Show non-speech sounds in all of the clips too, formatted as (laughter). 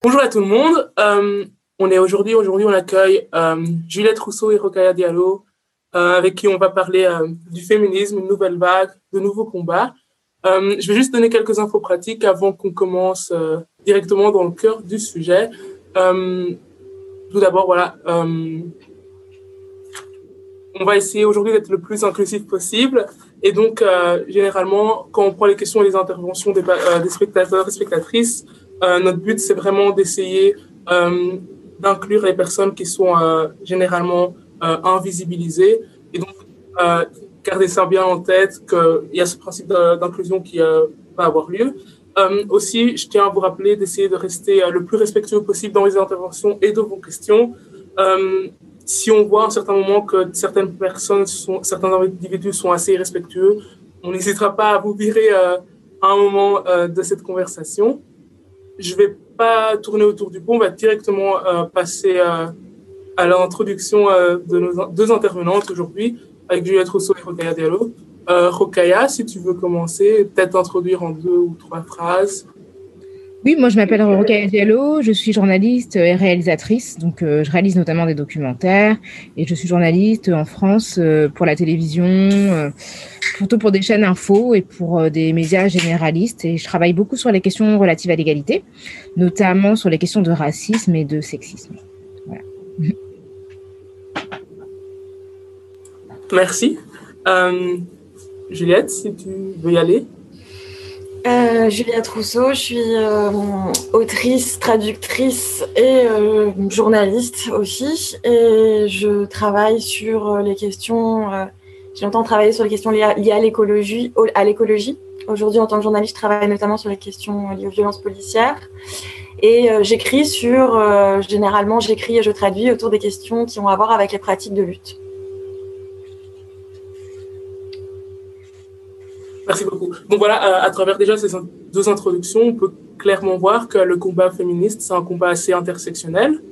Bonjour à tout le monde. Euh, on est aujourd'hui, aujourd'hui, on accueille euh, Juliette Rousseau et Rokaya Diallo, euh, avec qui on va parler du féminisme, une nouvelle vague, de nouveaux combats. je vais juste donner quelques infos pratiques avant qu'on commence directement dans le cœur du sujet. tout d'abord, voilà, on va essayer aujourd'hui d'être le plus inclusif possible. Et donc, généralement, quand on prend les questions et les interventions des, des spectateurs et spectatrices, euh, notre but, c'est vraiment d'essayer euh, d'inclure les personnes qui sont euh, généralement invisibilisées. Et donc, garder ça bien en tête qu'il y a ce principe d'inclusion qui va avoir lieu. aussi, je tiens à vous rappeler d'essayer de rester le plus respectueux possible dans les interventions et dans vos questions. si on voit à un certain moment que certaines personnes, certains individus sont assez irrespectueux, on n'hésitera pas à vous virer à un moment de cette conversation je vais pas tourner autour du pot, on va directement euh, passer euh, à l'introduction euh, de nos deux intervenantes aujourd'hui, avec Juliette Rousseau et Rokaya Diallo. Rokaya, si tu veux commencer, peut-être introduire en deux ou trois phrases. Oui, moi je m'appelle Rokaya Diallo, je suis journaliste et réalisatrice, donc je réalise notamment des documentaires et je suis journaliste en France pour la télévision, plutôt pour des chaînes info et pour euh, des médias généralistes. Et je travaille beaucoup sur les questions relatives à l'égalité, notamment sur les questions de racisme et de sexisme. Merci. Euh, Juliette, si tu veux y aller. Euh, Juliette Rousseau, je suis autrice, traductrice et journaliste aussi. Et je travaille sur les questions j'ai longtemps travaillé sur les questions liées à, l'écologie. Aujourd'hui, en tant que journaliste, je travaille notamment sur les questions liées aux violences policières. Et euh, j'écris sur, euh, généralement, j'écris et je traduis autour des questions qui ont à voir avec les pratiques de lutte. Merci beaucoup. Donc voilà, euh, à travers déjà ces deux introductions, on peut clairement voir que le combat féministe, c'est un combat assez intersectionnel,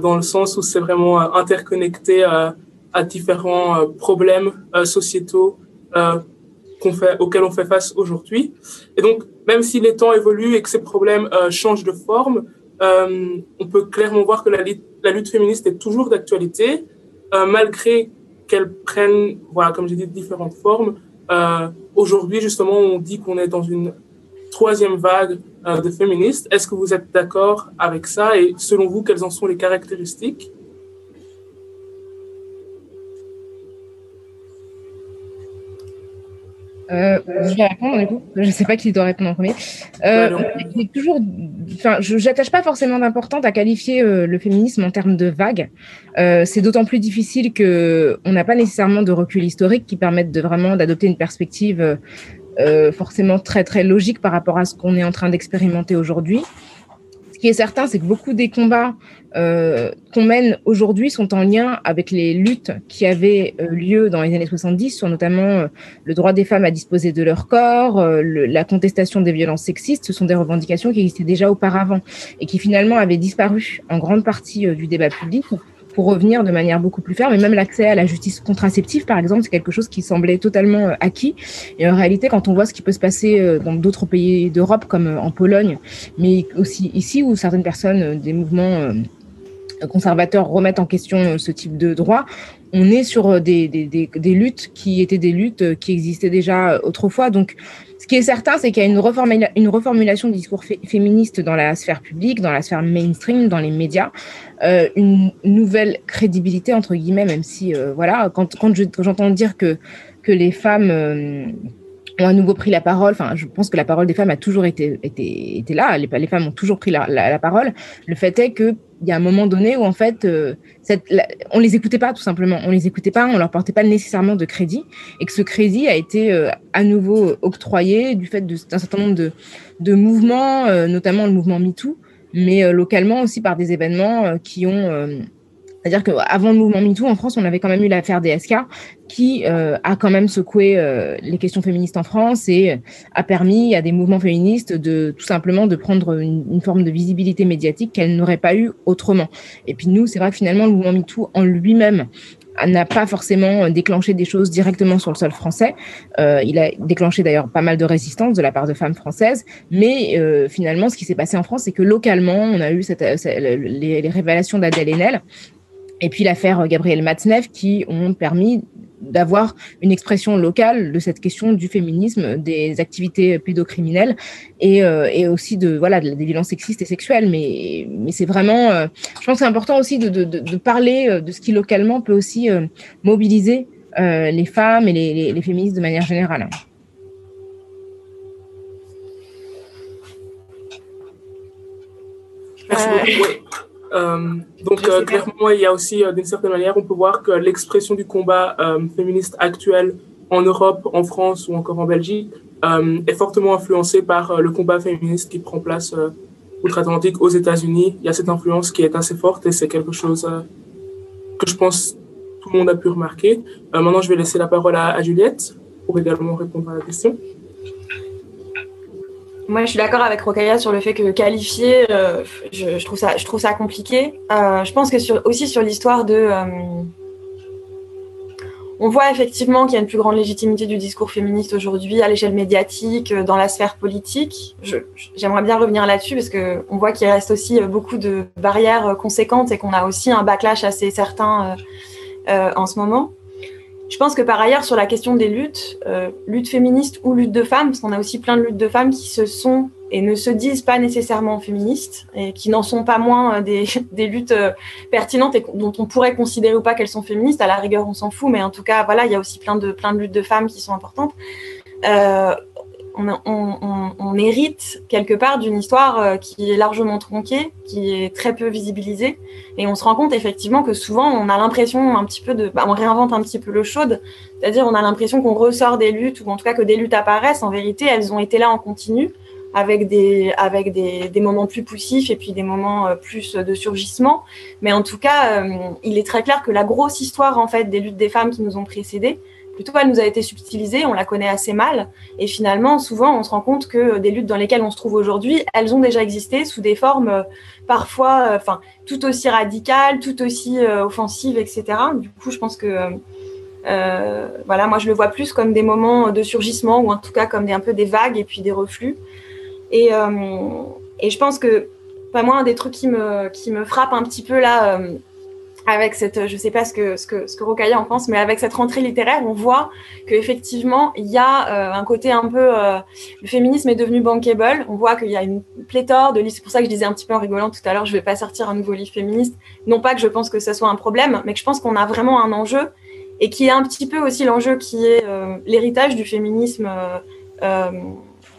dans le sens où c'est vraiment interconnecté à différents euh, problèmes euh, sociétaux euh, auxquels on fait face aujourd'hui. Et donc, même si les temps évoluent et que ces problèmes changent de forme, on peut clairement voir que la, la lutte féministe est toujours d'actualité, malgré qu'elle prenne, voilà, comme j'ai dit, différentes formes. Aujourd'hui, justement, on dit qu'on est dans une troisième vague de féministes. Est-ce que vous êtes d'accord avec ça? Et selon vous, quelles en sont les caractéristiques? Euh, je vais répondre du coup. Je ne sais pas qui doit répondre en premier. Euh, toujours, enfin, je n'attache pas forcément d'importance à qualifier euh, le féminisme en termes de vague. C'est d'autant plus difficile que on n'a pas nécessairement de recul historique qui permette de vraiment d'adopter une perspective forcément très très logique par rapport à ce qu'on est en train d'expérimenter aujourd'hui qui est certain, c'est que beaucoup des combats euh, qu'on mène aujourd'hui sont en lien avec les luttes qui avaient euh, lieu dans les années 70 sur notamment euh, le droit des femmes à disposer de leur corps, la contestation des violences sexistes. Ce sont des revendications qui existaient déjà auparavant et qui finalement avaient disparu en grande partie du débat public pour revenir de manière beaucoup plus ferme. Et même l'accès à la justice contraceptive, par exemple, c'est quelque chose qui semblait totalement euh, acquis. Et en réalité, quand on voit ce qui peut se passer euh, dans d'autres pays d'Europe, comme euh, en Pologne, mais aussi ici, où certaines personnes des mouvements conservateurs remettent en question ce type de droit, on est sur des, des, luttes qui étaient des luttes qui existaient déjà autrefois. Donc, ce qui est certain, c'est qu'il y a une, reformulation du discours féministe dans la sphère publique, dans la sphère mainstream, dans les médias, euh, une nouvelle crédibilité entre guillemets, même si euh, voilà, quand, j'entends dire que que les femmes euh, ont à nouveau pris la parole. Enfin, je pense que la parole des femmes a toujours été, été, été là. Les, femmes ont toujours pris la, la, parole. Le fait est que il y a un moment donné où en fait, euh, on les écoutait pas tout simplement. On les écoutait pas, on leur portait pas nécessairement de crédit, et que ce crédit a été euh, à nouveau octroyé du fait d'un certain nombre de, de mouvements, euh, notamment le mouvement MeToo, mais localement aussi par des événements qui ont c'est-à-dire qu'avant le mouvement MeToo, en France, on avait quand même eu l'affaire DSK qui euh, a quand même secoué euh, les questions féministes en France et a permis à des mouvements féministes de tout simplement de prendre une, forme de visibilité médiatique qu'elles n'auraient pas eu autrement. Et puis nous, c'est vrai que finalement, le mouvement MeToo en lui-même n'a pas forcément déclenché des choses directement sur le sol français. il a déclenché d'ailleurs pas mal de résistance de la part de femmes françaises, mais finalement, ce qui s'est passé en France, c'est que localement, on a eu cette, les, les, révélations d'Adèle Haenel et puis l'affaire Gabriel Matzneff qui ont permis d'avoir une expression locale de cette question du féminisme, des activités pédocriminelles et, euh, et aussi de voilà des violences sexistes et sexuelles. Mais, mais c'est vraiment, euh, je pense que c'est important aussi de, de, de, parler euh, de ce qui localement peut aussi mobiliser les femmes et les, les, féministes de manière générale. Merci beaucoup. Euh, donc euh, clairement, il y a aussi, euh, d'une certaine manière, on peut voir que l'expression du combat féministe actuel en Europe, en France ou encore en Belgique est fortement influencée par le combat féministe qui prend place outre-Atlantique aux États-Unis. Il y a cette influence qui est assez forte et c'est quelque chose que je pense tout le monde a pu remarquer. maintenant, je vais laisser la parole à, à Juliette pour également répondre à la question. Moi, je suis d'accord avec Rokaya sur le fait que qualifier, euh, je, trouve ça, je trouve ça compliqué. Euh, je pense que aussi sur l'histoire de, euh, on voit effectivement qu'il y a une plus grande légitimité du discours féministe aujourd'hui à l'échelle médiatique, dans la sphère politique. J'aimerais bien revenir là-dessus parce que on voit qu'il reste aussi beaucoup de barrières conséquentes et qu'on a aussi un backlash assez certain en ce moment. Je pense que par ailleurs, sur la question des luttes, euh, luttes féministes ou luttes de femmes, parce qu'on a aussi plein de luttes de femmes qui se sont et ne se disent pas nécessairement féministes et qui n'en sont pas moins euh, des, (laughs) des luttes euh, pertinentes et dont on pourrait considérer ou pas qu'elles sont féministes. À la rigueur, on s'en fout, mais en tout cas, voilà, il y a aussi plein de, plein de luttes de femmes qui sont importantes. Euh, on, hérite quelque part d'une histoire euh, qui est largement tronquée, qui est très peu visibilisée, et on se rend compte effectivement que souvent on a l'impression un petit peu de, bah, on réinvente un petit peu le chaude, c'est-à-dire on a l'impression qu'on ressort des luttes ou en tout cas que des luttes apparaissent. En vérité, elles ont été là en continu avec des avec des, moments plus poussifs et puis des moments euh, plus de surgissement. Mais en tout cas, euh, il est très clair que la grosse histoire en fait des luttes des femmes qui nous ont précédées, plutôt elle nous a été subtilisée, on la connaît assez mal, et finalement, souvent, on se rend compte que des luttes dans lesquelles on se trouve aujourd'hui, elles ont déjà existé sous des formes euh, parfois, euh, enfin, tout aussi radicales, tout aussi euh, offensives, etc. Du coup, je pense que, voilà, moi, je le vois plus comme des moments de surgissement, ou en tout cas comme des, un peu des vagues et puis des reflux. Et, je pense que, pas moi, un des trucs qui me, qui me frappe un petit peu là avec cette, je sais pas ce que ce que ce que Rokaya en pense, mais avec cette rentrée littéraire, on voit qu'effectivement il y a euh, un côté un peu, euh, le féminisme est devenu bankable. On voit qu'il y a une pléthore de livres. C'est pour ça que je disais un petit peu en rigolant tout à l'heure, je vais pas sortir un nouveau livre féministe. Non pas que je pense que ce soit un problème, mais que je pense qu'on a vraiment un enjeu et qui est un petit peu aussi l'enjeu qui est euh, l'héritage du féminisme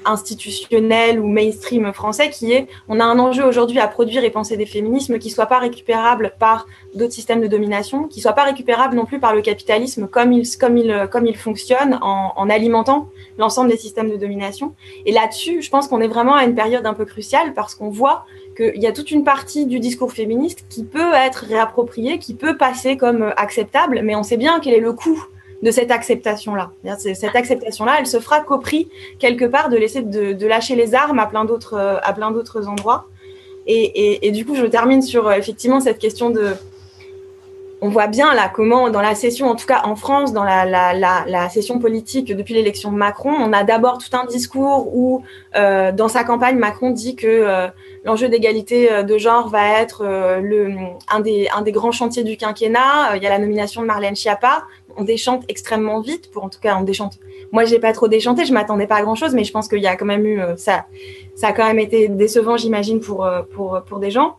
institutionnel ou mainstream français qui est on a un enjeu aujourd'hui à produire et penser des féminismes qui soient pas récupérables par d'autres systèmes de domination, qui soient pas récupérables non plus par le capitalisme comme il comme il comme il fonctionne en, en alimentant l'ensemble des systèmes de domination. Et là-dessus, je pense qu'on est vraiment à une période un peu cruciale parce qu'on voit qu'il y a toute une partie du discours féministe qui peut être réappropriée, qui peut passer comme acceptable, mais on sait bien quel est le coût de cette acceptation-là. Cette acceptation-là, elle se fera qu'au prix, quelque part, de laisser de, lâcher les armes à plein d'autres à plein d'autres endroits. Et, du coup, je termine sur euh, effectivement cette question de. On voit bien là comment, dans la session, en tout cas en France, dans la, la, session politique depuis l'élection de Macron, on a d'abord tout un discours où, euh, dans sa campagne, Macron dit que euh, l'enjeu d'égalité de genre va être le, un, des, un des grands chantiers du quinquennat. Il y a la nomination de Marlène Schiappa on déchante extrêmement vite, pour en tout cas on déchante. Moi, j'ai pas trop déchanté, je m'attendais pas à grand chose, mais je pense qu'il y a quand même eu euh, ça. Ça a quand même été décevant, j'imagine, pour, euh, pour, pour des gens.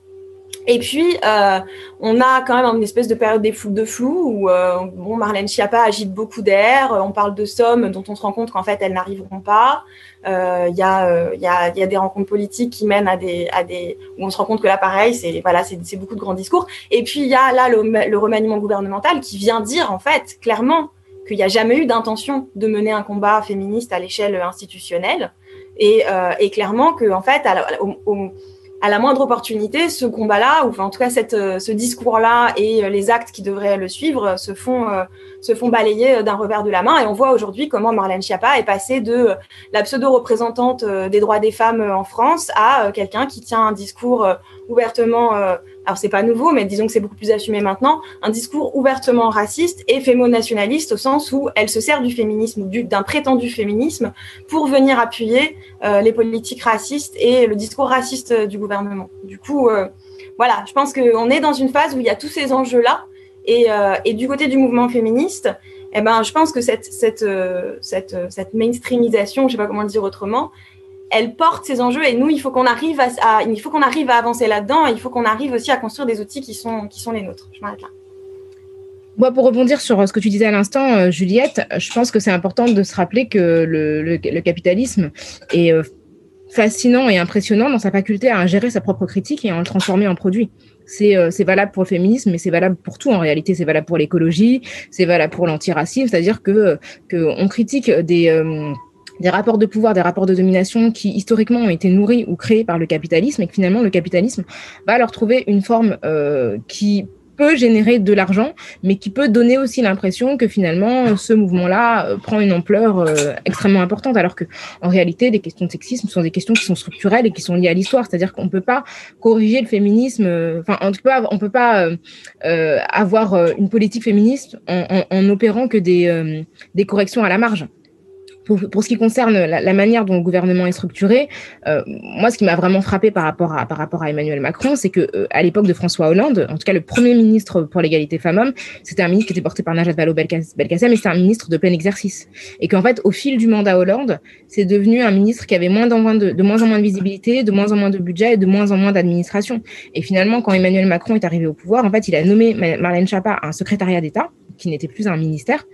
Et puis, euh, on a quand même une espèce de période des flou de flou où bon, Marlène Schiappa agite beaucoup d'air. On parle de sommes dont on se rend compte qu'en fait, elles n'arriveront pas. Il y, a, y, a, y a des rencontres politiques qui mènent à des, à des où on se rend compte que là, pareil, c'est voilà, c'est beaucoup de grands discours. Et puis, il y a là le, le, remaniement gouvernemental qui vient dire en fait clairement qu'il n'y a jamais eu d'intention de mener un combat féministe à l'échelle institutionnelle. Et, euh, et, clairement que en fait, la, au, à la moindre opportunité, ce combat-là, ou en tout cas cette, euh, ce discours-là et euh, les actes qui devraient le suivre se font, euh, se font balayer d'un revers de la main. Et on voit aujourd'hui comment Marlène Schiappa est passée de la pseudo-représentante des droits des femmes en France à quelqu'un qui tient un discours ouvertement alors c'est pas nouveau, mais disons que c'est beaucoup plus assumé maintenant, un discours ouvertement raciste et fémonationaliste au sens où elle se sert du féminisme, d'un prétendu féminisme, pour venir appuyer euh, les politiques racistes et le discours raciste du gouvernement. Du coup, euh, voilà, je pense qu'on est dans une phase où il y a tous ces enjeux-là, et, euh, et, du côté du mouvement féministe, eh ben, je pense que cette, cette, cette, cette mainstreamisation, je sais pas comment le dire autrement, elle porte ces enjeux et nous, il faut qu'on arrive à, il faut qu'on arrive à avancer là-dedans. il faut qu'on arrive aussi à construire des outils qui sont, qui sont les nôtres. Je m'arrête là. Moi, pour rebondir sur euh, ce que tu disais à l'instant, euh, Juliette, je pense que c'est important de se rappeler que le, le, capitalisme est euh, fascinant et impressionnant dans sa faculté à ingérer sa propre critique et à le transformer en produit. C'est valable pour le féminisme, mais c'est valable pour tout en réalité. C'est valable pour l'écologie, c'est valable pour l'antiracisme, c'est-à-dire que, que on critique des des rapports de pouvoir, des rapports de domination qui historiquement ont été nourris ou créés par le capitalisme et que finalement le capitalisme va leur trouver une forme euh, qui peut générer de l'argent, mais qui peut donner aussi l'impression que finalement ce mouvement-là euh, prend une ampleur euh, extrêmement importante, alors que en réalité, les questions de sexisme sont des questions qui sont structurelles et qui sont liées à l'histoire. C'est-à-dire qu'on peut pas corriger le féminisme. Enfin, en tout cas, on peut pas avoir une politique féministe en, en, en opérant que des corrections à la marge pour, pour, ce qui concerne la, la, manière dont le gouvernement est structuré, euh, moi, ce qui m'a vraiment frappé par rapport à, par rapport à Emmanuel Macron, c'est que euh, à l'époque de François Hollande, en tout cas le premier ministre pour l'égalité femmes-hommes, c'était un ministre qui était porté par Najat Vallaud-Belkacem, mais c'était un ministre de plein exercice. Et qu'en fait, au fil du mandat Hollande, c'est devenu un ministre qui avait moins de, de moins en moins de visibilité, de moins en moins de budget et de moins en moins d'administration. Et finalement, quand Emmanuel Macron est arrivé au pouvoir, en fait, il a nommé Marlène Schiappa un secrétariat d'État qui n'était plus un ministère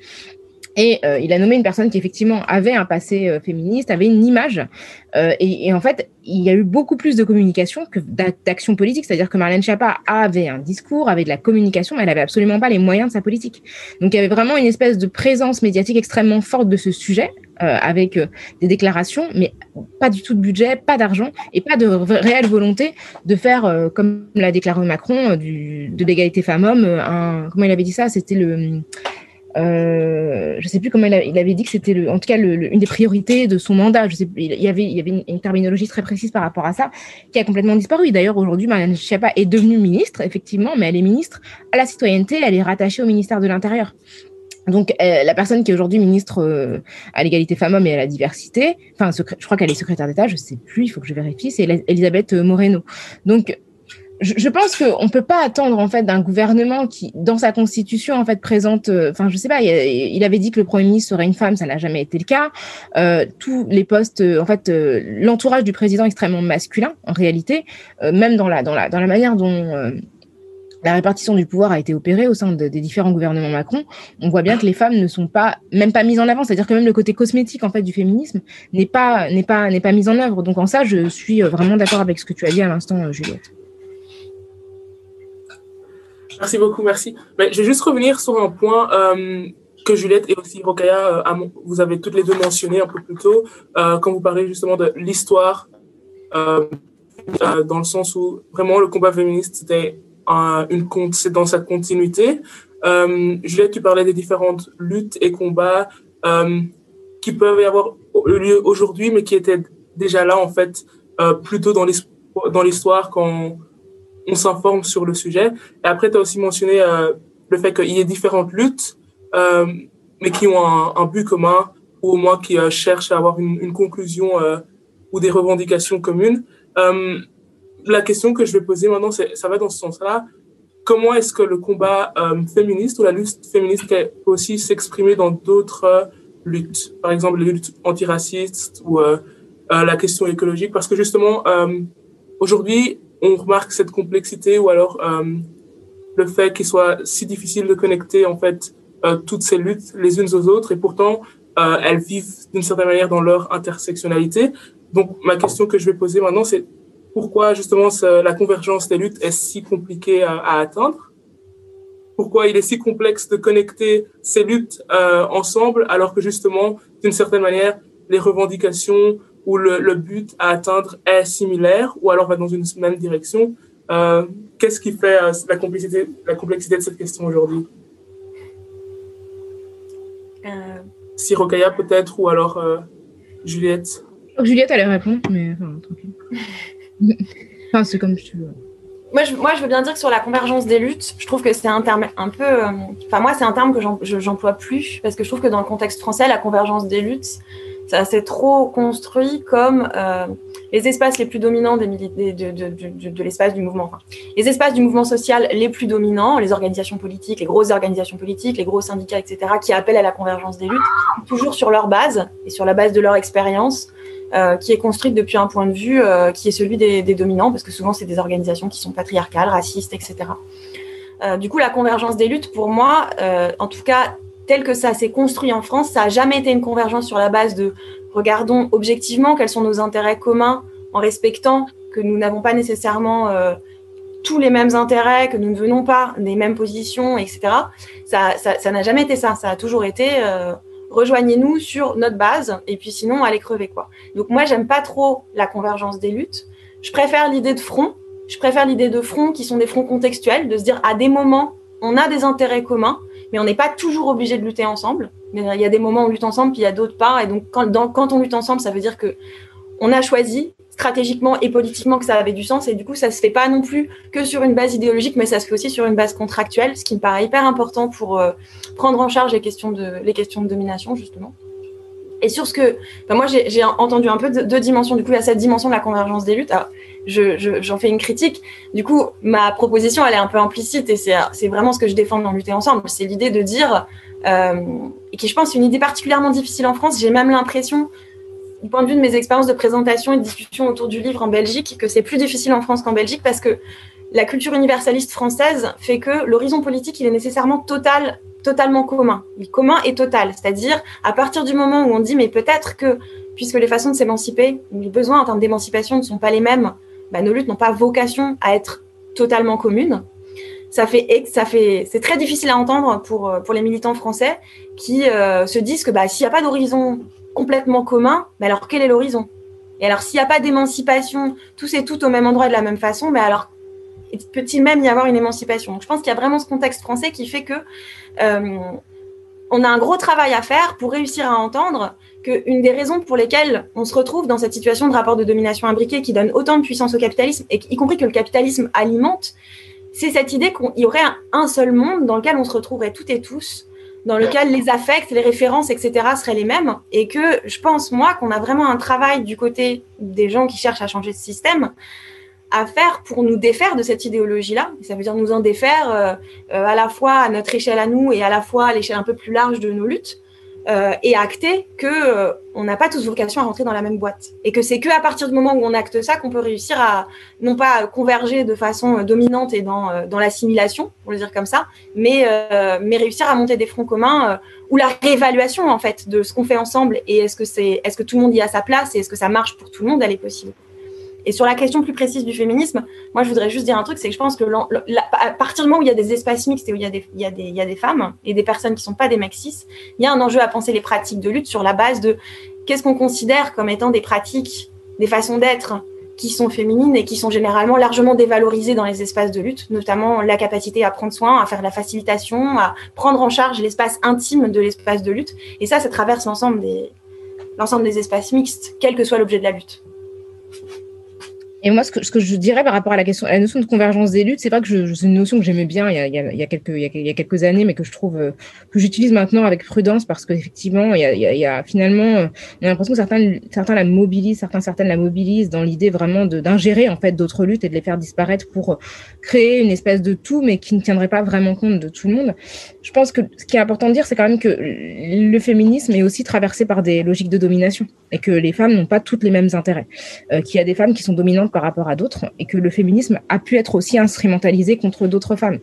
et euh, il a nommé une personne qui effectivement avait un passé euh, féministe, avait une image. Euh, et, en fait, il y a eu beaucoup plus de communication que d'action politique. C'est-à-dire que Marlène Schiappa avait un discours, avait de la communication, mais elle avait absolument pas les moyens de sa politique. Donc il y avait vraiment une espèce de présence médiatique extrêmement forte de ce sujet, avec des déclarations, mais pas du tout de budget, pas d'argent et pas de réelle volonté de faire, comme l'a déclaré Macron, de l'égalité femmes-hommes. comment il avait dit ça? C'était le euh, je ne sais plus comment il, avait dit que c'était en tout cas une des priorités de son mandat. Je sais, il y avait, il y avait une, terminologie très précise par rapport à ça qui a complètement disparu. D'ailleurs, aujourd'hui, Marianne Schiappa est devenue ministre, effectivement, mais elle est ministre à la citoyenneté, elle est rattachée au ministère de l'Intérieur. Donc, euh, la personne qui est aujourd'hui ministre euh, à l'égalité femmes-hommes et à la diversité, enfin, je crois qu'elle est secrétaire d'État, je ne sais plus, il faut que je vérifie, c'est Elisabeth Moreno. Donc, je, pense qu'on ne peut pas attendre en fait d'un gouvernement qui, dans sa constitution, en fait, présente. Euh, enfin, je sais pas. Il, avait dit que le premier ministre serait une femme, ça n'a jamais été le cas. Euh, tous les postes, euh, en fait, euh, l'entourage du président est extrêmement masculin en réalité, même dans la dans la dans la manière dont la répartition du pouvoir a été opérée au sein des différents gouvernements Macron, on voit bien que les femmes ne sont pas même pas mises en avant, c'est-à-dire que même le côté cosmétique en fait du féminisme n'est pas n'est pas n'est pas mis en œuvre. Donc en ça, je suis vraiment d'accord avec ce que tu as dit à l'instant, Juliette. Merci beaucoup, merci. Mais je vais juste revenir sur un point euh, que Juliette et aussi Rokaya, euh, vous avez toutes les deux mentionné un peu plus tôt, euh, quand vous parlez justement de l'histoire, dans le sens où vraiment le combat féministe, c'est dans cette continuité. Juliette, tu parlais des différentes luttes et combats qui peuvent avoir lieu aujourd'hui, mais qui étaient déjà là, en fait, plutôt dans l'histoire quand on s'informe sur le sujet. Et après, tu as aussi mentionné euh, le fait qu'il y ait différentes luttes, euh, mais qui ont un, but commun, ou au moins qui euh, cherchent à avoir une, conclusion ou des revendications communes. La question que je vais poser maintenant, ça va dans ce sens-là. Comment est-ce que le combat féministe ou la lutte féministe peut aussi s'exprimer dans d'autres luttes, par exemple les luttes antiracistes ou la question écologique, parce que justement, aujourd'hui, on remarque cette complexité ou alors euh, le fait qu'il soit si difficile de connecter en fait euh, toutes ces luttes les unes aux autres et pourtant euh, elles vivent d'une certaine manière dans leur intersectionnalité. Donc ma question que je vais poser maintenant c'est pourquoi justement la convergence des luttes est si compliquée à, à atteindre? Pourquoi il est si complexe de connecter ces luttes euh, ensemble alors que justement d'une certaine manière les revendications où le, le, but à atteindre est similaire ou alors va dans une même direction. Euh, Qu'est-ce qui fait euh, la, complexité, la complexité de cette question aujourd'hui? Euh... Si Rokaya peut-être ou alors euh, Juliette Juliette allait répondre, mais enfin, tranquille. (laughs) enfin, c'est comme tu veux. moi je, moi, je veux bien dire que sur la convergence des luttes, je trouve que c'est un terme un peu. Euh, enfin, moi, c'est un terme que j'emploie plus parce que je trouve que dans le contexte français, la convergence des luttes, ça s'est trop construit comme euh, les espaces les plus dominants de, l'espace du mouvement. Les espaces du mouvement social les plus dominants, les organisations politiques, les grosses organisations politiques, les gros syndicats, etc., qui appellent à la convergence des luttes, toujours sur leur base et sur la base de leur expérience, euh, qui est construite depuis un point de vue euh, qui est celui des, dominants, parce que souvent c'est des organisations qui sont patriarcales, racistes, etc. Du coup, la convergence des luttes, pour moi, en tout cas, tel que ça s'est construit en France, ça n'a jamais été une convergence sur la base de regardons objectivement quels sont nos intérêts communs en respectant que nous n'avons pas nécessairement euh, tous les mêmes intérêts, que nous ne venons pas des mêmes positions, etc. Ça, n'a jamais été ça. Ça a toujours été euh, rejoignez-nous sur notre base et puis sinon allez crever quoi. Donc moi j'aime pas trop la convergence des luttes. Je préfère l'idée de front. Je préfère l'idée de front qui sont des fronts contextuels, de se dire à des moments on a des intérêts communs, mais on n'est pas toujours obligé de lutter ensemble. Il y a des moments où on lutte ensemble, puis il y a d'autres pas. Et donc quand, on lutte ensemble, ça veut dire que on a choisi stratégiquement et politiquement que ça avait du sens. Et du coup, ça se fait pas non plus que sur une base idéologique, mais ça se fait aussi sur une base contractuelle, ce qui me paraît hyper important pour euh, prendre en charge les questions de, les questions de domination, justement. Et sur ce que, ben moi, j'ai entendu un peu deux de dimensions. Du coup, il y a cette dimension de la convergence des luttes. J'en je, je, fais une critique. Du coup, ma proposition, elle est un peu implicite et c'est vraiment ce que je défends dans Lutter ensemble. C'est l'idée de dire, euh, et qui, je pense, est une idée particulièrement difficile en France. J'ai même l'impression du point de vue de mes expériences de présentation et de discussion autour du livre en Belgique, que c'est plus difficile en France qu'en Belgique parce que la culture universaliste française fait que l'horizon politique, il est nécessairement total, totalement commun. Il est commun et total. C'est-à-dire, à partir du moment où on dit, mais peut-être que, puisque les façons de s'émanciper, les besoins en termes d'émancipation ne sont pas les mêmes, bah, nos luttes n'ont pas vocation à être totalement communes. Ça fait, ça fait, c'est très difficile à entendre pour, pour les militants français qui euh, se disent que bah, s'il n'y a pas d'horizon complètement commun, mais alors quel est l'horizon? Et alors s'il n'y a pas d'émancipation, tous et toutes au même endroit de la même façon, mais alors peut-il même y avoir une émancipation? Donc je pense qu'il y a vraiment ce contexte français qui fait que euh, on a un gros travail à faire pour réussir à entendre qu'une des raisons pour lesquelles on se retrouve dans cette situation de rapport de domination imbriqué qui donne autant de puissance au capitalisme, et y compris que le capitalisme alimente, c'est cette idée qu'il y aurait un seul monde dans lequel on se retrouverait toutes et tous dans lequel les affects, les références, etc. seraient les mêmes, et que je pense, moi, qu'on a vraiment un travail du côté des gens qui cherchent à changer ce système à faire pour nous défaire de cette idéologie-là. Ça veut dire nous en défaire euh, euh, à la fois à notre échelle à nous et à la fois à l'échelle un peu plus large de nos luttes euh, et acter que euh, on n'a pas tous vocation à rentrer dans la même boîte et que c'est que à partir du moment où on acte ça qu'on peut réussir à non pas converger de façon dominante et dans euh, dans l'assimilation pour le dire comme ça mais euh, mais réussir à monter des fronts communs ou la réévaluation en fait de ce qu'on fait ensemble et est-ce que c'est est-ce que tout le monde y a sa place et est-ce que ça marche pour tout le monde elle est possible et sur la question plus précise du féminisme, moi, je voudrais juste dire un truc, c'est que je pense que à partir du moment où il y a des espaces mixtes et où il y a des, femmes et des personnes qui ne sont pas des maxis, il y a un enjeu à penser les pratiques de lutte sur la base de qu'est-ce qu'on considère comme étant des pratiques, des façons d'être qui sont féminines et qui sont généralement largement dévalorisées dans les espaces de lutte, notamment la capacité à prendre soin, à faire la facilitation, à prendre en charge l'espace intime de l'espace de lutte. Et ça, ça traverse l'ensemble des, l'ensemble des espaces mixtes, quel que soit l'objet de la lutte. Et moi, ce que, je dirais par rapport à la question, la notion de convergence des luttes, c'est pas que c'est une notion que j'aimais bien il y, a, quelques, années, mais que je trouve euh, que j'utilise maintenant avec prudence parce qu'effectivement, il y a, finalement, l'impression que certains, certains la mobilisent, certains, certaines la mobilisent dans l'idée vraiment d'ingérer en fait d'autres luttes et de les faire disparaître pour créer une espèce de tout, mais qui ne tiendrait pas vraiment compte de tout le monde. Je pense que ce qui est important de dire, c'est quand même que le féminisme est aussi traversé par des logiques de domination et que les femmes n'ont pas toutes les mêmes intérêts, euh, qu'il y a des femmes qui sont dominantes par rapport à d'autres et que le féminisme a pu être aussi instrumentalisé contre d'autres femmes.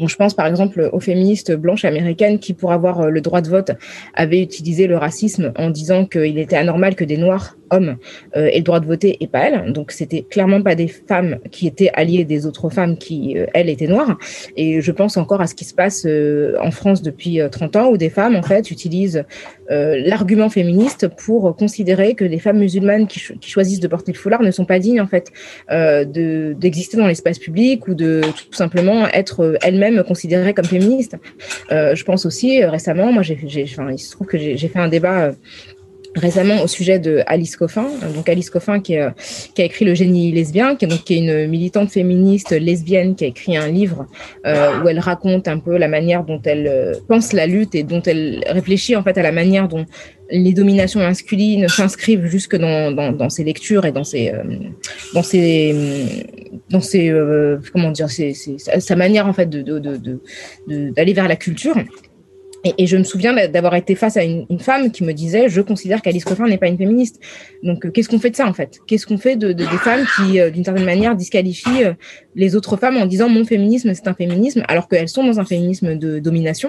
Donc, je pense par exemple aux féministes blanches américaines qui, pour avoir le droit de vote, avaient utilisé le racisme en disant qu'il était anormal que des noirs hommes euh, aient le droit de voter et pas elles. Donc, c'était clairement pas des femmes qui étaient alliées des autres femmes qui, euh, elles, étaient noires. Et je pense encore à ce qui se passe euh, en France depuis 30 ans où des femmes, en fait, utilisent l'argument féministe pour considérer que les femmes musulmanes qui, choisissent de porter le foulard ne sont pas dignes, en fait, de d'exister dans l'espace public ou de tout simplement être elles-mêmes considérées comme féministes. je pense aussi récemment, moi, il se trouve que j'ai fait un débat récemment au sujet de Alice Coffin. Donc Alice Coffin qui, a écrit Le génie lesbien, qui est, donc, une militante féministe lesbienne qui a écrit un livre euh, où elle raconte un peu la manière dont elle euh, pense la lutte et dont elle réfléchit en fait à la manière dont les dominations masculines s'inscrivent jusque dans, ses lectures et dans ses euh, dans ses dans ses comment dire sa manière en fait de d'aller vers la culture et, je me souviens d'avoir été face à une, femme qui me disait Je considère qu'Alice Coffin n'est pas une féministe. Donc, euh, qu'est-ce qu'on fait de ça, en fait? Qu'est-ce qu'on fait de, de, des femmes qui, euh, d'une certaine manière, disqualifient euh, les autres femmes en disant Mon féminisme, c'est un féminisme, alors qu'elles sont dans un féminisme de domination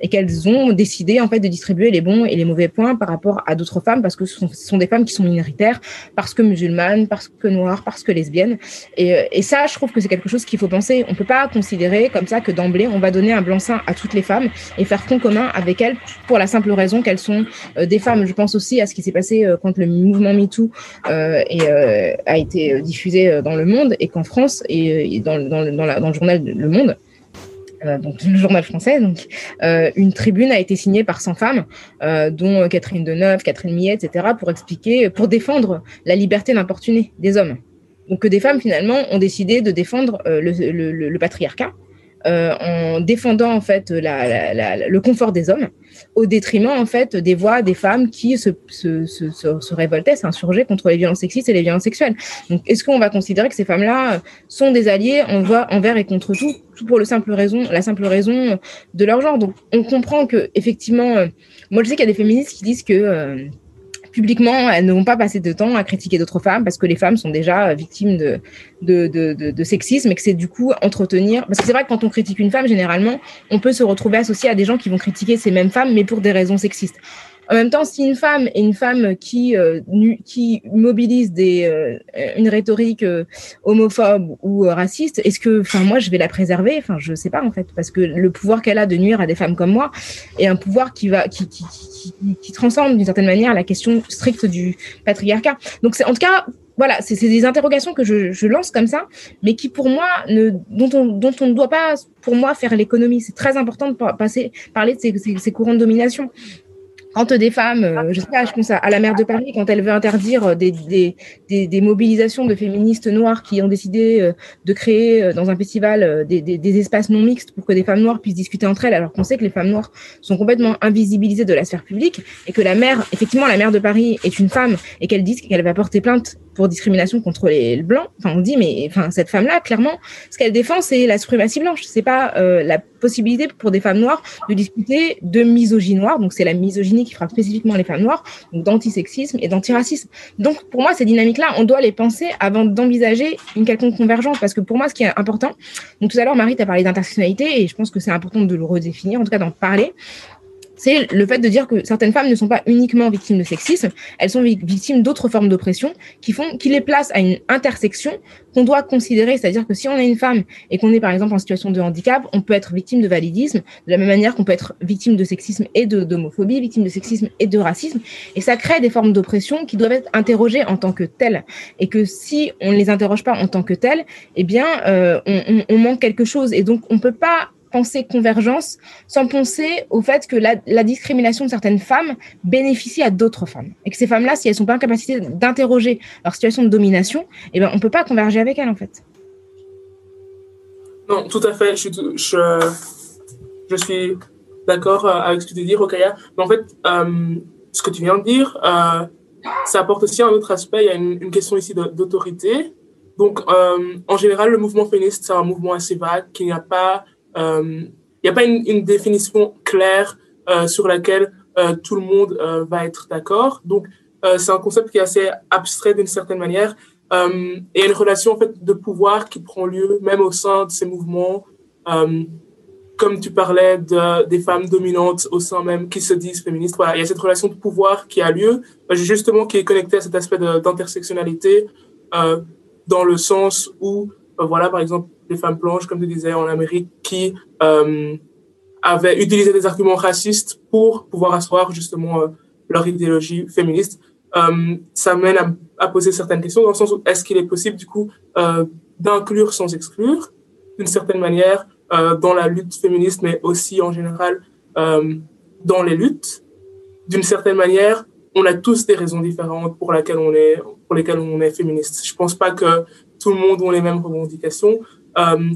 et qu'elles ont décidé, en fait, de distribuer les bons et les mauvais points par rapport à d'autres femmes parce que ce sont, des femmes qui sont minoritaires, parce que musulmanes, parce que noires, parce que lesbiennes. Et, ça, je trouve que c'est quelque chose qu'il faut penser. On peut pas considérer comme ça que d'emblée, on va donner un blanc-seing à toutes les femmes et faire con avec elles pour la simple raison qu'elles sont euh, des femmes. Je pense aussi à ce qui s'est passé euh, quand le mouvement MeToo euh, a été diffusé dans le monde et qu'en France et, dans, dans, dans, le journal Le Monde, donc le journal français, donc une tribune a été signée par 100 femmes, dont Catherine Deneuve, Catherine Millet, etc., pour expliquer, pour défendre la liberté d'importuner des hommes. Donc que des femmes finalement ont décidé de défendre le, patriarcat en défendant en fait la, la, le confort des hommes au détriment en fait des voix des femmes qui se, se, se, se révoltaient, s'insurgeaient contre les violences sexistes et les violences sexuelles. Donc est-ce qu'on va considérer que ces femmes-là sont des alliés envers et contre tout, tout pour le simple raison, la simple raison de leur genre? Donc on comprend que effectivement, euh, moi je sais qu'il y a des féministes qui disent que euh, publiquement, elles ne vont pas passer de temps à critiquer d'autres femmes parce que les femmes sont déjà victimes de, de, de, de, sexisme et que c'est du coup entretenir. Parce que c'est vrai que quand on critique une femme, généralement, on peut se retrouver associé à des gens qui vont critiquer ces mêmes femmes, mais pour des raisons sexistes. En même temps, si une femme est une femme qui euh, qui mobilise des euh, une rhétorique euh, homophobe ou raciste, est-ce que, enfin, moi, je vais la préserver? Enfin, je sais pas en fait, parce que le pouvoir qu'elle a de nuire à des femmes comme moi est un pouvoir qui va qui qui, qui, qui transcende d'une certaine manière la question stricte du patriarcat. Donc, en tout cas voilà, c'est des interrogations que je, je, lance comme ça, mais qui pour moi, ne, dont, on, dont on ne doit pas, pour moi, faire l'économie. C'est très important de passer, parler de ces, ces courants de domination quand des femmes, euh, je sais pas, je pense à, la maire de Paris, quand elle veut interdire euh, des, des, des, mobilisations de féministes noires qui ont décidé euh, de créer dans un festival des, des, espaces non mixtes pour que des femmes noires puissent discuter entre elles, alors qu'on sait que les femmes noires sont complètement invisibilisées de la sphère publique et que la maire, effectivement, la maire de Paris est une femme et qu'elle dit qu'elle va porter plainte pour discrimination contre les blancs. Enfin, on dit, mais enfin, cette femme-là, clairement, ce qu'elle défend, c'est la suprématie blanche. C'est pas la possibilité pour des femmes noires de discuter de misogynie noire. Donc, c'est la misogynie qui frappe spécifiquement les femmes noires, donc d'antisexisme et d'antiracisme. Donc, pour moi, ces dynamiques-là, on doit les penser avant d'envisager une quelconque convergence, parce que pour moi, ce qui est important, donc tout à l'heure, Marie, tu as parlé d'intersectionnalité, et je pense que c'est important de le redéfinir, en tout cas d'en parler c'est le fait de dire que certaines femmes ne sont pas uniquement victimes de sexisme, elles sont victimes d'autres formes d'oppression qui font, qui les placent à une intersection qu'on doit considérer. C'est-à-dire que si on est une femme et qu'on est par exemple en situation de handicap, on peut être victime de validisme de la même manière qu'on peut être victime de sexisme et de d'homophobie, victime de sexisme et de racisme. Et ça crée des formes d'oppression qui doivent être interrogées en tant que telles. Et que si on ne les interroge pas en tant que telles, eh bien, euh, on, on, on manque quelque chose. Et donc, on peut pas penser convergence sans penser au fait que la, discrimination de certaines femmes bénéficie à d'autres femmes. Et que ces femmes-là, si elles sont pas en capacité d'interroger leur situation de domination, eh ben, on peut pas converger avec elles, en fait. Non, tout à fait. Je suis, je, suis d'accord euh, avec ce que tu dis, Rokaya. Mais en fait, euh, ce que tu viens de dire, euh, ça apporte aussi un autre aspect. Il y a une, question ici d'autorité. Donc, en général, le mouvement féministe, c'est un mouvement assez vague, qui n'y a pas il euh, n'y a pas une, définition claire euh, sur laquelle euh, tout le monde va être d'accord. Donc, c'est un concept qui est assez abstrait d'une certaine manière. et il y a une relation en fait de pouvoir qui prend lieu même au sein de ces mouvements. comme tu parlais de, des femmes dominantes au sein même qui se disent féministes, voilà, il y a cette relation de pouvoir qui a lieu, justement qui est connectée à cet aspect d'intersectionnalité, dans le sens où, voilà, par exemple, des femmes blanches, comme tu disais, en Amérique, qui euh, avaient utilisé des arguments racistes pour pouvoir asseoir justement euh, leur idéologie féministe. Euh, ça mène à, poser certaines questions dans le sens où est-ce qu'il est possible du coup d'inclure sans exclure, d'une certaine manière, dans la lutte féministe, mais aussi en général dans les luttes. D'une certaine manière, on a tous des raisons différentes pour, laquelle on est, pour lesquelles on est féministe. Je pense pas que tout le monde a les mêmes revendications. Euh,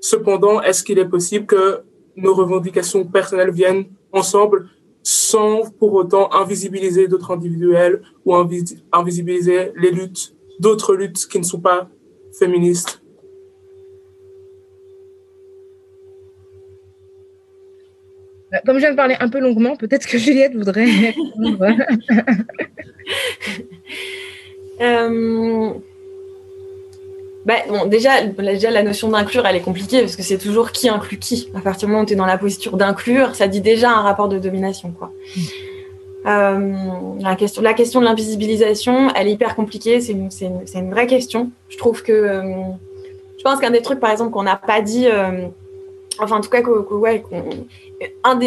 cependant, est-ce qu'il est possible que nos revendications personnelles viennent ensemble sans pour autant invisibiliser d'autres individuels ou invisibiliser les luttes, d'autres luttes qui ne sont pas féministes? Bah, comme je viens de parler un peu longuement, peut-être que Juliette voudrait (laughs) (laughs) euh, bah, bon, déjà, déjà, la notion d'inclure, elle est compliquée parce que c'est toujours qui inclut qui. À partir du moment où tu es dans la posture d'inclure, ça dit déjà un rapport de domination. Quoi. Euh, la, question, la question de l'invisibilisation, elle est hyper compliquée. C'est une, une, une, vraie question. Je trouve que. Euh, je pense qu'un des trucs, par exemple, qu'on n'a pas dit enfin en tout cas, ouais,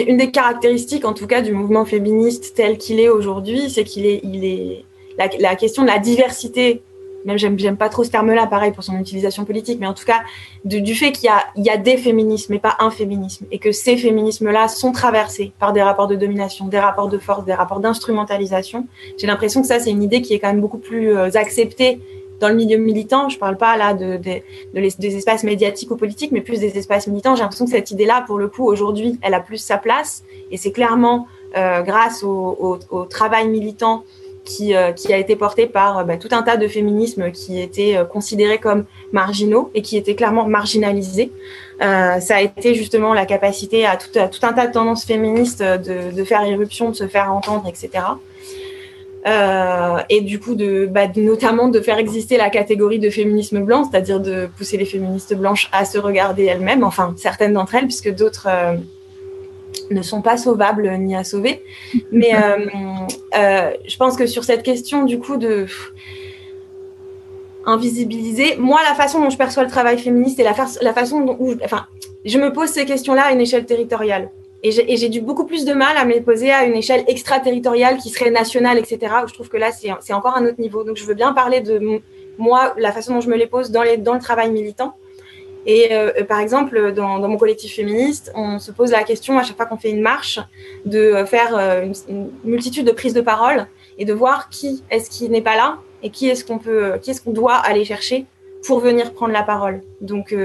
une des caractéristiques en tout cas du mouvement féministe tel qu'il est aujourd'hui, c'est qu'il est, il est la, question de la diversité. Même j'aime, pas trop ce terme-là, pareil pour son utilisation politique, mais en tout cas du fait qu'il y y a des féminismes et pas un féminisme, et que ces féminismes-là sont traversés par des rapports de domination, des rapports de force, des rapports d'instrumentalisation. J'ai l'impression que ça, c'est une idée qui est quand même beaucoup plus euh, acceptée dans le milieu militant, je parle pas là de, des espaces médiatiques ou politiques, mais plus des espaces militants. J'ai l'impression que cette idée-là, pour le coup, aujourd'hui, elle a plus sa place. Et c'est clairement euh, grâce au, travail militant qui, euh, qui, a été porté par euh, bah, tout un tas de féminismes qui étaient considérés comme marginaux et qui étaient clairement marginalisés. ça a été justement la capacité à tout, un tas de tendances féministes de, faire irruption, de se faire entendre, etc. Euh, et du coup, bah, notamment de faire exister la catégorie de féminisme blanc, c'est-à-dire de pousser les féministes blanches à se regarder elles-mêmes, enfin certaines d'entre elles, puisque d'autres euh, ne sont pas sauvables ni à sauver. Mais euh, je pense que sur cette question, du coup, de invisibiliser, moi, la façon dont je perçois le travail féministe et la, façon dont, enfin, je me pose ces questions-là à une échelle territoriale. Et j'ai dû beaucoup plus de mal à me les poser à une échelle extraterritoriale qui serait nationale, etc. Je trouve que là, c'est encore un autre niveau. Donc, je veux bien parler de moi, la façon dont je me les pose dans le travail militant. Et euh, euh, par exemple, dans, mon collectif féministe, on se pose la question à chaque fois qu'on fait une marche de faire euh, une, multitude de prises de parole et de voir qui est-ce qui n'est pas là et qui est-ce qu'on peut, qui est-ce qu'on doit aller chercher pour venir prendre la parole. Donc,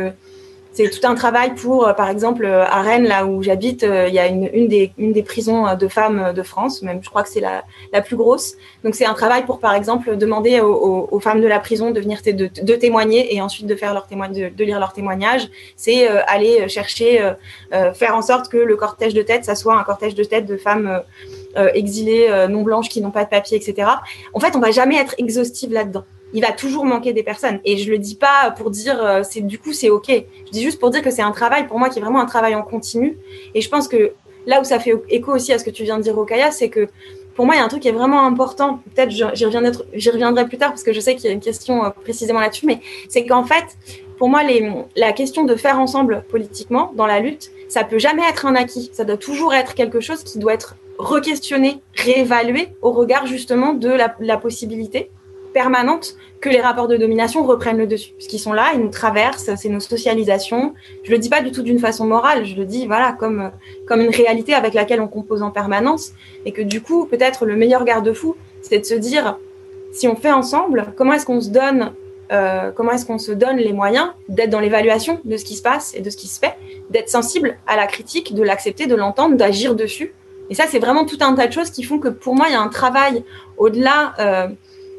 c'est tout un travail pour, euh, par exemple, euh, à Rennes, là où j'habite, euh, il y a une, une, des, une des prisons de femmes de France, même je crois que c'est la, la plus grosse. Donc c'est un travail pour, par exemple, demander aux, aux, femmes de la prison de venir de, de, témoigner et ensuite de faire leur témoignage, de, lire leur témoignage. C'est aller chercher, faire en sorte que le cortège de tête, ça soit un cortège de tête de femmes exilées, non blanches, qui n'ont pas de papier, etc. En fait, on va jamais être exhaustive là-dedans il va toujours manquer des personnes. Et je le dis pas pour dire, euh, c'est du coup, c'est OK. Je dis juste pour dire que c'est un travail, pour moi, qui est vraiment un travail en continu. Et je pense que là où ça fait écho aussi à ce que tu viens de dire, Okaya, c'est que pour moi, il y a un truc qui est vraiment important. Peut-être j'y reviendrai, plus tard parce que je sais qu'il y a une question euh, précisément là-dessus, mais c'est qu'en fait, pour moi, les, la question de faire ensemble politiquement dans la lutte, ça peut jamais être un acquis. Ça doit toujours être quelque chose qui doit être re-questionné, réévalué au regard justement de la possibilité permanente que les rapports de domination reprennent le dessus. Puisqu'ils sont là, ils nous traversent, c'est nos socialisations. Je le dis pas du tout d'une façon morale, je le dis voilà comme, comme une réalité avec laquelle on compose en permanence. Et que du coup, peut-être le meilleur garde-fou, c'est de se dire, si on fait ensemble, comment est-ce qu'on se donne euh, comment est-ce qu'on se donne les moyens d'être dans l'évaluation de ce qui se passe et de ce qui se fait, d'être sensible à la critique, de l'accepter, de l'entendre, d'agir dessus. Et ça, c'est vraiment tout un tas de choses qui font que pour moi, il y a un travail au-delà euh,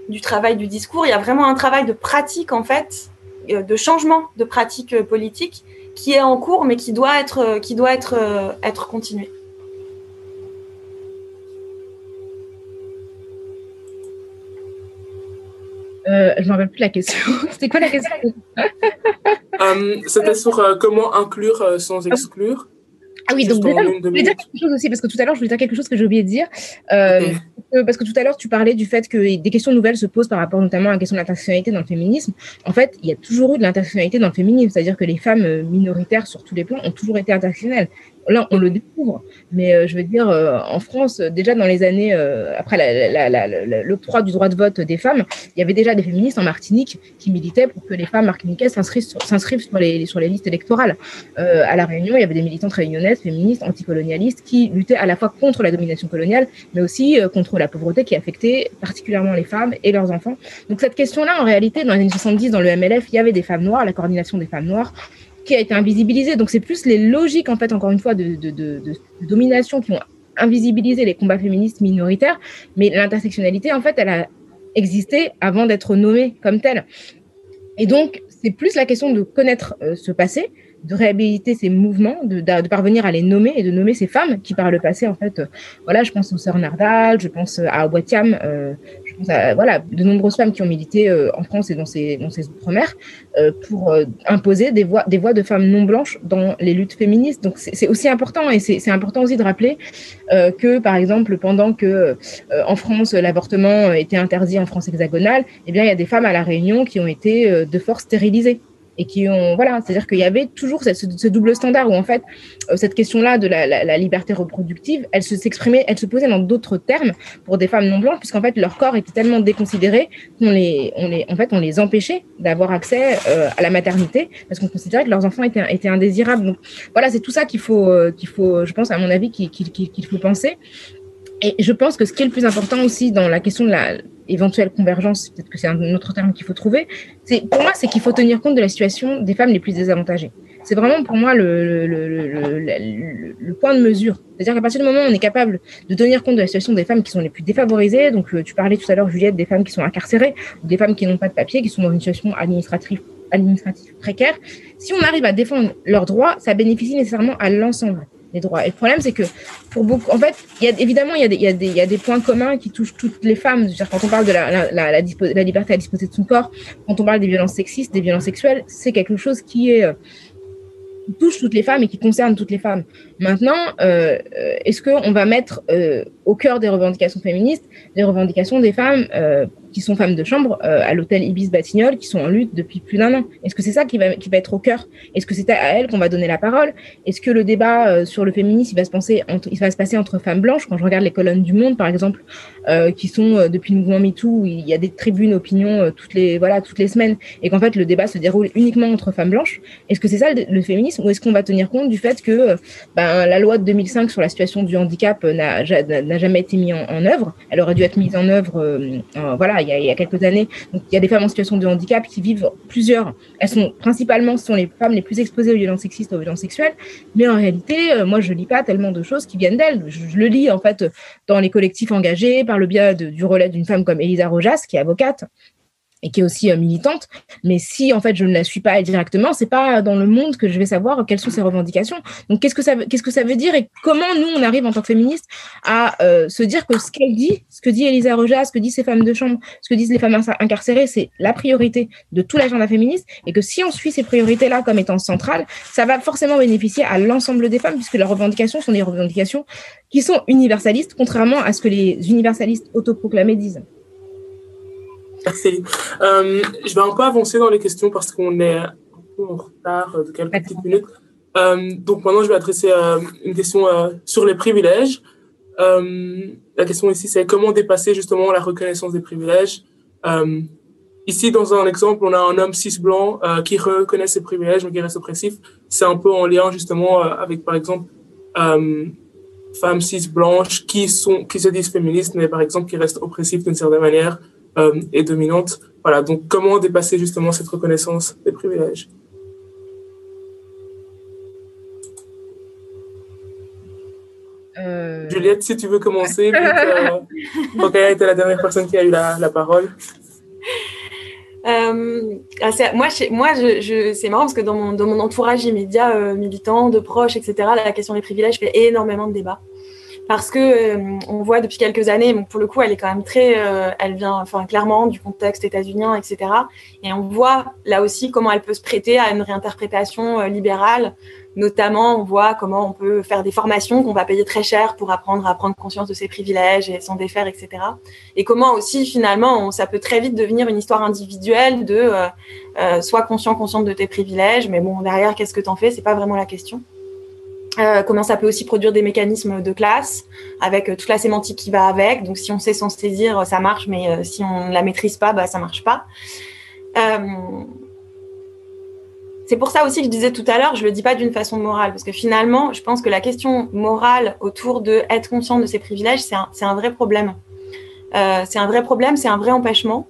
du travail du discours, il y a vraiment un travail de pratique, en fait, euh, de changement de pratique euh, politique qui est en cours, mais qui doit être, euh, qui doit être, être continué. Euh, je ne me rappelle plus la question. (laughs) C'était quoi la question? C'était sur comment inclure sans exclure. Ah oui, donc je voulais dire quelque chose aussi, parce que tout à l'heure, je voulais dire quelque chose que j'ai oublié de dire. Euh, parce que tout à l'heure, tu parlais du fait que des questions nouvelles se posent par rapport notamment à la question de l'intersectionnalité dans le féminisme. En fait, il y a toujours eu de l'intersectionnalité dans le féminisme, c'est-à-dire que les femmes euh, minoritaires sur tous les plans ont toujours été intersectionnelles. Là, on le découvre. Mais euh, je veux dire, euh, en France, déjà dans les années, euh, après l'octroi du droit de vote des femmes, il y avait déjà des féministes en Martinique qui militaient pour que les femmes martiniquaises s'inscrivent sur, les, sur les listes électorales. à La Réunion, il y avait des militantes réunionnaises, féministes, anticolonialistes, qui luttaient à la fois contre la domination coloniale, mais aussi contre la pauvreté qui affectait particulièrement les femmes et leurs enfants. Donc cette question-là, en réalité, dans les années 70, dans le MLF, il y avait des femmes noires, la coordination des femmes noires, qui a été invisibilisé. Donc c'est plus les logiques, en fait, encore une fois, de, domination qui ont invisibilisé les combats féministes minoritaires. Mais l'intersectionnalité, en fait, elle a existé avant d'être nommée comme telle. Et donc, c'est plus la question de connaître euh, ce passé, de réhabiliter ces mouvements, de, parvenir à les nommer et de nommer ces femmes qui, par le passé, en fait, euh, voilà, je pense aux sœurs Nardal, je pense à Watiam, euh, voilà, de nombreuses femmes qui ont milité euh, en France et dans ces, dans outre-mer pour imposer des voix, des voix de femmes non blanches dans les luttes féministes. Donc, c'est aussi important et c'est important aussi de rappeler que, par exemple, pendant que en France, l'avortement était interdit en France hexagonale, eh bien, il y a des femmes à La Réunion qui ont été de force stérilisées et qui ont voilà c'est à dire qu'il y avait toujours ce, double standard où en fait euh, cette question là de la, liberté reproductive elle se s'exprimait elle se posait dans d'autres termes pour des femmes non blanches puisqu'en fait leur corps était tellement déconsidéré qu'on les on les en fait on les empêchait d'avoir accès euh, à la maternité parce qu'on considérait que leurs enfants étaient étaient indésirables. Donc voilà c'est tout ça qu'il faut euh, qu'il faut je pense à mon avis qu'il faut penser et je pense que ce qui est le plus important aussi dans la question de la éventuelle convergence, peut-être que c'est un autre terme qu'il faut trouver, c'est pour moi, c'est qu'il faut tenir compte de la situation des femmes les plus désavantagées. C'est vraiment pour moi le, le, le, le point de mesure. C'est-à-dire qu'à partir du moment où on est capable de tenir compte de la situation des femmes qui sont les plus défavorisées, donc euh, tu parlais tout à l'heure, Juliette, des femmes qui sont incarcérées, des femmes qui n'ont pas de papier, qui sont dans une situation administrative, administrative précaire, si on arrive à défendre leurs droits, ça bénéficie nécessairement à l'ensemble les droits. Et le problème, c'est que pour beaucoup, en fait, y a, évidemment, il y a, des, points communs qui touchent toutes les femmes. Quand on parle de la, la, la, la, liberté à disposer de son corps, quand on parle des violences sexistes, des violences sexuelles, c'est quelque chose qui euh, touche toutes les femmes et qui concerne toutes les femmes. Maintenant, euh, est-ce qu'on va mettre euh, au cœur des revendications féministes les revendications des femmes euh, qui sont femmes de chambre à l'hôtel Ibis Batignolles, qui sont en lutte depuis plus d'un an? Est-ce que c'est ça qui va, qui va être au cœur? Est-ce que c'est à elles qu'on va donner la parole? Est-ce que le débat sur le féminisme, il va, se passer entre femmes blanches? Quand je regarde les colonnes du Monde, par exemple, qui sont depuis le mouvement MeToo, il y a des tribunes opinions toutes les voilà toutes les semaines, et qu'en fait le débat se déroule uniquement entre femmes blanches. Est-ce que c'est ça le, féminisme? Ou est-ce qu'on va tenir compte du fait que ben, la loi de 2005 sur la situation du handicap n'a jamais été mise en, œuvre Elle aurait dû être mise en œuvre, euh, voilà, il y, a, quelques années. Il y a des femmes en situation de handicap qui vivent plusieurs. Elles sont principalement, ce sont les femmes les plus exposées aux violences sexistes, aux violences sexuelles. Mais en réalité, euh, moi, je lis pas tellement de choses qui viennent d'elles. Je, le lis en fait dans les collectifs engagés par le biais du relais d'une femme comme Elisa Rojas, qui est avocate, et qui est aussi euh, militante. Mais si en fait je ne la suis pas directement, c'est pas dans le monde que je vais savoir quelles sont ses revendications. Donc qu'est-ce que ça veut dire et comment nous on arrive en tant que féministes à euh, se dire que ce qu'elle dit, ce que dit Elisa Rojas, ce que disent ces femmes de chambre, ce que disent les femmes incarcérées, c'est la priorité de tout l'agenda féministe et que si on suit ces priorités là comme étant centrales, ça va forcément bénéficier à l'ensemble des femmes puisque leurs revendications sont des revendications qui sont universalistes contrairement à ce que les universalistes autoproclamés disent. Merci. Euh, je vais un peu avancer dans les questions parce qu'on est un peu en retard de quelques petites minutes. Euh, donc maintenant, je vais adresser euh, une question sur les privilèges. la question ici, c'est comment dépasser justement la reconnaissance des privilèges? ici, dans un exemple, on a un homme cis blanc qui reconnaît ses privilèges, mais qui reste oppressif. C'est un peu en lien justement avec, par exemple, femmes cis blanches qui sont qui se disent féministes, mais par exemple qui restent oppressives d'une certaine manière euh, et dominante. Voilà, donc comment dépasser justement cette reconnaissance des privilèges? Euh... Juliette, si tu veux commencer, que euh, (laughs) était la dernière personne qui a eu la, la parole. Euh, ah, moi, moi je, c'est marrant parce que dans mon, dans mon entourage immédiat, euh, militant, de proches, etc., la question des privilèges fait énormément de débats parce que euh, on voit depuis quelques années, donc pour le coup, elle est quand même très, euh, elle vient, enfin clairement du contexte états-unien, etc. Et on voit là aussi comment elle peut se prêter à une réinterprétation euh, libérale. Notamment, on voit comment on peut faire des formations qu'on va payer très cher pour apprendre à prendre conscience de ses privilèges et s'en défaire, etc. Et comment aussi, finalement, ça peut très vite devenir une histoire individuelle de sois conscient, consciente de tes privilèges, mais bon, derrière, qu'est-ce que t'en fais? C'est pas vraiment la question. Comment ça peut aussi produire des mécanismes de classe avec toute la sémantique qui va avec. Donc, si on sait s'en saisir, ça marche, mais si on ne la maîtrise pas, bah, ça marche pas. C'est pour ça aussi que je disais tout à l'heure, je le dis pas d'une façon morale, parce que finalement, je pense que la question morale autour de être conscient de ses privilèges, c'est un, vrai problème. Euh, c'est un vrai problème, c'est un vrai empêchement.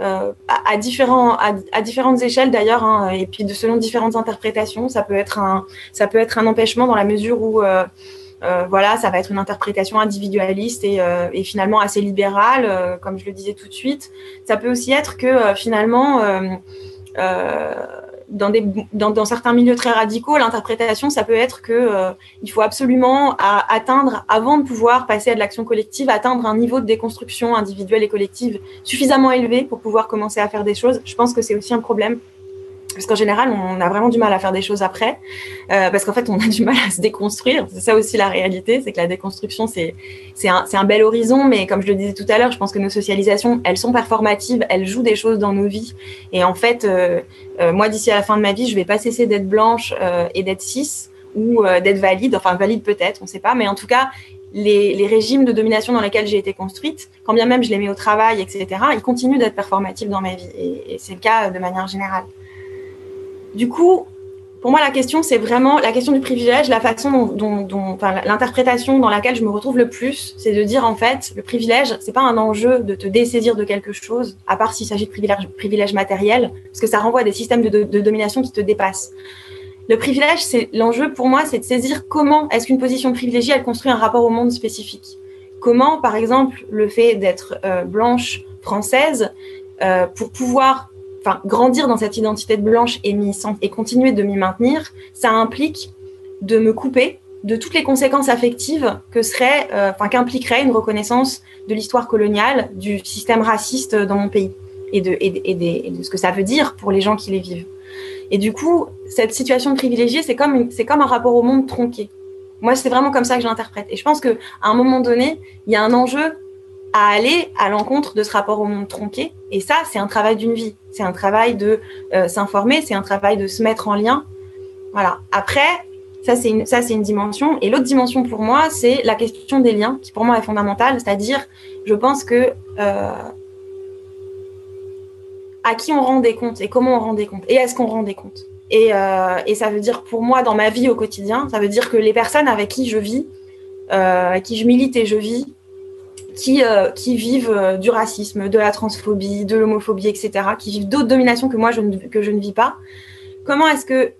Euh, à, différents, à, différentes échelles d'ailleurs, hein, et puis de, selon différentes interprétations, ça peut être un, ça peut être un empêchement dans la mesure où, euh, euh voilà, ça va être une interprétation individualiste et, euh, et finalement assez libérale, euh, comme je le disais tout de suite. Ça peut aussi être que finalement dans, des, dans, certains milieux très radicaux, l'interprétation, ça peut être que euh, il faut absolument atteindre, avant de pouvoir passer à de l'action collective, atteindre un niveau de déconstruction individuelle et collective suffisamment élevé pour pouvoir commencer à faire des choses. Je pense que c'est aussi un problème parce qu'en général, on a vraiment du mal à faire des choses après, euh, parce qu'en fait, on a du mal à se déconstruire. C'est ça aussi la réalité, c'est que la déconstruction, c'est un, un bel horizon, mais comme je le disais tout à l'heure, je pense que nos socialisations, elles sont performatives, elles jouent des choses dans nos vies. Et en fait, euh, euh, moi, d'ici à la fin de ma vie, je vais pas cesser d'être blanche euh, et d'être cis ou euh, d'être valide, enfin valide peut-être, on ne sait pas, mais en tout cas, les, les, régimes de domination dans lesquels j'ai été construite, quand bien même je les mets au travail, etc., ils continuent d'être performatifs dans ma vie. Et, et c'est le cas de manière générale. Du coup, pour moi, la question, c'est vraiment la question du privilège, la façon dont, l'interprétation dans laquelle je me retrouve le plus, c'est de dire en fait, le privilège, c'est pas un enjeu de te dessaisir de quelque chose, à part s'il s'agit de privilège, privilège matériel, parce que ça renvoie à des systèmes de domination qui te dépassent. Le privilège, c'est l'enjeu pour moi, c'est de saisir comment est-ce qu'une position privilégiée, elle construit un rapport au monde spécifique. Comment, par exemple, le fait d'être euh, blanche française, euh, pour pouvoir enfin, grandir dans cette identité de blanche et, et continuer de m'y maintenir, ça implique de me couper de toutes les conséquences affectives que serait, euh, enfin, qu'impliquerait une reconnaissance de l'histoire coloniale, du système raciste dans mon pays et de, et, et, de ce que ça veut dire pour les gens qui les vivent. Et du coup, cette situation privilégiée, c'est comme, c'est comme un rapport au monde tronqué. Moi, c'est vraiment comme ça que je l'interprète. Et je pense qu'à un moment donné, il y a un enjeu à aller à l'encontre de ce rapport au monde tronqué. Et ça, c'est un travail d'une vie. C'est un travail de euh, s'informer, c'est un travail de se mettre en lien. Voilà. Après, ça c'est une, une dimension. Et l'autre dimension pour moi, c'est la question des liens, qui pour moi est fondamentale. C'est-à-dire, je pense que euh, à qui on rend des comptes et comment on rend des comptes et est-ce qu'on rend des comptes. Et, euh, et, ça veut dire pour moi dans ma vie au quotidien, ça veut dire que les personnes avec qui je vis, euh, qui je milite et je vis, qui, euh, qui vivent euh, du racisme, de la transphobie, de l'homophobie, etc., qui vivent d'autres dominations que moi je ne, que je ne vis pas. Comment est-ce que,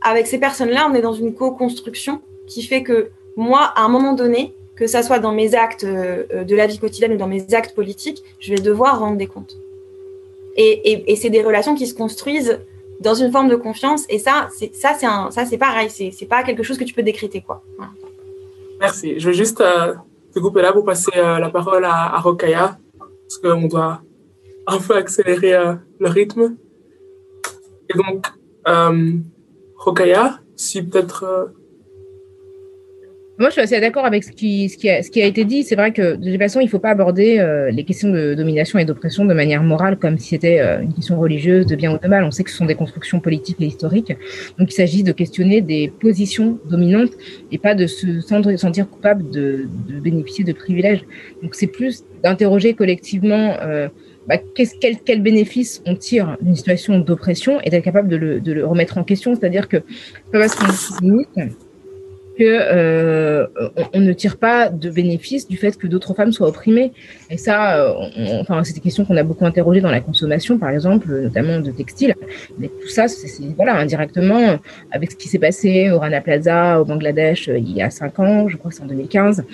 avec ces personnes-là, on est dans une co-construction qui fait que moi, à un moment donné, que ça soit dans mes actes euh, de la vie quotidienne ou dans mes actes politiques, je vais devoir rendre des comptes. Et, c'est des relations qui se construisent dans une forme de confiance. Et ça, c'est ça, c'est ça, c'est pareil. C'est, pas quelque chose que tu peux décréter, quoi. Merci. Je veux juste ce groupe-là pour passer euh, la parole à, à Rokaya, parce qu'on doit un peu accélérer euh, le rythme. Et donc, euh, Rokaya, si peut-être moi, je suis assez d'accord avec ce qui, ce, qui a, ce qui a été dit. C'est vrai que de toute façon, il ne faut pas aborder euh, les questions de domination et d'oppression de manière morale comme si c'était euh, une question religieuse de bien ou de mal. On sait que ce sont des constructions politiques et historiques. Donc, il s'agit de questionner des positions dominantes et pas de se sentir coupable de, de bénéficier de privilèges. Donc, c'est plus d'interroger collectivement euh, bah, quel, quel bénéfice on tire d'une situation d'oppression et d'être capable de le, de le remettre en question. C'est-à-dire que pas parce qu'on que euh, on, ne tire pas de bénéfice du fait que d'autres femmes soient opprimées. Et ça, euh, enfin, c'est des questions qu'on a beaucoup interrogées dans la consommation, par exemple, notamment de textiles. Mais tout ça, c'est voilà, indirectement, avec ce qui s'est passé au Rana Plaza, au Bangladesh, euh, il y a cinq ans, je crois que c'est en 2015,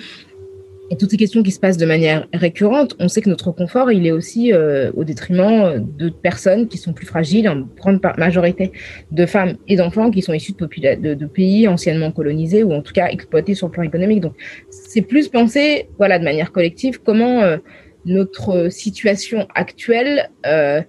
et toutes ces questions qui se passent de manière récurrente, on sait que notre confort, il est aussi euh, au détriment de personnes qui sont plus fragiles, en grande majorité de femmes et d'enfants qui sont issus de, de, de, pays anciennement colonisés ou en tout cas exploités sur le plan économique. Donc, c'est plus penser, voilà, de manière collective, comment euh, notre situation actuelle, euh,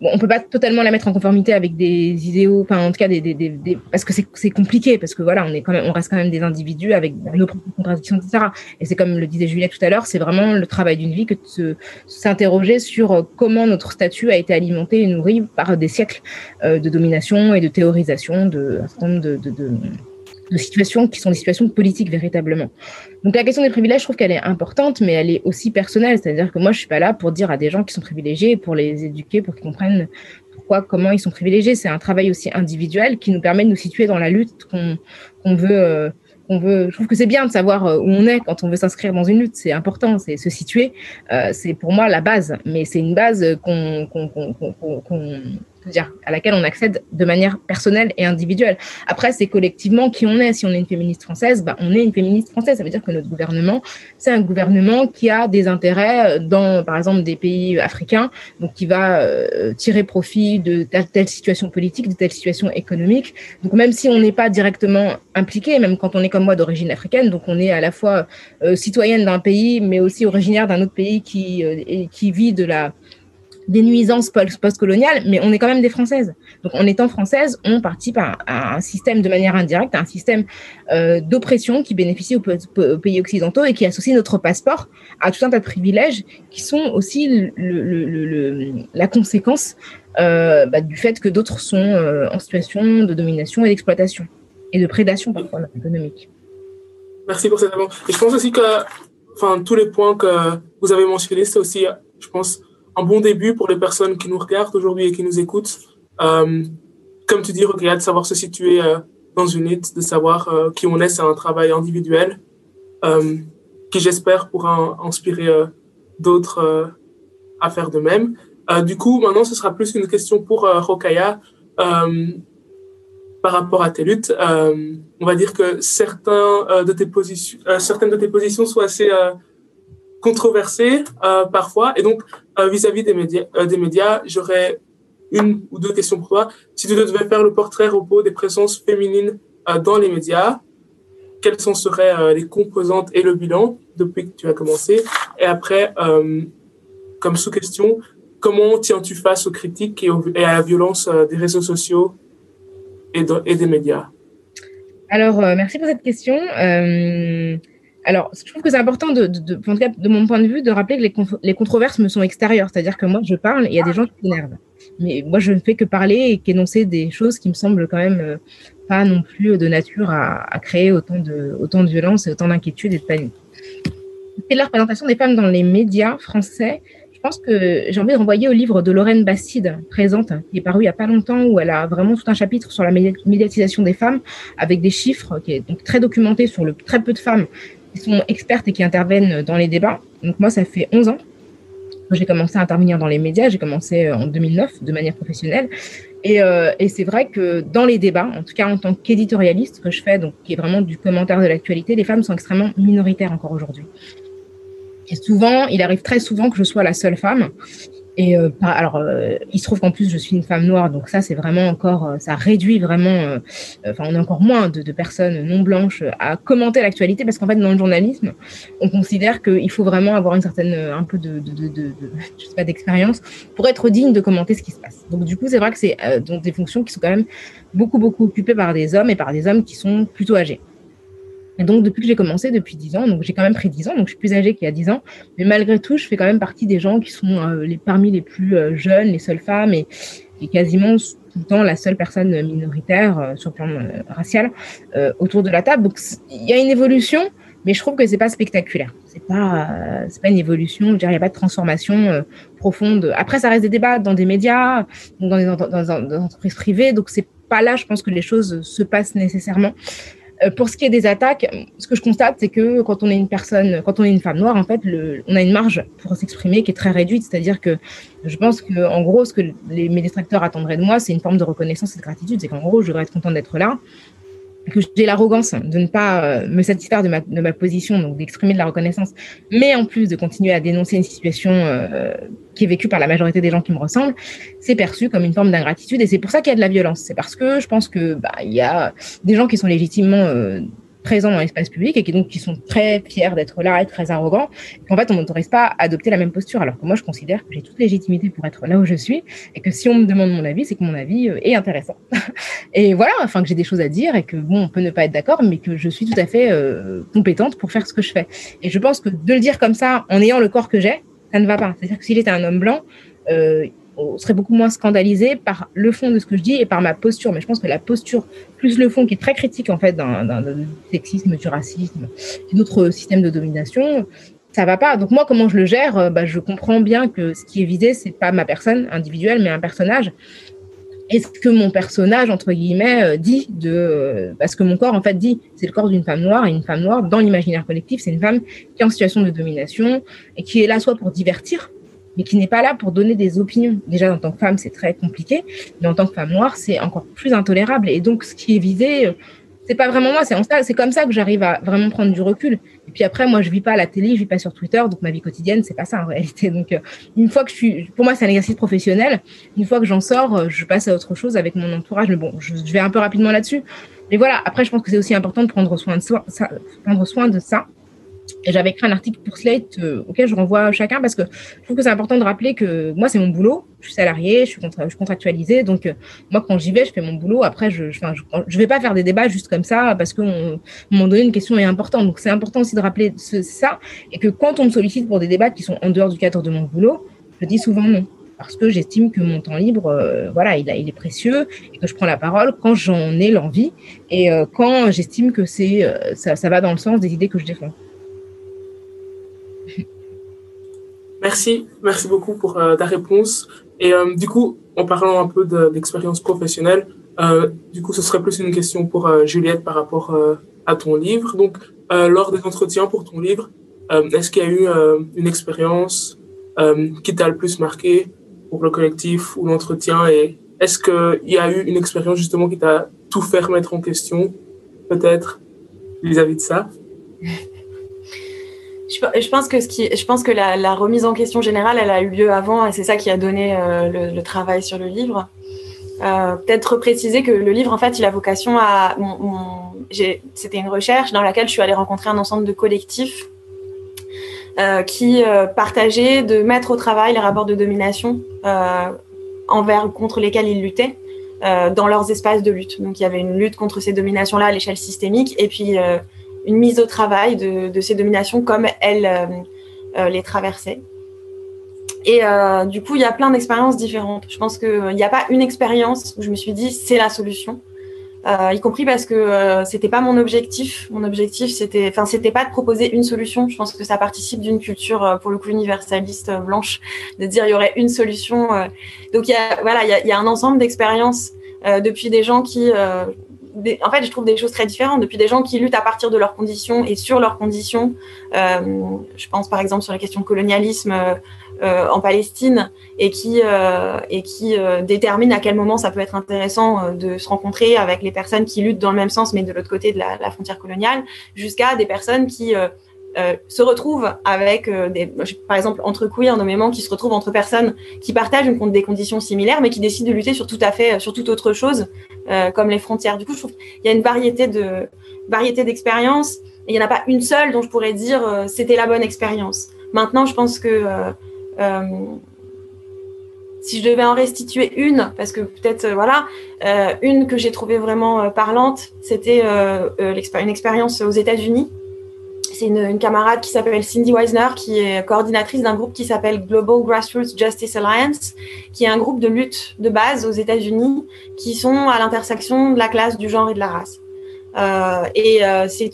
bon, on peut pas totalement la mettre en conformité avec des idéaux, enfin en tout cas des, des, des, des parce que c'est compliqué, parce que voilà, on est quand même, on reste quand même des individus avec nos propres contradictions, etc. Et c'est comme le disait Juliette tout à l'heure, c'est vraiment le travail d'une vie que de s'interroger sur comment notre statut a été alimenté et nourri par des siècles euh, de domination et de théorisation de de, de, de de situations qui sont des situations politiques véritablement. Donc la question des privilèges, je trouve qu'elle est importante, mais elle est aussi personnelle. C'est-à-dire que moi, je suis pas là pour dire à des gens qui sont privilégiés, pour les éduquer, pour qu'ils comprennent pourquoi, comment ils sont privilégiés. C'est un travail aussi individuel qui nous permet de nous situer dans la lutte qu'on veut. Euh, veut, je trouve que c'est bien de savoir euh, où on est quand on veut s'inscrire dans une lutte. C'est important, c'est se situer. Euh, c'est pour moi la base, mais c'est une base qu'on à laquelle on accède de manière personnelle et individuelle. Après, c'est collectivement qui on est. Si on est une féministe française, bah, on est une féministe française. Ça veut dire que notre gouvernement, c'est un gouvernement qui a des intérêts dans, par exemple, des pays africains, donc qui va euh, tirer profit de telle, situation politique, de telle situation économique. Donc, même si on n'est pas directement impliqué, même quand on est comme moi d'origine africaine, donc on est à la fois euh, citoyenne d'un pays, mais aussi originaire d'un autre pays qui, euh, qui vit de la des nuisances post-coloniales, mais on est quand même des Françaises. Donc, en étant Françaises, on participe à, un système de manière indirecte, à un système euh, d'oppression qui bénéficie aux, pays occidentaux et qui associe notre passeport à tout un tas de privilèges qui sont aussi la conséquence euh, bah, du fait que d'autres sont euh, en situation de domination et d'exploitation et de prédation parfois économique. Merci pour cette réponse. Et je pense aussi que, enfin, tous les points que vous avez mentionnés, c'est aussi, je pense, un bon début pour les personnes qui nous regardent aujourd'hui et qui nous écoutent. Euh, comme tu dis, regarde, de savoir se situer euh, dans une lutte, de savoir euh, qui on est, c'est un travail individuel qui, j'espère, pourra inspirer d'autres à faire de même. du coup, maintenant, ce sera plus une question pour Rokaya par rapport à tes luttes. on va dire que certains, de tes positions, certaines de tes positions sont assez controversé euh, parfois. Et donc, euh, vis-à-vis des médias, euh, des médias j'aurais une ou deux questions pour toi. Si tu devais faire le portrait repos des présences féminines dans les médias, quelles sont seraient les composantes et le bilan depuis que tu as commencé? Et après, comme sous-question, comment tiens-tu face aux critiques et, à la violence des réseaux sociaux et des médias? Alors, merci pour cette question. Alors, je trouve que c'est important, de, de, en tout cas, de mon point de vue, de rappeler que les, les controverses me sont extérieures. C'est-à-dire que moi, je parle et il y a des gens qui s'énervent. Mais moi, je ne fais que parler et qu'énoncer des choses qui me semblent quand même euh, pas non plus de nature à, créer autant de, autant de violence et autant d'inquiétude et de panique. C'est la représentation des femmes dans les médias français. Je pense que j'ai envie de renvoyer au livre de Lorraine Bastide, présente, qui est paru il n'y a pas longtemps, où elle a vraiment tout un chapitre sur la médiatisation des femmes, avec des chiffres, qui est donc très documenté sur le très peu de femmes qui sont expertes et qui interviennent dans les débats. Donc moi, ça fait 11 ans que j'ai commencé à intervenir dans les médias. J'ai commencé euh, en 2009 de manière professionnelle. Et, euh, et c'est vrai que dans les débats, en tout cas en tant qu'éditorialiste, que je fais, donc qui est vraiment du commentaire de l'actualité, les femmes sont extrêmement minoritaires encore aujourd'hui. Et souvent, il arrive très souvent que je sois la seule femme. Et euh, alors, euh, il se trouve qu'en plus, je suis une femme noire, donc ça, c'est vraiment encore, euh, ça réduit vraiment, enfin, on a encore moins de, de, personnes non blanches à commenter l'actualité, parce qu'en fait, dans le journalisme, on considère qu'il faut vraiment avoir une certaine, un peu de, de, de je sais pas, d'expérience pour être digne de commenter ce qui se passe. Donc, du coup, c'est vrai que c'est donc des fonctions qui sont quand même beaucoup, beaucoup occupées par des hommes et par des hommes qui sont plutôt âgés. Et donc, depuis que j'ai commencé, depuis 10 ans, donc j'ai quand même pris 10 ans, donc je suis plus âgée qu'il y a 10 ans, mais malgré tout, je fais quand même partie des gens qui sont euh, les, parmi les plus euh, jeunes, les seules femmes et, quasiment tout le temps la seule personne minoritaire euh, sur le plan racial autour de la table. Donc, il y a une évolution, mais je trouve que c'est pas spectaculaire. C'est pas, c'est pas une évolution. Il n'y a pas de transformation profonde. Après, ça reste des débats dans des médias, dans des, dans des entreprises privées, donc c'est pas là, je pense que les choses se passent nécessairement. Euh, pour ce qui est des attaques, ce que je constate, c'est que quand on est une personne, quand on est une femme noire, en fait, on a une marge pour s'exprimer qui est très réduite. C'est-à-dire que je pense que, en gros, ce que les, mes distracteurs attendraient de moi, c'est une forme de reconnaissance et de gratitude. C'est qu'en gros, je devrais être contente d'être là que j'ai l'arrogance de ne pas euh, me satisfaire de ma, position, donc d'exprimer de la reconnaissance, mais en plus de continuer à dénoncer une situation euh, qui est vécue par la majorité des gens qui me ressemblent, c'est perçu comme une forme d'ingratitude et c'est pour ça qu'il y a de la violence. C'est parce que je pense que il y a des gens qui sont légitimement euh, présents dans l'espace public et qui donc qui sont très fiers d'être là et très arrogants. En fait, on m'autorise pas à adopter la même posture, alors que moi, je considère que j'ai toute légitimité pour être là où je suis et que si on me demande mon avis, c'est que mon avis euh, est intéressant. (laughs) et voilà, enfin que j'ai des choses à dire et que bon, on peut ne pas être d'accord, mais que je suis tout à fait euh, compétente pour faire ce que je fais. Et je pense que de le dire comme ça, en ayant le corps que j'ai, ça ne va pas. C'est-à-dire que s'il était un homme blanc, euh, serait beaucoup moins scandalisé par le fond de ce que je dis et par ma posture. Mais je pense que la posture, plus le fond, qui est très critique en fait d'un sexisme, du racisme, d'autres systèmes de domination, ça va pas. Donc moi, comment je le gère bah, Je comprends bien que ce qui est visé, c'est pas ma personne individuelle, mais un personnage. Et ce que mon personnage, entre guillemets, euh, dit de... Parce que mon corps, en fait, dit, c'est le corps d'une femme noire. Et une femme noire, dans l'imaginaire collectif, c'est une femme qui est en situation de domination et qui est là soit pour divertir, mais qui n'est pas là pour donner des opinions. Déjà, en tant que femme, c'est très compliqué, mais en tant que femme noire, c'est encore plus intolérable. Et donc, ce qui est visé, euh, c'est pas vraiment moi, c'est comme ça que j'arrive à vraiment prendre du recul. Et puis après, moi, je vis pas à la télé, je vis pas sur Twitter, donc ma vie quotidienne, c'est pas ça en réalité. Donc, euh, une fois que je suis, pour moi, c'est un exercice professionnel. Une fois que j'en sors, euh, je passe à autre chose avec mon entourage. Mais bon, je, vais un peu rapidement là-dessus. Mais voilà, après, je pense que c'est aussi important de prendre soin de ça, j'avais écrit un article pour Slate euh, auquel je renvoie chacun parce que je trouve que c'est important de rappeler que moi, c'est mon boulot. Je suis salarié, je suis, je contractualisée. Donc, euh, moi, quand j'y vais, je fais mon boulot. Après, je ne je, je, vais pas faire des débats juste comme ça parce qu'à un moment donné, une question est importante. Donc, c'est important aussi de rappeler ça et que quand on me sollicite pour des débats qui sont en dehors du cadre de mon boulot, je dis souvent non parce que j'estime que mon temps libre, euh, voilà, il, il, est précieux et que je prends la parole quand j'en ai l'envie et quand j'estime que c'est ça va dans le sens des idées que je défends. Merci, merci beaucoup pour euh, ta réponse. Et euh, du coup, en parlant un peu d'expérience professionnelle, euh, du coup, ce serait plus une question pour Juliette par rapport à ton livre. Donc, lors des entretiens pour ton livre, est-ce qu'il y a eu une expérience qui t'a le plus marqué pour le collectif ou l'entretien? Et est-ce qu'il y a eu une expérience justement qui t'a tout fait remettre en question, peut-être, vis-à-vis de ça? (laughs) je, pense que la, remise en question générale, elle a eu lieu avant, et c'est ça qui a donné euh, le, travail sur le livre. Euh, Peut-être préciser que le livre, en fait, il a vocation à. C'était une recherche dans laquelle je suis allée rencontrer un ensemble de collectifs euh, qui partageaient de mettre au travail les rapports de domination envers ou contre lesquels ils luttaient. dans leurs espaces de lutte. Donc il y avait une lutte contre ces dominations-là à l'échelle systémique et puis une mise au travail de, ces dominations comme elles euh, euh, les traversaient. Et euh, du coup, il y a plein d'expériences différentes. Je pense qu'il n'y a pas une expérience où je me suis dit c'est la solution. y compris parce que c'était pas mon objectif. Mon objectif, c'était, enfin, c'était pas de proposer une solution. Je pense que ça participe d'une culture, pour le coup, universaliste blanche, de dire il y aurait une solution. donc il y a, voilà, il y a, un ensemble d'expériences depuis des gens qui en fait, je trouve des choses très différentes. Depuis des gens qui luttent à partir de leurs conditions et sur leurs conditions. Euh, je pense par exemple sur la question colonialisme euh, euh, en Palestine et qui, et qui déterminent à quel moment ça peut être intéressant de se rencontrer avec les personnes qui luttent dans le même sens mais de l'autre côté de la, frontière coloniale, jusqu'à des personnes qui euh, se retrouvent avec euh, des, par exemple entre queer nommément qui se retrouvent entre personnes qui partagent une, des conditions similaires mais qui décident de lutter sur tout à fait sur toute autre chose euh, comme les frontières. Du coup je trouve qu'il y a une variété de variété d'expériences. Et il n'y en a pas une seule dont je pourrais dire c'était la bonne expérience. Maintenant je pense que si je devais en restituer une, parce que peut-être voilà, une que j'ai trouvée vraiment parlante, c'était une expérience aux États-Unis c'est une, camarade qui s'appelle Cindy Weisner, qui est coordinatrice d'un groupe qui s'appelle Global Grassroots Justice Alliance, qui est un groupe de lutte de base aux États-Unis, qui sont à l'intersection de la classe, du genre et de la race. Euh, et euh, c'est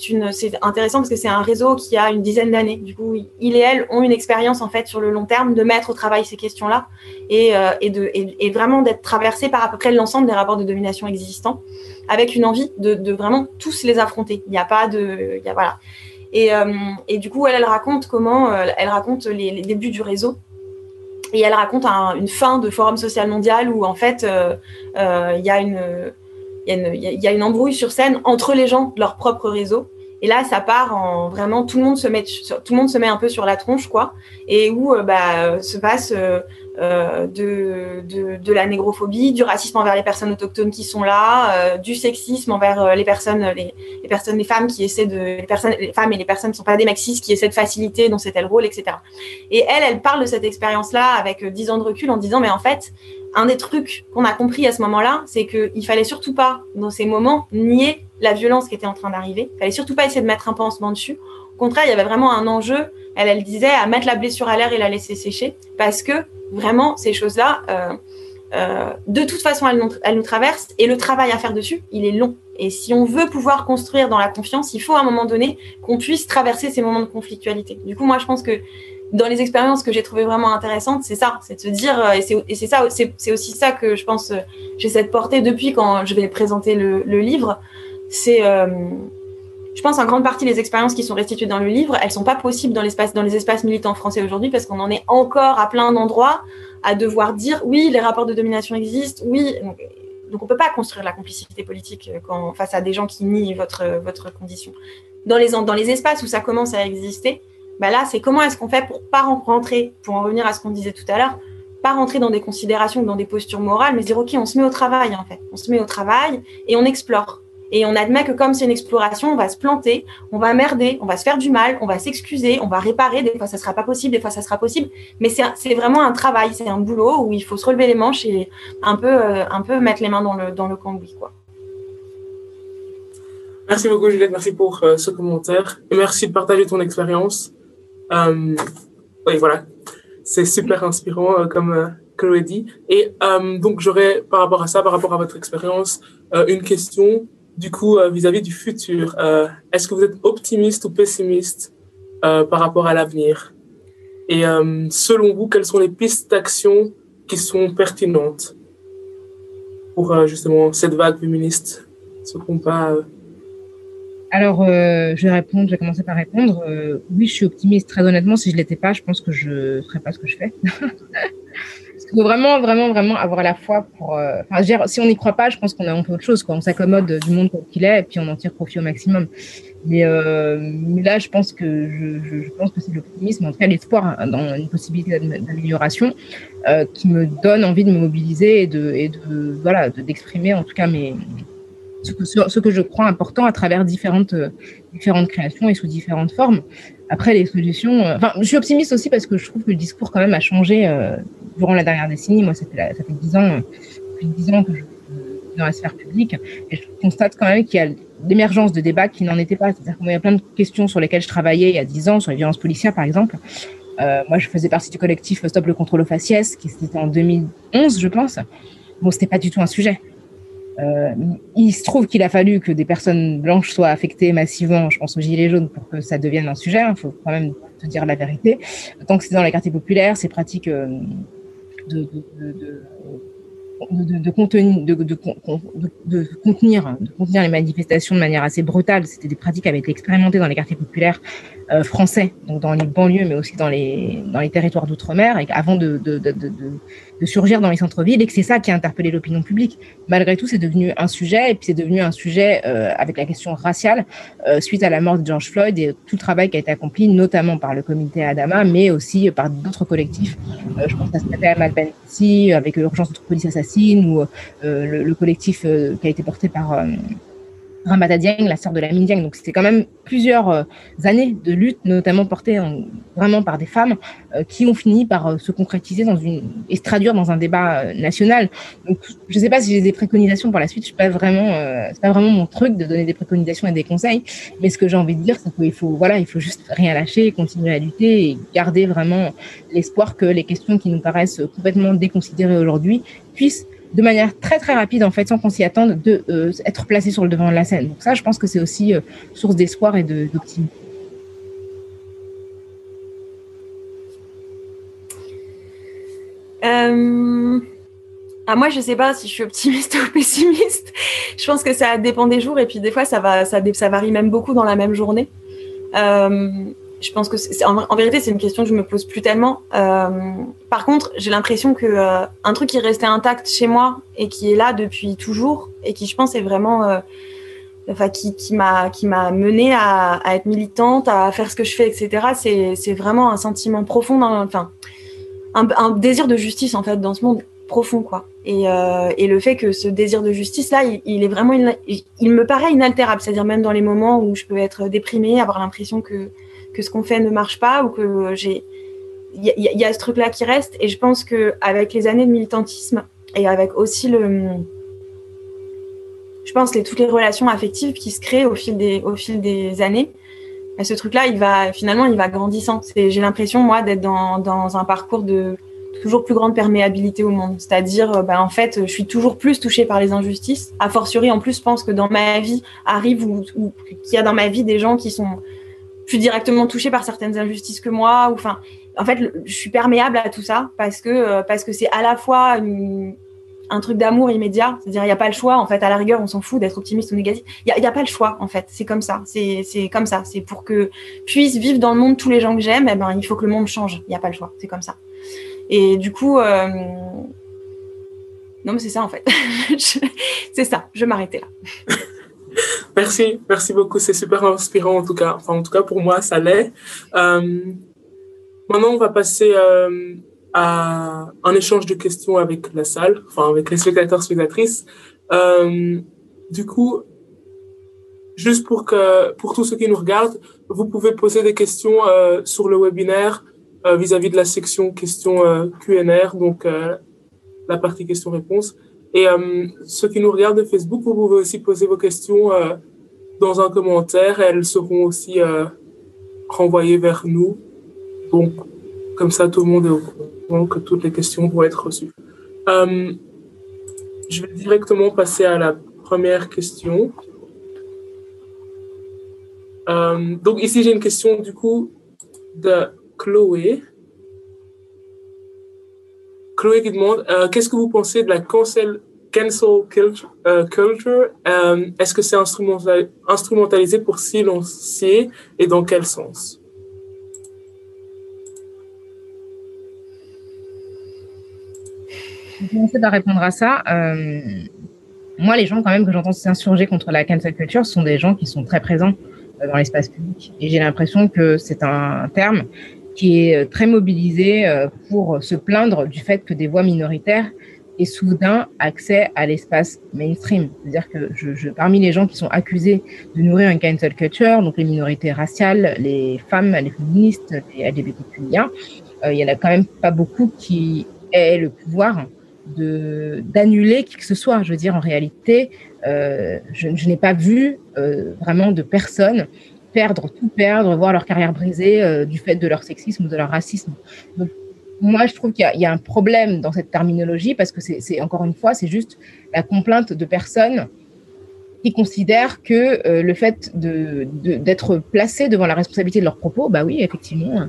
intéressant parce que c'est un réseau qui a une dizaine d'années. Du coup, il et elle ont une expérience en fait sur le long terme de mettre au travail ces questions-là et, euh, de vraiment d'être traversé par à peu près l'ensemble des rapports de domination existants, avec une envie de, vraiment tous les affronter. Il n'y a pas de, voilà. Et, euh, et, du coup, elle, raconte comment, euh, elle raconte les, débuts du réseau. Et elle raconte une fin de Forum social mondial où en fait, euh, il y a une y, a une embrouille sur scène entre les gens de leur propre réseau. Et là, ça part en vraiment tout le monde se met tout le monde se met un peu sur la tronche, quoi. Et où bah, se passe de, de, de, la négrophobie, du racisme envers les personnes autochtones qui sont là, euh, du sexisme envers euh, les personnes, les, personnes, les femmes qui essaient de, les personnes, les femmes et les personnes sont pas des maxis qui essaient de faciliter dans cet rôle, etc. Et elle, elle parle de cette expérience-là avec dix ans de recul en disant, mais en fait, un des trucs qu'on a compris à ce moment-là, c'est qu'il fallait surtout pas, dans ces moments, nier la violence qui était en train d'arriver. Il fallait surtout pas essayer de mettre un pansement dessus. Au contraire, il y avait vraiment un enjeu Elle, elle disait à mettre la blessure à l'air et la laisser sécher parce que vraiment, ces choses-là, euh, euh, de toute façon, elles nous, traversent et le travail à faire dessus, il est long. Et si on veut pouvoir construire dans la confiance, il faut à un moment donné qu'on puisse traverser ces moments de conflictualité. Du coup, moi, je pense que dans les expériences que j'ai trouvées vraiment intéressantes, c'est ça, c'est de se dire, euh, et c'est ça, c'est aussi ça que je pense, j'essaie de porter depuis quand je vais présenter le, le livre, c'est je pense en grande partie les expériences qui sont restituées dans le livre, elles sont pas possibles dans l'espace dans les espaces militants français aujourd'hui parce qu'on en est encore à plein d'endroits à devoir dire oui, les rapports de domination existent, oui. Donc, donc on peut pas construire la complicité politique euh, face à des gens qui nient votre votre condition. Dans les espaces où ça commence à exister, bah là c'est comment est-ce qu'on fait pour pas rentrer pour en revenir à ce qu'on disait tout à l'heure, pas rentrer dans des considérations, dans des postures morales, mais dire ok, on se met au travail en fait, on se met au travail et on explore. Et on admet que comme c'est une exploration, on va se planter, on va merder, on va se faire du mal, on va s'excuser, on va réparer. Des fois, ça sera pas possible, des fois, ça sera possible. Mais c'est vraiment un travail, c'est un boulot où il faut se relever les manches et un peu, euh, un peu mettre les mains dans le, dans le cambouis, quoi. Merci beaucoup, Juliette. Merci pour euh, ce commentaire. Merci de partager ton expérience. Euh, oui, voilà. C'est super inspirant, comme Chloé dit. Et donc, j'aurais, par rapport à ça, par rapport à votre expérience, une question du coup, euh, vis-à-vis du futur, euh, est-ce que vous êtes optimiste ou pessimiste euh, par rapport à l'avenir? Et selon vous, quelles sont les pistes d'action qui sont pertinentes pour justement cette vague féministe? Ce combat alors, je vais répondre, je vais commencer par répondre. oui, je suis optimiste. Très honnêtement, si je l'étais pas, je pense que je ferais pas ce que je fais. (laughs) Il faut vraiment, vraiment, vraiment avoir la foi pour. Euh, si on n'y croit pas, je pense qu'on a peu autre chose. Quoi. On s'accommode du monde qu'il est et puis on en tire profit au maximum. Mais, euh, là, je pense que je, je, pense que c'est l'optimisme, en tout cas l'espoir hein, dans une possibilité d'amélioration, euh, qui me donne envie de me mobiliser et de voilà, d'exprimer en tout cas mes ce que, ce que je crois important à travers différentes différentes créations et sous différentes formes. Après, les solutions. Enfin, je suis optimiste aussi parce que je trouve que le discours quand même a changé durant la dernière décennie. Moi, ça fait, ça fait 10 ans, 10 ans que je suis dans la sphère publique. Et je constate quand même qu'il y a l'émergence de débats qui n'en étaient pas. C'est-à-dire qu'il y a plein de questions sur lesquelles je travaillais il y a 10 ans, sur les violences policières, par exemple. Euh, moi, je faisais partie du collectif Stop le contrôle aux faciès, qui c'était en 2011, je pense. Bon, c'était pas du tout un sujet. Euh, il se trouve qu'il a fallu que des personnes blanches soient affectées massivement, je pense aux gilets jaunes, pour que ça devienne un sujet. Il hein. faut quand même te dire la vérité. Tant que c'est dans les quartiers populaires, ces pratiques euh, de, contenir, de contenir les manifestations de manière assez brutale. C'était des pratiques qui avaient été expérimentées dans les quartiers populaires euh, français, donc dans les banlieues, mais aussi dans les, dans les territoires d'outre-mer, et avant de, de, de, de, surgir dans les centres-villes, et que c'est ça qui a interpellé l'opinion publique. Malgré tout, c'est devenu un sujet, et puis c'est devenu un sujet euh, avec la question raciale, euh, suite à la mort de George Floyd et tout le travail qui a été accompli, notamment par le comité Adama, mais aussi par d'autres collectifs. Je pense à Malben ici, avec l'urgence de police assassine, ou le, le, collectif qui a été porté par Ramata Dieng, la sœur de la Dieng. Donc c'était quand même plusieurs euh, années de lutte, notamment portée vraiment par des femmes, euh, qui ont fini par euh, se concrétiser dans une et se traduire dans un débat national. Donc je ne sais pas si j'ai des préconisations pour la suite. Je suis pas vraiment, c'est pas vraiment mon truc de donner des préconisations et des conseils. Mais ce que j'ai envie de dire, c'est qu'il faut voilà, il faut juste rien lâcher, continuer à lutter et garder vraiment l'espoir que les questions qui nous paraissent complètement déconsidérées aujourd'hui puissent de manière très très rapide en fait, sans qu'on s'y attende, de euh, être placé sur le devant de la scène. Donc ça, je pense que c'est aussi euh, source d'espoir et d'optimisme. Euh... Ah, moi, je sais pas si je suis optimiste (laughs) ou pessimiste. Je pense que ça dépend des jours et puis des fois, ça, va, ça, ça varie même beaucoup dans la même journée. Je pense que en, vérité c'est une question que je me pose plus tellement. Euh, par contre, j'ai l'impression que euh, un truc qui est resté intact chez moi et qui est là depuis toujours et qui je pense est vraiment, euh, enfin qui, qui m'a qui m'a mené à, être militante, à faire ce que je fais, etc. C'est c'est vraiment un sentiment profond, enfin un, désir de justice en fait dans ce monde profond quoi. Et, euh, et le fait que ce désir de justice là, il, est vraiment, il, me paraît inaltérable. C'est-à-dire même dans les moments où je peux être déprimée, avoir l'impression que que ce qu'on fait ne marche pas ou que j'ai il y, a ce truc là qui reste et je pense que avec les années de militantisme et avec aussi le je pense les toutes les relations affectives qui se créent au fil des au fil des années Et ce truc-là, il va finalement, il va grandissant. J'ai l'impression, moi, d'être dans, dans, un parcours de toujours plus grande perméabilité au monde. C'est-à-dire, bah, en fait, je suis toujours plus touchée par les injustices. A fortiori, en plus, je pense que dans ma vie arrive ou, qu'il y a dans ma vie des gens qui sont plus directement touchés par certaines injustices que moi. Enfin, en fait, je suis perméable à tout ça parce que euh, parce que c'est à la fois un truc d'amour immédiat, c'est-à-dire il n'y a pas le choix. En fait, à la rigueur, on s'en fout d'être optimiste ou négatif. Il n'y a, a, pas le choix. En fait, c'est comme ça. C'est comme ça. C'est pour que puissent vivre dans le monde tous les gens que j'aime. Eh ben, il faut que le monde change. Il n'y a pas le choix. C'est comme ça. Et du coup. Euh... Non, mais c'est ça en fait. (laughs) c'est ça. Je vais m'arrêter là. merci, merci beaucoup. C'est super inspirant en tout cas. Enfin, en tout cas pour moi, ça l'est. Euh, Maintenant, on va passer euh, à un échange de questions avec la salle, enfin avec les spectateurs, spectatrices. Du coup, juste pour que pour tous ceux qui nous regardent, vous pouvez poser des questions sur le webinaire euh, vis-à-vis de la section questions euh, Q&R, donc euh, la partie questions-réponses. Et ceux qui nous regardent de Facebook, vous pouvez aussi poser vos questions dans un commentaire. Elles seront aussi renvoyées vers nous donc, comme ça, tout le monde est au courant que toutes les questions vont être reçues. Je vais directement passer à la première question. Donc ici, j'ai une question du coup de Chloé. Chloé qui demande, euh, qu'est-ce que vous pensez de la cancel, cancel culture, culture Est-ce que c'est instrumentalisé pour silencier et dans quel sens? Je vais commencer par répondre à ça. Euh, moi, les gens quand même que j'entends s'insurger contre la cancel culture sont des gens qui sont très présents euh, dans l'espace public. Et j'ai l'impression que c'est un terme qui est euh, très mobilisé pour se plaindre du fait que des voix minoritaires aient soudain accès à l'espace mainstream. C'est-à-dire que je, je, parmi les gens qui sont accusés de nourrir une cancel culture, donc les minorités raciales, les femmes, les féministes, les LGBTQIA, euh, il y en a quand même pas beaucoup qui aient le pouvoir d'annuler qui que ce soit. Je veux dire, en réalité, euh, je, je n'ai pas vu euh, vraiment de personnes perdre, tout perdre, voir leur carrière brisée euh, du fait de leur sexisme ou de leur racisme. Donc, moi, je trouve qu'il y, a un problème dans cette terminologie parce que c'est encore une fois, c'est juste la complainte de personnes qui considèrent que euh, le fait d'être de, placé devant la responsabilité de leurs propos, bah oui, effectivement,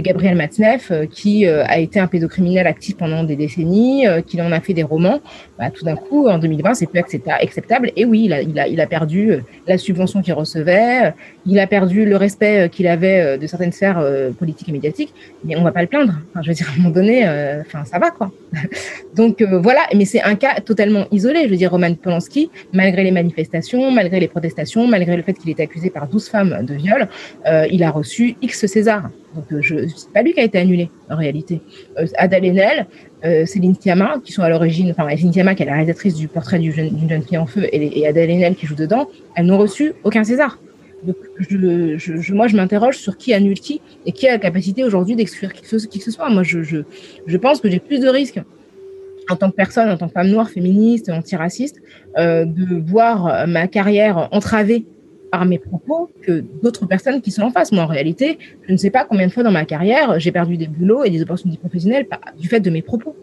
Gabriel Matzneff, euh, qui euh, a été un pédocriminel actif pendant des décennies, qui en a fait des romans, bah, tout d'un coup, en 2020, c'est plus acceptable. Et oui, il a, il a, il a perdu la subvention qu'il recevait, il a perdu le respect qu'il avait de certaines sphères politiques et médiatiques, mais on va pas le plaindre. Enfin, je veux dire, à un moment donné, ça va, quoi. (laughs) Donc voilà, mais c'est un cas totalement isolé. Je veux dire, Roman Polanski, malgré les manifestations, malgré les protestations, malgré le fait qu'il est accusé par 12 femmes de viol, il a reçu X César. Donc, je, c'est pas lui qui a été annulé, en réalité. Euh, Haenel, euh, Céline Sciamma, qui sont à l'origine, enfin, Céline Sciamma, qui est la réalisatrice du portrait d'une jeune, jeune, fille en feu, et, et Haenel qui joue dedans, elles n'ont reçu aucun César. Donc, je, je, moi, je m'interroge sur qui annule qui et qui a la capacité aujourd'hui d'exclure qui, qui, que ce soit. Moi, je, je, je pense que j'ai plus de risques en tant que personne, en tant que femme noire, féministe, antiraciste, euh, de voir ma carrière entravée par mes propos que d'autres personnes qui sont en face. Moi, en réalité, je ne sais pas combien de fois dans ma carrière, j'ai perdu des boulots et des opportunités professionnelles du fait de mes propos.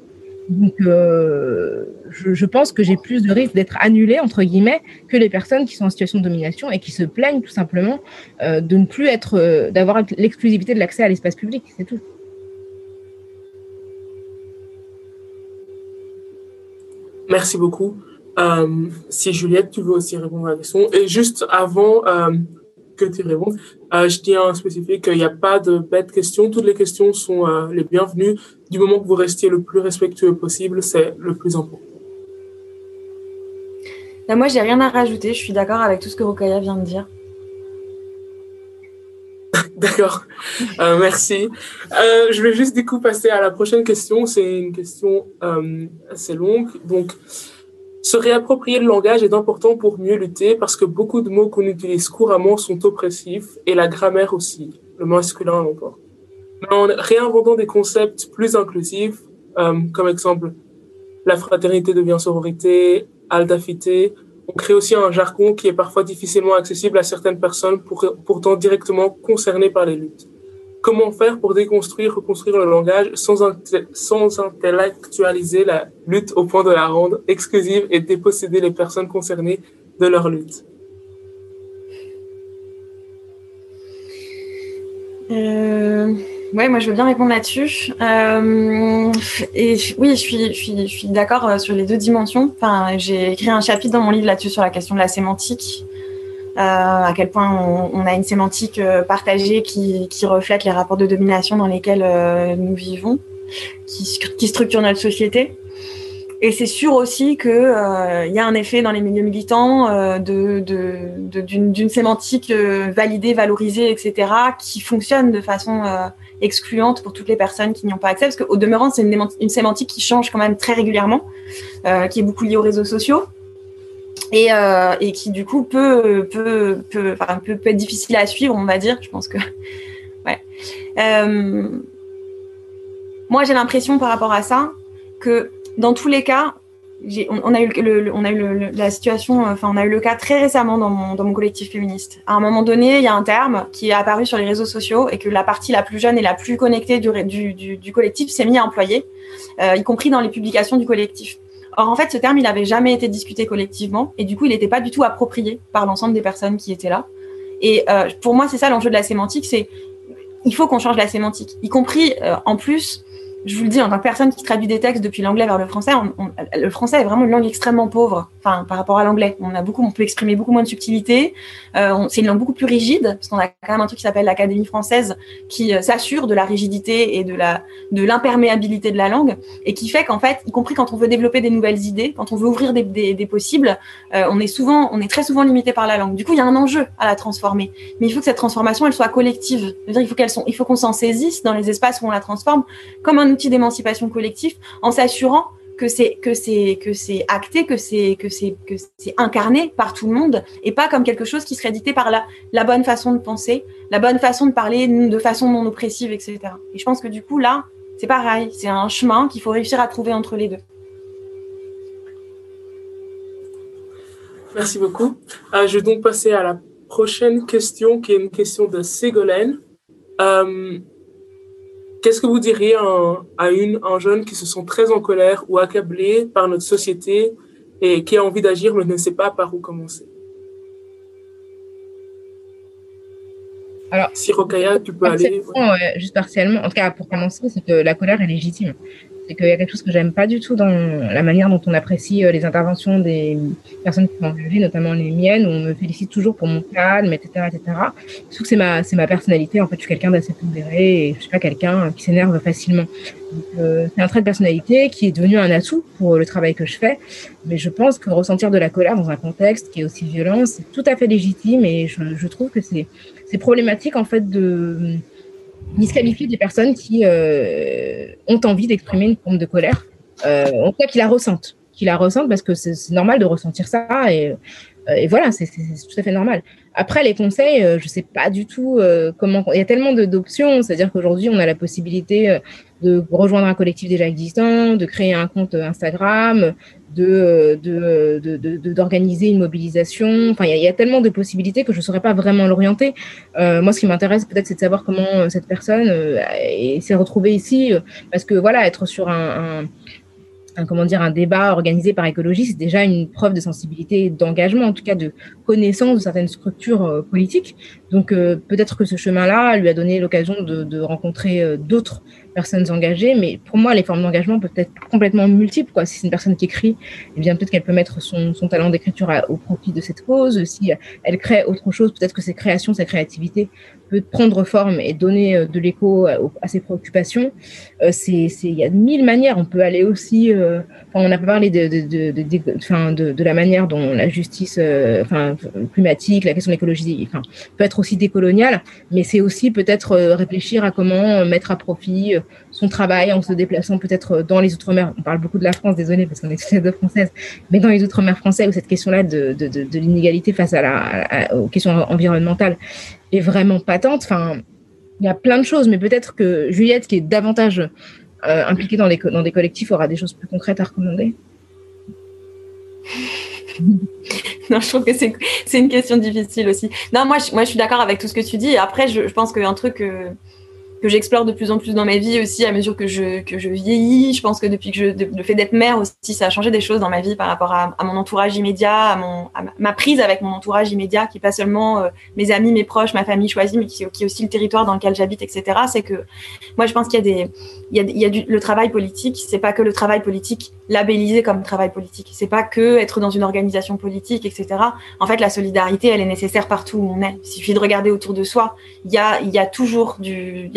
Donc, je, pense que j'ai plus de risques d'être annulée, entre guillemets, que les personnes qui sont en situation de domination et qui se plaignent tout simplement euh, de ne plus être, euh, d'avoir l'exclusivité de l'accès à l'espace public, c'est tout. Merci beaucoup. Euh, si Juliette, tu veux aussi répondre à la question. Et juste avant que tu répondes, euh, je tiens à spécifier qu'il n'y a pas de bêtes questions. Toutes les questions sont euh, les bienvenues. Du moment que vous restiez le plus respectueux possible, c'est le plus important. Là, moi, j'ai rien à rajouter. Je suis d'accord avec tout ce que Rokaya vient de dire. (laughs) D'accord, euh, merci. Je vais juste du coup passer à la prochaine question. C'est une question assez longue. Donc, se réapproprier le langage est important pour mieux lutter parce que beaucoup de mots qu'on utilise couramment sont oppressifs et la grammaire aussi, le masculin encore. Mais en réinventant des concepts plus inclusifs, euh, comme exemple la fraternité devient sororité, aldafité, On crée aussi un jargon qui est parfois difficilement accessible à certaines personnes pourtant directement concernées par les luttes. Comment faire pour déconstruire, reconstruire le langage sans, sans intellectualiser la lutte au point de la rendre exclusive et déposséder les personnes concernées de leur lutte? Euh, Ouais, moi je veux bien répondre là-dessus. Euh, et oui, je suis, je suis, je suis d'accord euh, sur les deux dimensions. Enfin, j'ai écrit un chapitre dans mon livre là-dessus sur la question de la sémantique. Euh, à quel point on, a une sémantique euh, partagée qui, reflète les rapports de domination dans lesquels euh, nous vivons, qui, qui structure notre société. Et c'est sûr aussi qu'il y a un effet dans les milieux militants d'une sémantique validée, valorisée, etc., qui fonctionne de façon excluante pour toutes les personnes qui n'y ont pas accès, parce qu'au demeurant, c'est une, sémantique qui change quand même très régulièrement, qui est beaucoup liée aux réseaux sociaux. Et, et qui du coup peut peut, peut, peut, peut, être difficile à suivre, on va dire. Je pense que (laughs) ouais. moi, j'ai l'impression par rapport à ça que dans tous les cas, on, a eu, le, on a eu la situation, enfin, on a eu le cas très récemment dans mon, collectif féministe. À un moment donné, il y a un terme qui est apparu sur les réseaux sociaux et que la partie la plus jeune et la plus connectée du, collectif s'est mis à employer, euh, y compris dans les publications du collectif. Or, en fait, ce terme, il n'avait jamais été discuté collectivement et du coup, il n'était pas du tout approprié par l'ensemble des personnes qui étaient là. Et euh, pour moi, c'est ça l'enjeu de la sémantique, c'est il faut qu'on change la sémantique, y compris euh, en plus je vous le dis, en tant que personne qui traduit des textes depuis l'anglais vers le français, le français est vraiment une langue extrêmement pauvre, enfin par rapport à l'anglais. On a beaucoup, on peut exprimer beaucoup moins de subtilité. Euh, c'est une langue beaucoup plus rigide parce qu'on a quand même un truc qui s'appelle l'Académie française qui euh, s'assure de la rigidité et de la de l'imperméabilité de la langue et qui fait qu'en fait, y compris quand on veut développer des nouvelles idées, quand on veut ouvrir des, des, possibles, euh, on est souvent, on est très souvent limité par la langue. Du coup, il y a un enjeu à la transformer, mais il faut que cette transformation elle soit collective. dire, il faut qu'elle il faut qu'on s'en saisisse dans les espaces où on la transforme comme un outil d'émancipation collective en s'assurant que c'est que c'est que c'est acté, que c'est que c'est que c'est incarné par tout le monde et pas comme quelque chose qui serait dicté par la la bonne façon de penser, la bonne façon de parler de façon non oppressive, etc. Et je pense que du coup là, c'est pareil, c'est un chemin qu'il faut réussir à trouver entre les deux. Merci beaucoup. Euh, je vais donc passer à la prochaine question, qui est une question de Ségolène. Euh, Qu'est-ce que vous diriez à une, un jeune qui se sent très en colère ou accablé par notre société et qui a envie d'agir mais ne sait pas par où commencer? Alors, si Rokaya, tu peux aller. juste partiellement, en tout cas pour commencer, c'est que la colère est légitime c'est qu'il y a quelque chose que j'aime pas du tout dans la manière dont on apprécie euh, les interventions des personnes qui sont engagées, notamment les miennes, où on me félicite toujours pour mon calme, etc., etc. Je trouve que c'est ma, c'est ma personnalité. En fait, je suis quelqu'un d'assez pondéré et je suis pas quelqu'un qui s'énerve facilement. Euh, c'est un trait de personnalité qui est devenu un atout pour le travail que je fais. Mais je pense que ressentir de la colère dans un contexte qui est aussi violent, c'est tout à fait légitime et je, je trouve que c'est, c'est problématique, en fait, de, disqualifier des personnes qui euh, ont envie d'exprimer une forme de colère, euh, en tout cas qui la ressentent, qui la ressentent parce que c'est normal de ressentir ça et, euh, et voilà, c'est tout à fait normal. Après, les conseils, euh, je sais pas du tout comment. Il y a tellement d'options, c'est-à-dire qu'aujourd'hui, on a la possibilité de rejoindre un collectif déjà existant, de créer un compte Instagram, d'organiser de, de, une mobilisation. Enfin, il y, a, tellement de possibilités que je ne saurais pas vraiment l'orienter. Euh, moi, ce qui m'intéresse peut-être, c'est de savoir comment euh, cette personne euh, s'est retrouvée ici, parce que voilà, être sur un, comment dire, un débat organisé par écologie, c'est déjà une preuve de sensibilité, d'engagement, en tout cas de connaissance de certaines structures politiques. Donc peut-être que ce chemin-là lui a donné l'occasion de, rencontrer d'autres personnes engagées, mais pour moi, les formes d'engagement peuvent être complètement multiples. Quoi. Si c'est une personne qui écrit, eh bien peut-être qu'elle peut mettre son, son talent d'écriture au profit de cette cause. Si elle crée autre chose, peut-être que ses créations, sa créativité peut prendre forme et donner euh, de l'écho à, ses préoccupations. Euh, il y a mille manières. On peut aller aussi. Euh, enfin, on a parlé de de, de, de, de, la manière dont la justice, euh, enfin climatique, la question de l'écologie, enfin peut être aussi décoloniale, mais c'est aussi peut-être euh, réfléchir à comment mettre à profit son travail en se déplaçant peut-être dans les Outre-mer. On parle beaucoup de la France, désolé, parce qu'on est toutes les deux françaises, mais dans les Outre-mer français où cette question-là de, de, de, de l'inégalité face à la, aux questions environnementales est vraiment patente. Enfin, il y a plein de choses, mais peut-être que Juliette, qui est davantage euh, impliquée dans, les, dans des collectifs, aura des choses plus concrètes à recommander. (laughs) non, je trouve que c'est une question difficile aussi. Non, moi, je, moi, je suis d'accord avec tout ce que tu dis. Après, je, je pense qu'un truc que, que j'explore de plus en plus dans ma vie aussi à mesure que je, que je vieillis. Je pense que depuis que je, le fait d'être mère aussi, ça a changé des choses dans ma vie par rapport à, mon entourage immédiat, à, mon, ma prise avec mon entourage immédiat, qui n'est pas seulement euh, mes amis, mes proches, ma famille choisie, mais qui, qui est aussi le territoire dans lequel j'habite, etc. C'est que moi, je pense qu'il y a des, il y a, il y a du, le travail politique. C'est pas que le travail politique labellisé comme travail politique. C'est pas que être dans une organisation politique, etc. En fait, la solidarité, elle est nécessaire partout où on est. Il suffit de regarder autour de soi. Il y a, il y a toujours du,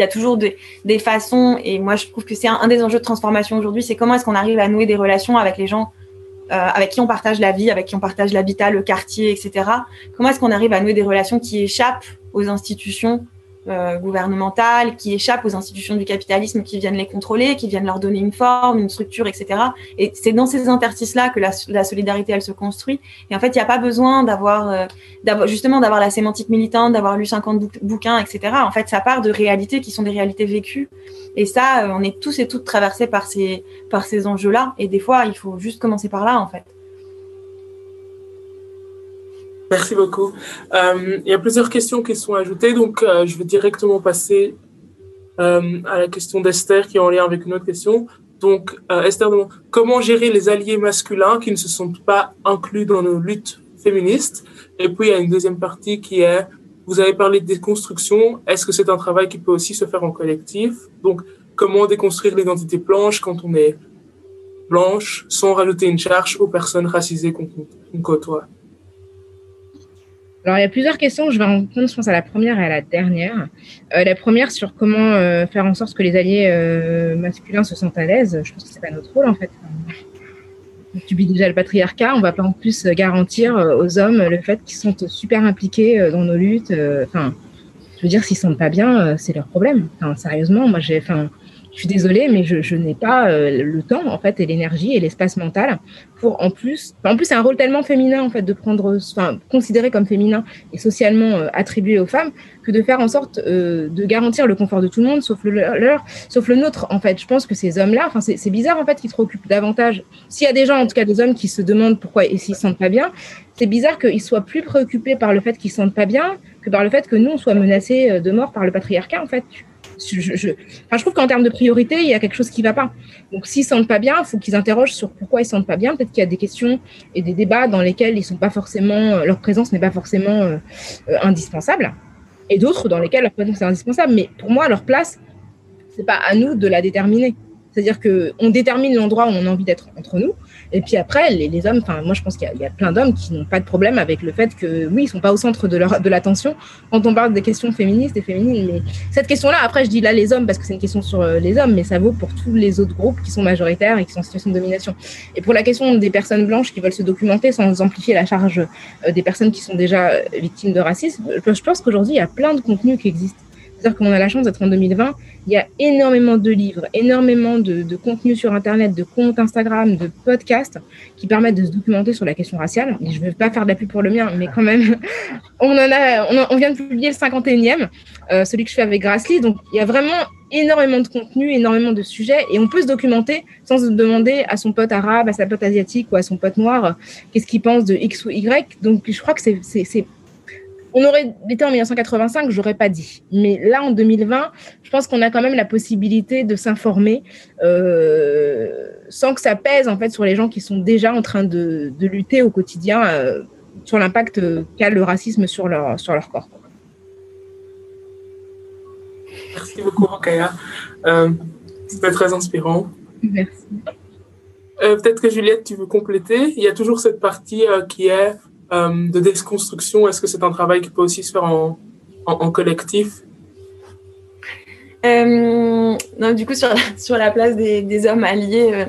des, façons. Et moi, je trouve que c'est un, un, des enjeux de transformation aujourd'hui. C'est comment est-ce qu'on arrive à nouer des relations avec les gens euh, avec qui on partage la vie, avec qui on partage l'habitat, le quartier, etc. Comment est-ce qu'on arrive à nouer des relations qui échappent aux institutions euh, gouvernementales qui échappent aux institutions du capitalisme qui viennent les contrôler, qui viennent leur donner une forme, une structure, etc. Et c'est dans ces interstices-là que la, solidarité, elle se construit. Et en fait, il n'y a pas besoin d'avoir, euh, justement, d'avoir la sémantique militante, d'avoir lu 50 bouquins, etc. En fait, ça part de réalités qui sont des réalités vécues. Et ça, euh, on est tous et toutes traversés par ces, par ces enjeux-là. Et des fois, il faut juste commencer par là, en fait. Merci beaucoup. Euh, il y a plusieurs questions qui sont ajoutées, donc euh, je vais directement passer euh, à la question d'Esther qui est en lien avec une autre question. Donc, Esther demande comment gérer les alliés masculins qui ne se sentent pas inclus dans nos luttes féministes? Et puis, il y a une deuxième partie qui est vous avez parlé de déconstruction. Est-ce que c'est un travail qui peut aussi se faire en collectif? Donc, comment déconstruire l'identité blanche quand on est blanche sans rajouter une charge aux personnes racisées qu'on côtoie? Alors, il y a plusieurs questions. Je vais en répondre, je pense, à la première et à la dernière. Euh, la première sur comment euh, faire en sorte que les alliés euh, masculins se sentent à l'aise. Je pense que c'est pas notre rôle, en fait. On subit déjà le patriarcat. On va pas en plus garantir aux hommes le fait qu'ils sont super impliqués dans nos luttes. Enfin, je veux dire, s'ils se sentent pas bien, c'est leur problème. Enfin, sérieusement, moi, j'ai, enfin, je suis désolée, mais je, n'ai pas euh, le temps en fait et l'énergie et l'espace mental pour en plus. En plus, c'est un rôle tellement féminin en fait de prendre, enfin, considéré comme féminin et socialement euh, attribué aux femmes que de faire en sorte euh, de garantir le confort de tout le monde, sauf le leur, sauf le nôtre. En fait, je pense que ces hommes-là, enfin, c'est bizarre en fait qu'ils se préoccupent davantage. S'il y a des gens, en tout cas des hommes, qui se demandent pourquoi et s'ils se sentent pas bien, c'est bizarre qu'ils soient plus préoccupés par le fait qu'ils se sentent pas bien que par le fait que nous on soit menacés de mort par le patriarcat. En fait, je, enfin, je trouve qu'en termes de priorité, il y a quelque chose qui ne va pas. Donc, s'ils ne sentent pas bien, il faut qu'ils interrogent sur pourquoi ils ne sentent pas bien. Peut-être qu'il y a des questions et des débats dans lesquels ils sont pas forcément, leur présence n'est pas forcément euh, euh, indispensable, et d'autres dans lesquels leur présence est indispensable. Mais pour moi, leur place, c'est pas à nous de la déterminer. C'est-à-dire qu'on détermine l'endroit où on a envie d'être entre nous. Et puis après, les, les hommes, enfin, moi, je pense qu'il y, a plein d'hommes qui n'ont pas de problème avec le fait que, oui, ils sont pas au centre de, de l'attention quand on parle des questions féministes et féminines. Mais cette question-là, après, je dis là les hommes parce que c'est une question sur euh, les hommes, mais ça vaut pour tous les autres groupes qui sont majoritaires et qui sont en situation de domination. Et pour la question des personnes blanches qui veulent se documenter sans amplifier la charge euh, des personnes qui sont déjà euh, victimes de racisme, je pense qu'aujourd'hui, il y a plein de contenus qui existent. C'est-à-dire qu'on a la chance d'être en 2020. Il y a énormément de livres, énormément de, de contenu sur Internet, de comptes Instagram, de podcasts qui permettent de se documenter sur la question raciale. Et je ne veux pas faire de la pub pour le mien, mais quand même, (laughs) on, vient de publier le 51e, euh, celui que je fais avec Grassly. Donc, il y a vraiment énormément de contenu, énormément de sujets, et on peut se documenter sans se demander à son pote arabe, à sa pote asiatique ou à son pote noir qu'est-ce qu'il pense de X ou Y. Donc, je crois que c'est on aurait été en 1985, j'aurais pas dit. Mais là, en 2020, je pense qu'on a quand même la possibilité de s'informer euh, sans que ça pèse en fait sur les gens qui sont déjà en train de, de lutter au quotidien euh, sur l'impact qu'a le racisme sur leur, sur leur corps. Merci beaucoup, Rokaya. Euh, C'était très inspirant. Merci. Peut-être que Juliette, tu veux compléter? Il y a toujours cette partie qui est euh, de déconstruction Est-ce que c'est un travail qui peut aussi se faire en, en, collectif? Euh, non, du coup, sur (laughs) sur la place des, des hommes alliés, euh,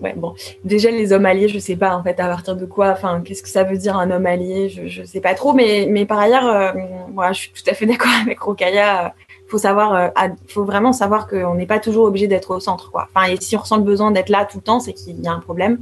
ouais, bon, déjà les hommes alliés, je sais pas en fait à partir de quoi, enfin, qu'est-ce que ça veut dire un homme allié, je, je sais pas trop, mais, mais par ailleurs, euh, voilà, je suis tout à fait (laughs) d'accord avec Rokaya. Faut savoir, euh, faut vraiment savoir qu'on n'est pas toujours obligé d'être au centre, quoi. Enfin, et si on ressent le besoin d'être là tout le temps, c'est qu'il y a un problème.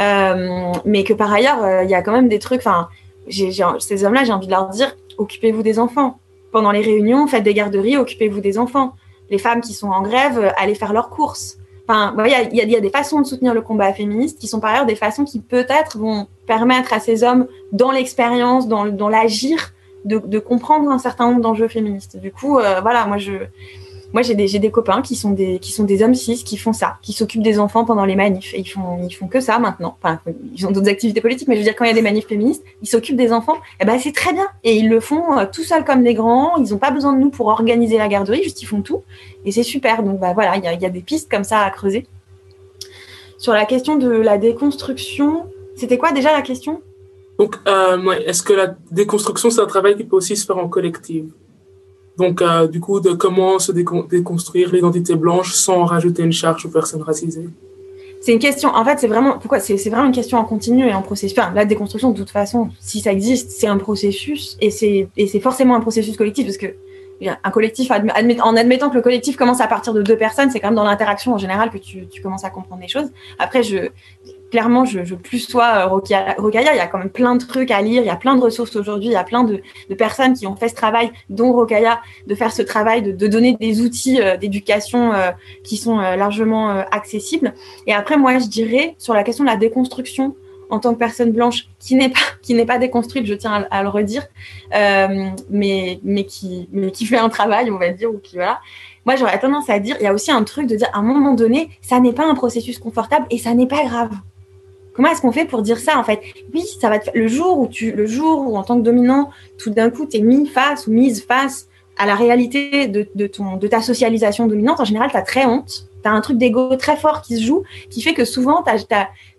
Euh, mais que par ailleurs, euh, il y a quand même des trucs. Enfin, ces hommes-là, j'ai envie de leur dire occupez-vous des enfants. Pendant les réunions, faites des garderies, occupez-vous des enfants. Les femmes qui sont en grève, euh, allez faire leurs courses. Enfin, il y, a, des façons de soutenir le combat féministe qui sont par ailleurs des façons qui peut-être vont permettre à ces hommes, dans l'expérience, dans, l'agir, de, comprendre un certain nombre d'enjeux féministes. Du coup, euh, voilà, moi je, moi, j'ai des, des, copains qui sont des, qui sont des hommes cis qui font ça, qui s'occupent des enfants pendant les manifs. Et ils font, ils font que ça maintenant. Enfin, ils ont d'autres activités politiques, mais je veux dire, quand il y a des manifs féministes, ils s'occupent des enfants. Et eh ben, c'est très bien. Et ils le font euh, tout seuls comme des grands. Ils n'ont pas besoin de nous pour organiser la garderie, juste ils font tout. Et c'est super. Donc, bah, voilà, il y a, y a des pistes comme ça à creuser. Sur la question de la déconstruction, c'était quoi déjà la question? Donc, euh, est-ce que la déconstruction, c'est un travail qui peut aussi se faire en collectif donc, euh, du coup, de comment se déconstruire l'identité blanche sans rajouter une charge aux personnes racisées? C'est une question. En fait, c'est vraiment pourquoi c'est vraiment une question en continu et en processus. Enfin, la déconstruction, de toute façon, si ça existe, c'est un processus et c'est et c'est forcément un processus collectif parce que un collectif, en admettant que le collectif commence à partir de deux personnes, c'est quand même dans l'interaction en général que tu, tu, commences à comprendre les choses. Après, je, clairement, je, plus sois euh, Rokaya. Il y a quand même plein de trucs à lire. Il y a plein de ressources aujourd'hui. Il y a plein de, personnes qui ont fait ce travail, dont Rokaya, de faire ce travail, de, donner des outils euh, d'éducation euh, qui sont largement accessibles. Et après, moi, je dirais sur la question de la déconstruction en tant que personne blanche qui n'est pas qui n'est pas déconstruite, je tiens à, le redire, mais mais qui mais qui fait un travail, on va dire, ou qui voilà. Moi, j'aurais tendance à dire, il y a aussi un truc de dire, à un moment donné, ça n'est pas un processus confortable et ça n'est pas grave. Comment est-ce qu'on fait pour dire ça en fait? Oui, ça va le jour où tu le jour où en tant que dominant, tout d'un coup tu es mis face ou mise face à la réalité de, ton de ta socialisation dominante, en général tu as très honte. Tu as un truc d'ego très fort qui se joue qui fait que souvent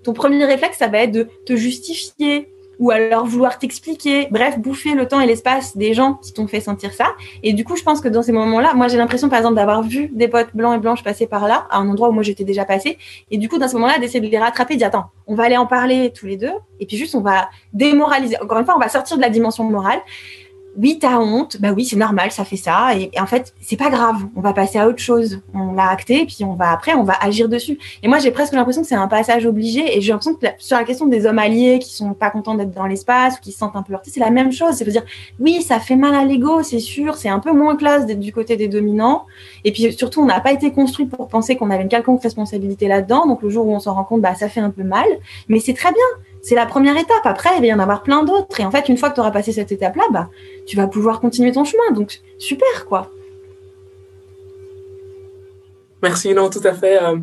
ton premier réflexe ça va être de te justifier, ou alors vouloir t'expliquer, bref, bouffer le temps et l'espace des gens qui t'ont fait sentir ça. Et du coup, je pense que dans ces moments-là, moi j'ai l'impression par exemple d'avoir vu des potes blancs et blanches passer par là, à un endroit où moi j'étais déjà passée, et du coup dans ce moment-là d'essayer de les rattraper, de dire attends, on va aller en parler tous les deux, et puis juste on va démoraliser, encore une fois, on va sortir de la dimension morale, oui, t'as honte, bah oui, c'est normal, ça fait ça. Et, en fait, c'est pas grave, on va passer à autre chose. On l'a acté, puis on va après, on va agir dessus. Et moi, j'ai presque l'impression que c'est un passage obligé. Et j'ai l'impression que sur la question des hommes alliés qui sont pas contents d'être dans l'espace ou qui se sentent un peu heurtés, c'est la même chose. C'est à dire, oui, ça fait mal à l'ego, c'est sûr, c'est un peu moins classe d'être du côté des dominants. Et puis surtout, on n'a pas été construit pour penser qu'on avait une quelconque responsabilité là-dedans. Donc le jour où on s'en rend compte, bah ça fait un peu mal. Mais c'est très bien c'est la première étape. Après, il va y en avoir plein d'autres. Et en fait, une fois que tu auras passé cette étape-là, bah, tu vas pouvoir continuer ton chemin. Donc, super, quoi. Merci, non, tout à fait. Euh,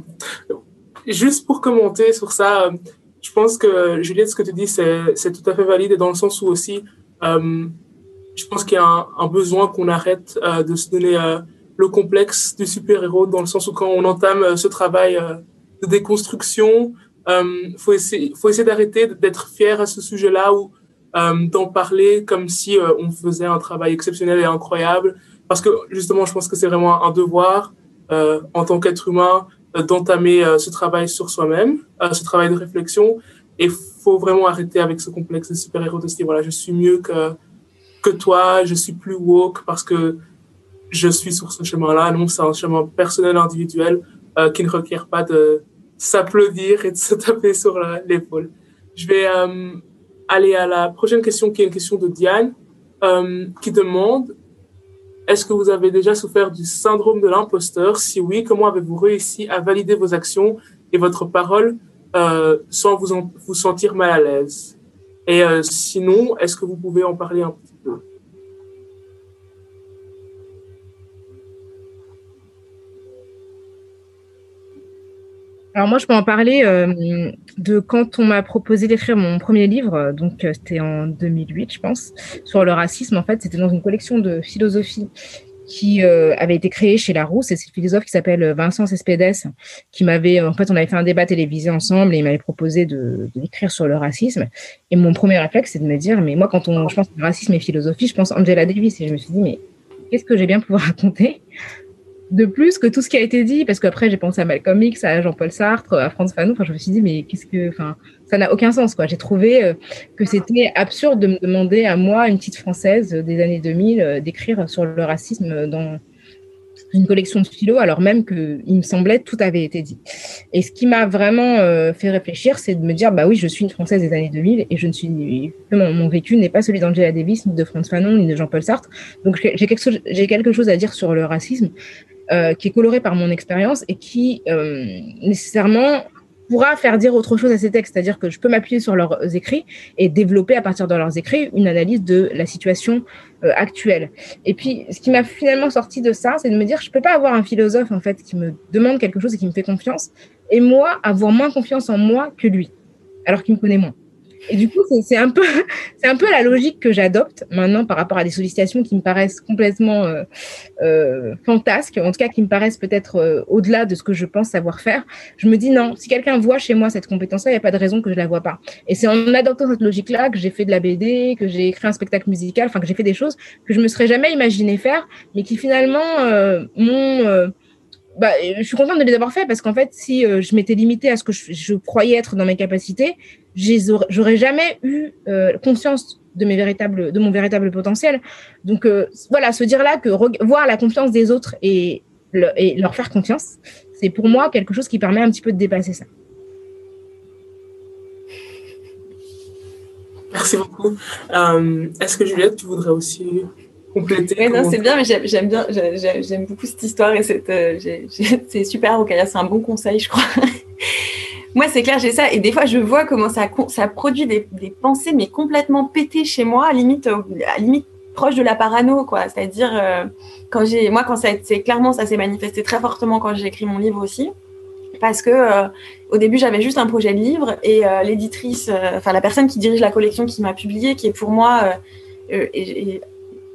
juste pour commenter sur ça, euh, je pense que, Juliette, ce que tu dis, c'est tout à fait valide, dans le sens où aussi, euh, je pense qu'il y a un, besoin qu'on arrête de se donner le complexe du super-héros, dans le sens où quand on entame ce travail de déconstruction, euh, faut essayer, faut essayer d'arrêter d'être fier à ce sujet-là ou euh, d'en parler comme si euh, on faisait un travail exceptionnel et incroyable. Parce que justement, je pense que c'est vraiment un devoir en tant qu'être humain d'entamer ce travail sur soi-même, ce travail de réflexion. Et faut vraiment arrêter avec ce complexe de super-héros de se dire voilà, je suis mieux que que toi, je suis plus woke parce que je suis sur ce chemin-là. Non, c'est un chemin personnel, individuel, qui ne requiert pas de s'applaudir et de se taper sur l'épaule. Je vais euh, aller à la prochaine question qui est une question de Diane euh, qui demande est-ce que vous avez déjà souffert du syndrome de l'imposteur? Si oui, comment avez-vous réussi à valider vos actions et votre parole euh, sans vous, vous sentir mal à l'aise? Et sinon, est-ce que vous pouvez en parler un petit peu? Alors moi, je peux en parler euh, de quand on m'a proposé d'écrire mon premier livre, donc euh, c'était en 2008, je pense, sur le racisme. En fait, c'était dans une collection de philosophie qui euh, avait été créée chez Larousse. Et c'est le philosophe qui s'appelle Vincent Cespedes qui m'avait, en fait, on avait fait un débat télévisé ensemble et il m'avait proposé de d'écrire sur le racisme. Et mon premier réflexe, c'est de me dire, mais moi, quand on, je pense racisme et philosophie, je pense Angela Davis. Et je me suis dit, mais qu'est-ce que j'ai bien pouvoir (laughs) raconter? De plus que tout ce qui a été dit, parce qu'après j'ai pensé à Malcolm X, à Jean-Paul Sartre, à Franz Fanon. Enfin, je me suis dit mais qu'est-ce que, enfin, ça n'a aucun sens quoi. J'ai trouvé euh, que c'était absurde de me demander à moi, une petite française des années 2000, euh, d'écrire sur le racisme dans une collection de philo, alors même que il me semblait tout avait été dit. Et ce qui m'a vraiment euh, fait réfléchir, c'est de me dire bah oui, je suis une française des années 2000 et je ne suis mon, vécu n'est pas celui d'Angela Davis, ni de Franz Fanon, ni de Jean-Paul Sartre. Donc j'ai quelque j'ai quelque chose à dire sur le racisme qui est coloré par mon expérience et qui nécessairement pourra faire dire autre chose à ces textes, c'est-à-dire que je peux m'appuyer sur leurs écrits et développer à partir de leurs écrits une analyse de la situation euh, actuelle. Et puis, ce qui m'a finalement sorti de ça, c'est de me dire, je peux pas avoir un philosophe en fait qui me demande quelque chose et qui me fait confiance, et moi avoir moins confiance en moi que lui, alors qu'il me connaît moins. Et du coup, c'est un peu, (laughs) un peu la logique que j'adopte maintenant par rapport à des sollicitations qui me paraissent complètement euh, euh, fantasques, en tout cas qui me paraissent peut-être euh, au-delà de ce que je pense savoir faire. Je me dis non, si quelqu'un voit chez moi cette compétence-là, il n'y a pas de raison que je la vois pas. Et c'est en adoptant cette logique-là que j'ai fait de la BD, que j'ai écrit un spectacle musical, enfin que j'ai fait des choses que je me serais jamais imaginé faire, mais qui finalement euh, m'ont euh, bah, je suis contente de les avoir fait parce qu'en fait, si euh, je m'étais limitée à ce que je, croyais être dans mes capacités, j'aurais jamais eu euh, conscience de mon véritable potentiel. Donc euh, voilà, se dire là que voir la confiance des autres et, le, et leur faire confiance, c'est pour moi quelque chose qui permet un petit peu de dépasser ça. Merci beaucoup. Euh, Est-ce que Juliette, tu voudrais aussi compléter non, c'est bien, mais j'aime bien, j'aime beaucoup cette histoire et euh, (laughs) c'est super. Ok, c'est un bon conseil, je crois. (laughs) moi, c'est clair, j'ai ça. Et des fois, je vois comment ça, ça produit des, des pensées, mais complètement pétées chez moi, à limite, à limite proche de la parano, quoi. C'est-à-dire, euh, quand j'ai, moi, quand ça, c'est clairement, ça s'est manifesté très fortement quand j'ai écrit mon livre aussi. Parce que euh, au début, j'avais juste un projet de livre et euh, l'éditrice, euh, enfin la personne qui dirige la collection qui m'a publié, qui est pour moi et, et,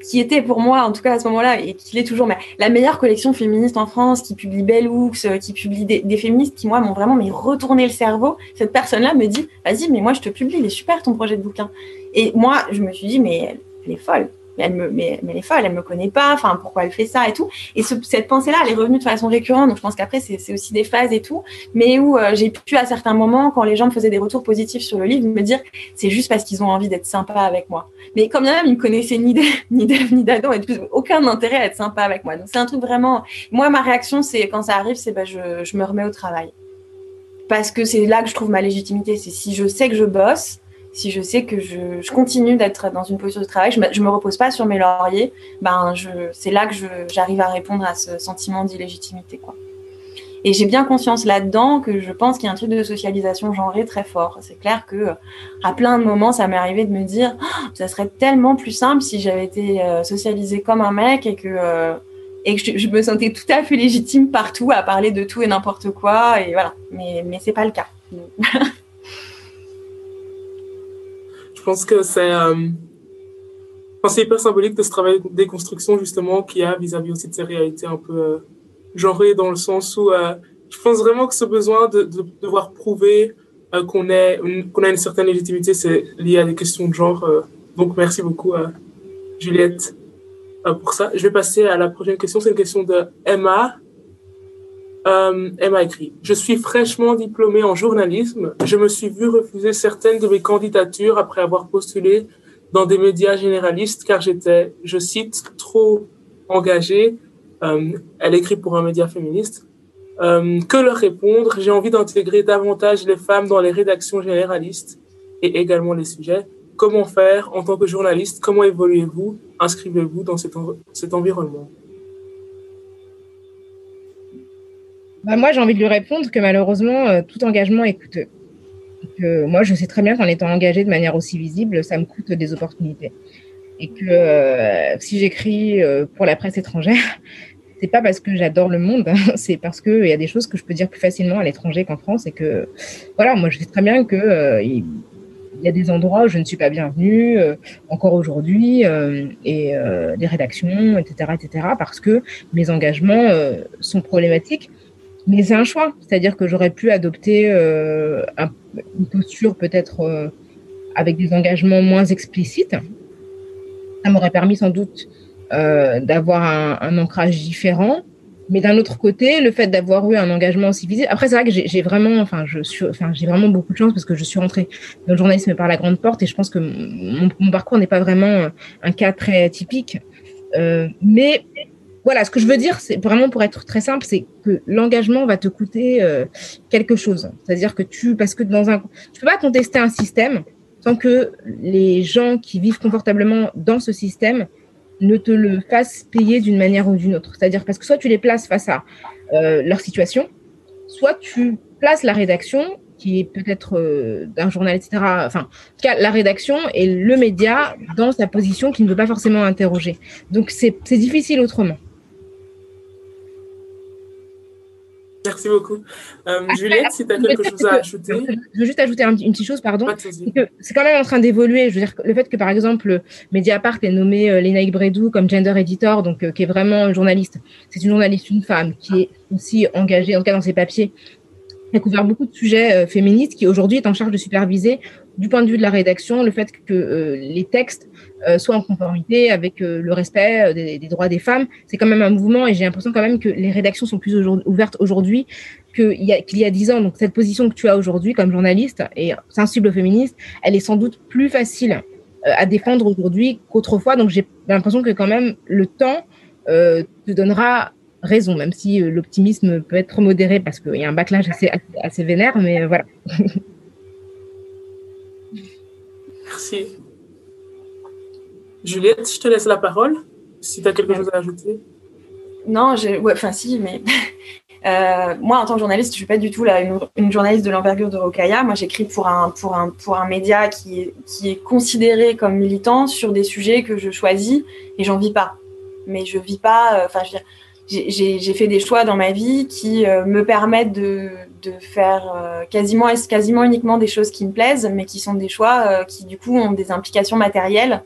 qui était pour moi, en tout cas à ce moment-là, et qui l'est toujours, la meilleure collection féministe en France, qui publie Bell Hooks, euh, qui publie des, féministes qui, moi, m'ont vraiment mais retourné le cerveau. Cette personne-là me dit, vas-y, mais moi, je te publie, il est super ton projet de bouquin. Et moi, je me suis dit, mais elle est folle mais elle me, mais, mais elle est folle, elle me connaît pas, enfin, pourquoi elle fait ça et tout. Et ce, cette pensée-là, elle est revenue de façon récurrente, donc je pense qu'après, c'est aussi des phases et tout, mais où euh, j'ai pu, à certains moments, quand les gens me faisaient des retours positifs sur le livre, me dire, c'est juste parce qu'ils ont envie d'être sympas avec moi. Mais comme bien même, ils me connaissaient ni d'Ève, (laughs) ni d'Adam, et plus, aucun intérêt à être sympa avec moi. Donc c'est un truc vraiment, moi, ma réaction, c'est, quand ça arrive, c'est, bah, je, je me remets au travail. Parce que c'est là que je trouve ma légitimité. C'est si je sais que je bosse, si je sais que je, continue d'être dans une posture de travail, je je me repose pas sur mes lauriers, ben c'est là que j'arrive à répondre à ce sentiment d'illégitimité. Et j'ai bien conscience là-dedans que je pense qu'il y a un truc de socialisation genrée très fort. C'est clair que à plein de moments, ça m'est arrivé de me dire, oh, ça serait tellement plus simple si j'avais été euh, socialisée comme un mec et que euh, je, me sentais tout à fait légitime partout à parler de tout et n'importe quoi. Mais mais c'est pas le cas. (laughs) Je pense que c'est euh, hyper symbolique de ce travail de déconstruction justement qu'il y a vis-à-vis aussi de ces réalités un peu euh, genrées dans le sens où euh, je pense vraiment que ce besoin de, de, de devoir prouver euh, qu'on qu'on a une certaine légitimité, c'est lié à des questions de genre. Euh, donc merci beaucoup Juliette pour ça. Je vais passer à la prochaine question. C'est une question de Emma euh, elle m'a écrit Je suis fraîchement diplômée en journalisme. Je me suis vu refuser certaines de mes candidatures après avoir postulé dans des médias généralistes car j'étais, je cite, trop engagée. Euh, elle écrit pour un média féministe. Euh, que leur répondre? J'ai envie d'intégrer davantage les femmes dans les rédactions généralistes et également les sujets. Comment faire en tant que journaliste? Comment évoluez-vous? Inscrivez-vous dans cet environnement? Bah, moi, j'ai envie de lui répondre que malheureusement, euh, tout engagement est coûteux. Que moi, je sais très bien qu'en étant engagée de manière aussi visible, ça me coûte des opportunités. Et que euh, si j'écris euh, pour la presse étrangère, (laughs) c'est pas parce que j'adore le monde, hein, (laughs) c'est parce qu'il y a des choses que je peux dire plus facilement à l'étranger qu'en France. Et que, voilà, moi, je sais très bien que y a des endroits où je ne suis pas bienvenue, encore aujourd'hui, et des rédactions, etc., etc., parce que mes engagements sont problématiques. Mais c'est un choix, c'est-à-dire que j'aurais pu adopter euh, un, une posture peut-être euh, avec des engagements moins explicites. Ça m'aurait permis sans doute euh, d'avoir un, ancrage différent. Mais d'un autre côté, le fait d'avoir eu un engagement aussi visible. Après, c'est vrai que j'ai vraiment, enfin, je suis, enfin, j'ai vraiment beaucoup de chance parce que je suis rentrée dans le journalisme par la grande porte et je pense que mon, mon parcours n'est pas vraiment un cas très typique. Mais voilà, ce que je veux dire, c'est vraiment pour être très simple, c'est que l'engagement va te coûter euh, quelque chose. C'est-à-dire que tu, parce que dans un, tu peux pas contester un système tant que les gens qui vivent confortablement dans ce système ne te le fassent payer d'une manière ou d'une autre. C'est-à-dire parce que soit tu les places face à euh, leur situation, soit tu places la rédaction qui est peut-être euh, d'un journal, etc. Enfin, en la rédaction et le média dans sa position qui ne veut pas forcément interroger. Donc, c'est difficile autrement. Merci beaucoup. Euh, Juliette, si tu as quelque chose à ajouter. Je veux juste ajouter une petite chose, pardon. C'est quand même en train d'évoluer. Je veux dire, le fait que, par exemple, Mediapart ait nommé euh, Lénaïque Bredou comme gender editor, donc euh, qui est vraiment journaliste, c'est une journaliste, une femme, qui est aussi engagée, en tout cas dans ses papiers, a couvert beaucoup de sujets euh, féministes qui aujourd'hui est en charge de superviser du point de vue de la rédaction le fait que euh, les textes euh, soient en conformité avec le respect des, droits des femmes. C'est quand même un mouvement et j'ai l'impression quand même que les rédactions sont plus ouvertes aujourd'hui qu'il y, a, dix ans. Donc cette position que tu as aujourd'hui comme journaliste et sensible aux féministes, elle est sans doute plus facile à défendre aujourd'hui qu'autrefois. Donc j'ai l'impression que quand même le temps te donnera raison, même si euh, l'optimisme peut être trop modéré parce qu'il y a un backlash assez, assez vénère, mais euh, voilà. (laughs) Merci. Juliette, je te laisse la parole si tu as quelque chose à ajouter. Non, ouais, enfin si, mais (laughs) euh, moi en tant que journaliste, je suis pas du tout là, une, journaliste de l'envergure de Rokaya. Moi, j'écris pour un, pour, un, pour un média qui est, qui est considéré comme militant sur des sujets que je choisis et j'en vis pas. Mais je vis pas, enfin, je veux dire, j'ai fait des choix dans ma vie qui euh, me permettent de, faire euh, quasiment, quasiment uniquement des choses qui me plaisent, mais qui sont des choix euh, qui du coup ont des implications matérielles.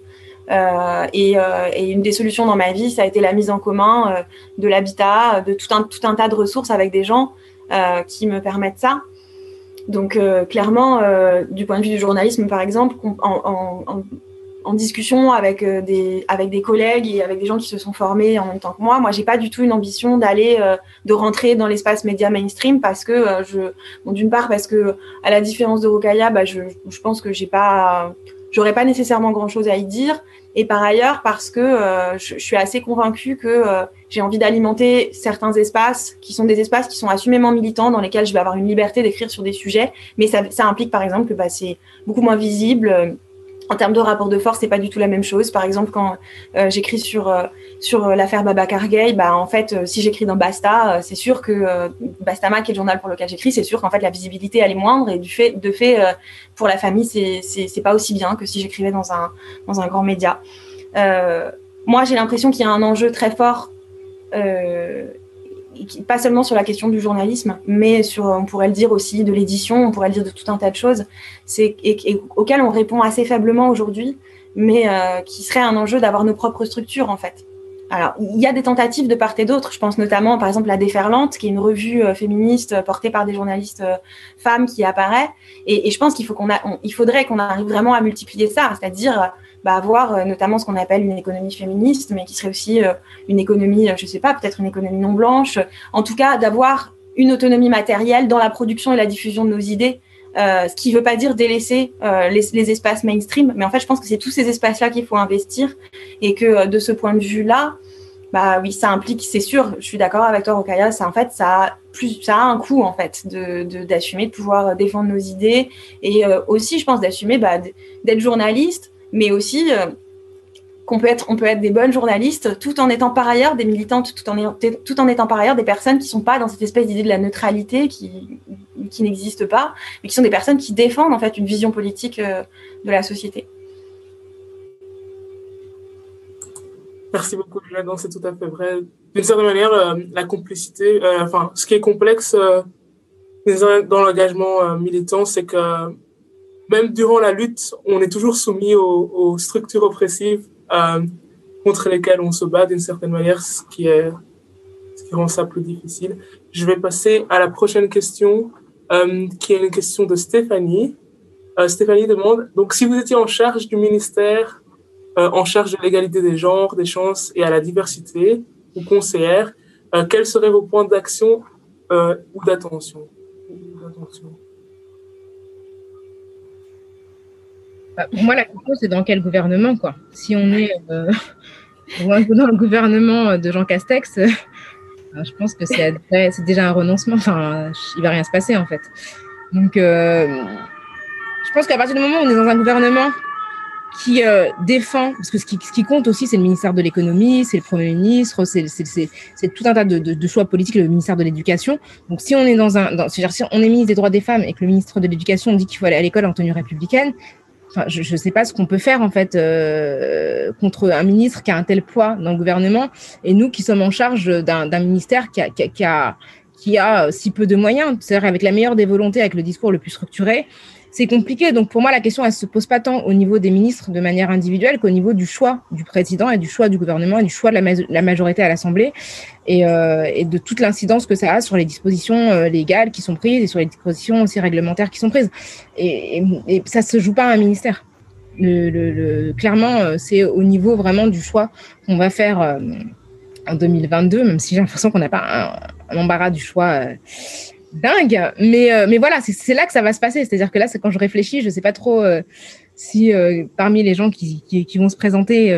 Et, une des solutions dans ma vie, ça a été la mise en commun de l'habitat, de tout un, tout un tas de ressources avec des gens qui me permettent ça. Donc clairement, du point de vue du journalisme, par exemple, en discussion avec euh, des avec des collègues et avec des gens qui se sont formés en même temps que moi. Moi, j'ai pas du tout une ambition d'aller euh, de rentrer dans l'espace média mainstream parce que euh, je bon, d'une part parce que à la différence de Rokaya, bah, je, je pense que j'ai pas j'aurais pas nécessairement grand chose à y dire et par ailleurs parce que je, je, suis assez convaincue que j'ai envie d'alimenter certains espaces qui sont des espaces qui sont assumément militants dans lesquels je vais avoir une liberté d'écrire sur des sujets mais ça, ça implique par exemple que bah, c'est beaucoup moins visible en termes de rapport de force, c'est pas du tout la même chose. Par exemple, quand euh, j'écris sur euh, sur euh, l'affaire Baba Gay, bah en fait, si j'écris dans Basta, c'est sûr que Bastama, qui est le journal pour lequel j'écris, c'est sûr qu'en fait la visibilité elle est moindre et du fait de fait pour la famille, c'est c'est pas aussi bien que si j'écrivais dans un dans un grand média. moi, j'ai l'impression qu'il y a un enjeu très fort pas seulement sur la question du journalisme, mais sur, on pourrait le dire aussi, de l'édition, on pourrait le dire de tout un tas de choses, c'est, et, auxquelles on répond assez faiblement aujourd'hui, mais euh, qui serait un enjeu d'avoir nos propres structures, en fait. Alors, il y a des tentatives de part et d'autre. Je pense notamment, par exemple, à Déferlante, qui est une revue euh, féministe euh, portée par des journalistes femmes qui apparaît. Et, et je pense qu'il faudrait qu'on arrive vraiment à multiplier ça, c'est-à-dire bah, avoir euh, notamment ce qu'on appelle une économie féministe, mais qui serait aussi euh, une économie, euh, je sais pas, peut-être une économie non blanche. En tout cas, d'avoir une autonomie matérielle dans la production et la diffusion de nos idées. Euh, ce qui ne veut pas dire délaisser euh, les, les, espaces mainstream, mais en fait, je pense que c'est tous ces espaces-là qu'il faut investir et que de ce point de vue-là, bah oui, ça implique, c'est sûr, je suis d'accord avec toi, Rokaya, ça en fait, ça a plus, ça a un coût en fait de d'assumer, de, pouvoir défendre nos idées et aussi, je pense, d'assumer bah, d'être journaliste mais aussi euh, qu'on peut être, on peut être des bonnes journalistes tout en étant par ailleurs des militantes, tout en, tout en étant par ailleurs des personnes qui sont pas dans cette espèce d'idée de la neutralité qui, qui n'existe pas, mais qui sont des personnes qui défendent en fait une vision politique euh, de la société. Merci beaucoup, Julia. C'est tout à fait vrai. D'une certaine manière, euh, la complicité, enfin, ce qui est complexe dans l'engagement militant, c'est que même durant la lutte, on est toujours soumis aux, structures oppressives euh, contre lesquelles on se bat d'une certaine manière, ce qui, rend ça plus difficile. Je vais passer à la prochaine question, euh, qui est une question de Stéphanie. Euh, Stéphanie demande, donc si vous étiez en charge du ministère, en charge de l'égalité des genres, des chances et à la diversité, ou conseillère, quels seraient vos points d'action ou d'attention Bah, pour moi, la question, c'est dans quel gouvernement, quoi. Si on est euh, (laughs) dans le gouvernement de Jean Castex, euh, je pense que c'est déjà un renoncement. Enfin, il va rien se passer, en fait. Donc, euh, je pense qu'à partir du moment où on est dans un gouvernement qui euh, défend, parce que ce qui, compte aussi, c'est le ministère de l'économie, c'est le Premier ministre, c'est tout un tas de, choix politiques, le ministère de l'éducation. Donc si on est dans un, si on est ministre des droits des femmes et que le ministre de l'éducation dit qu'il faut aller à l'école en tenue républicaine, enfin, je ne sais pas ce qu'on peut faire en fait euh, contre un ministre qui a un tel poids dans le gouvernement. Et nous qui sommes en charge d'un ministère qui a, qui a, qui a, si peu de moyens, c'est-à-dire avec la meilleure des volontés, avec le discours le plus structuré c'est compliqué. Donc pour moi, la question, elle se pose pas tant au niveau des ministres de manière individuelle qu'au niveau du choix du président et du choix du gouvernement et du choix de la, majorité à l'Assemblée et, euh, et, de toute l'incidence que ça a sur les dispositions euh, légales qui sont prises et sur les dispositions aussi réglementaires qui sont prises. Et, et, et ça se joue pas à un ministère. Clairement, euh, c'est au niveau vraiment du choix qu'on va faire en 2022, même si j'ai l'impression qu'on n'a pas un, embarras du choix dingue. Mais, euh, mais voilà, c'est là que ça va se passer. C'est-à-dire que là, quand je réfléchis, je sais pas trop euh, si euh, parmi les gens qui, qui, vont se présenter,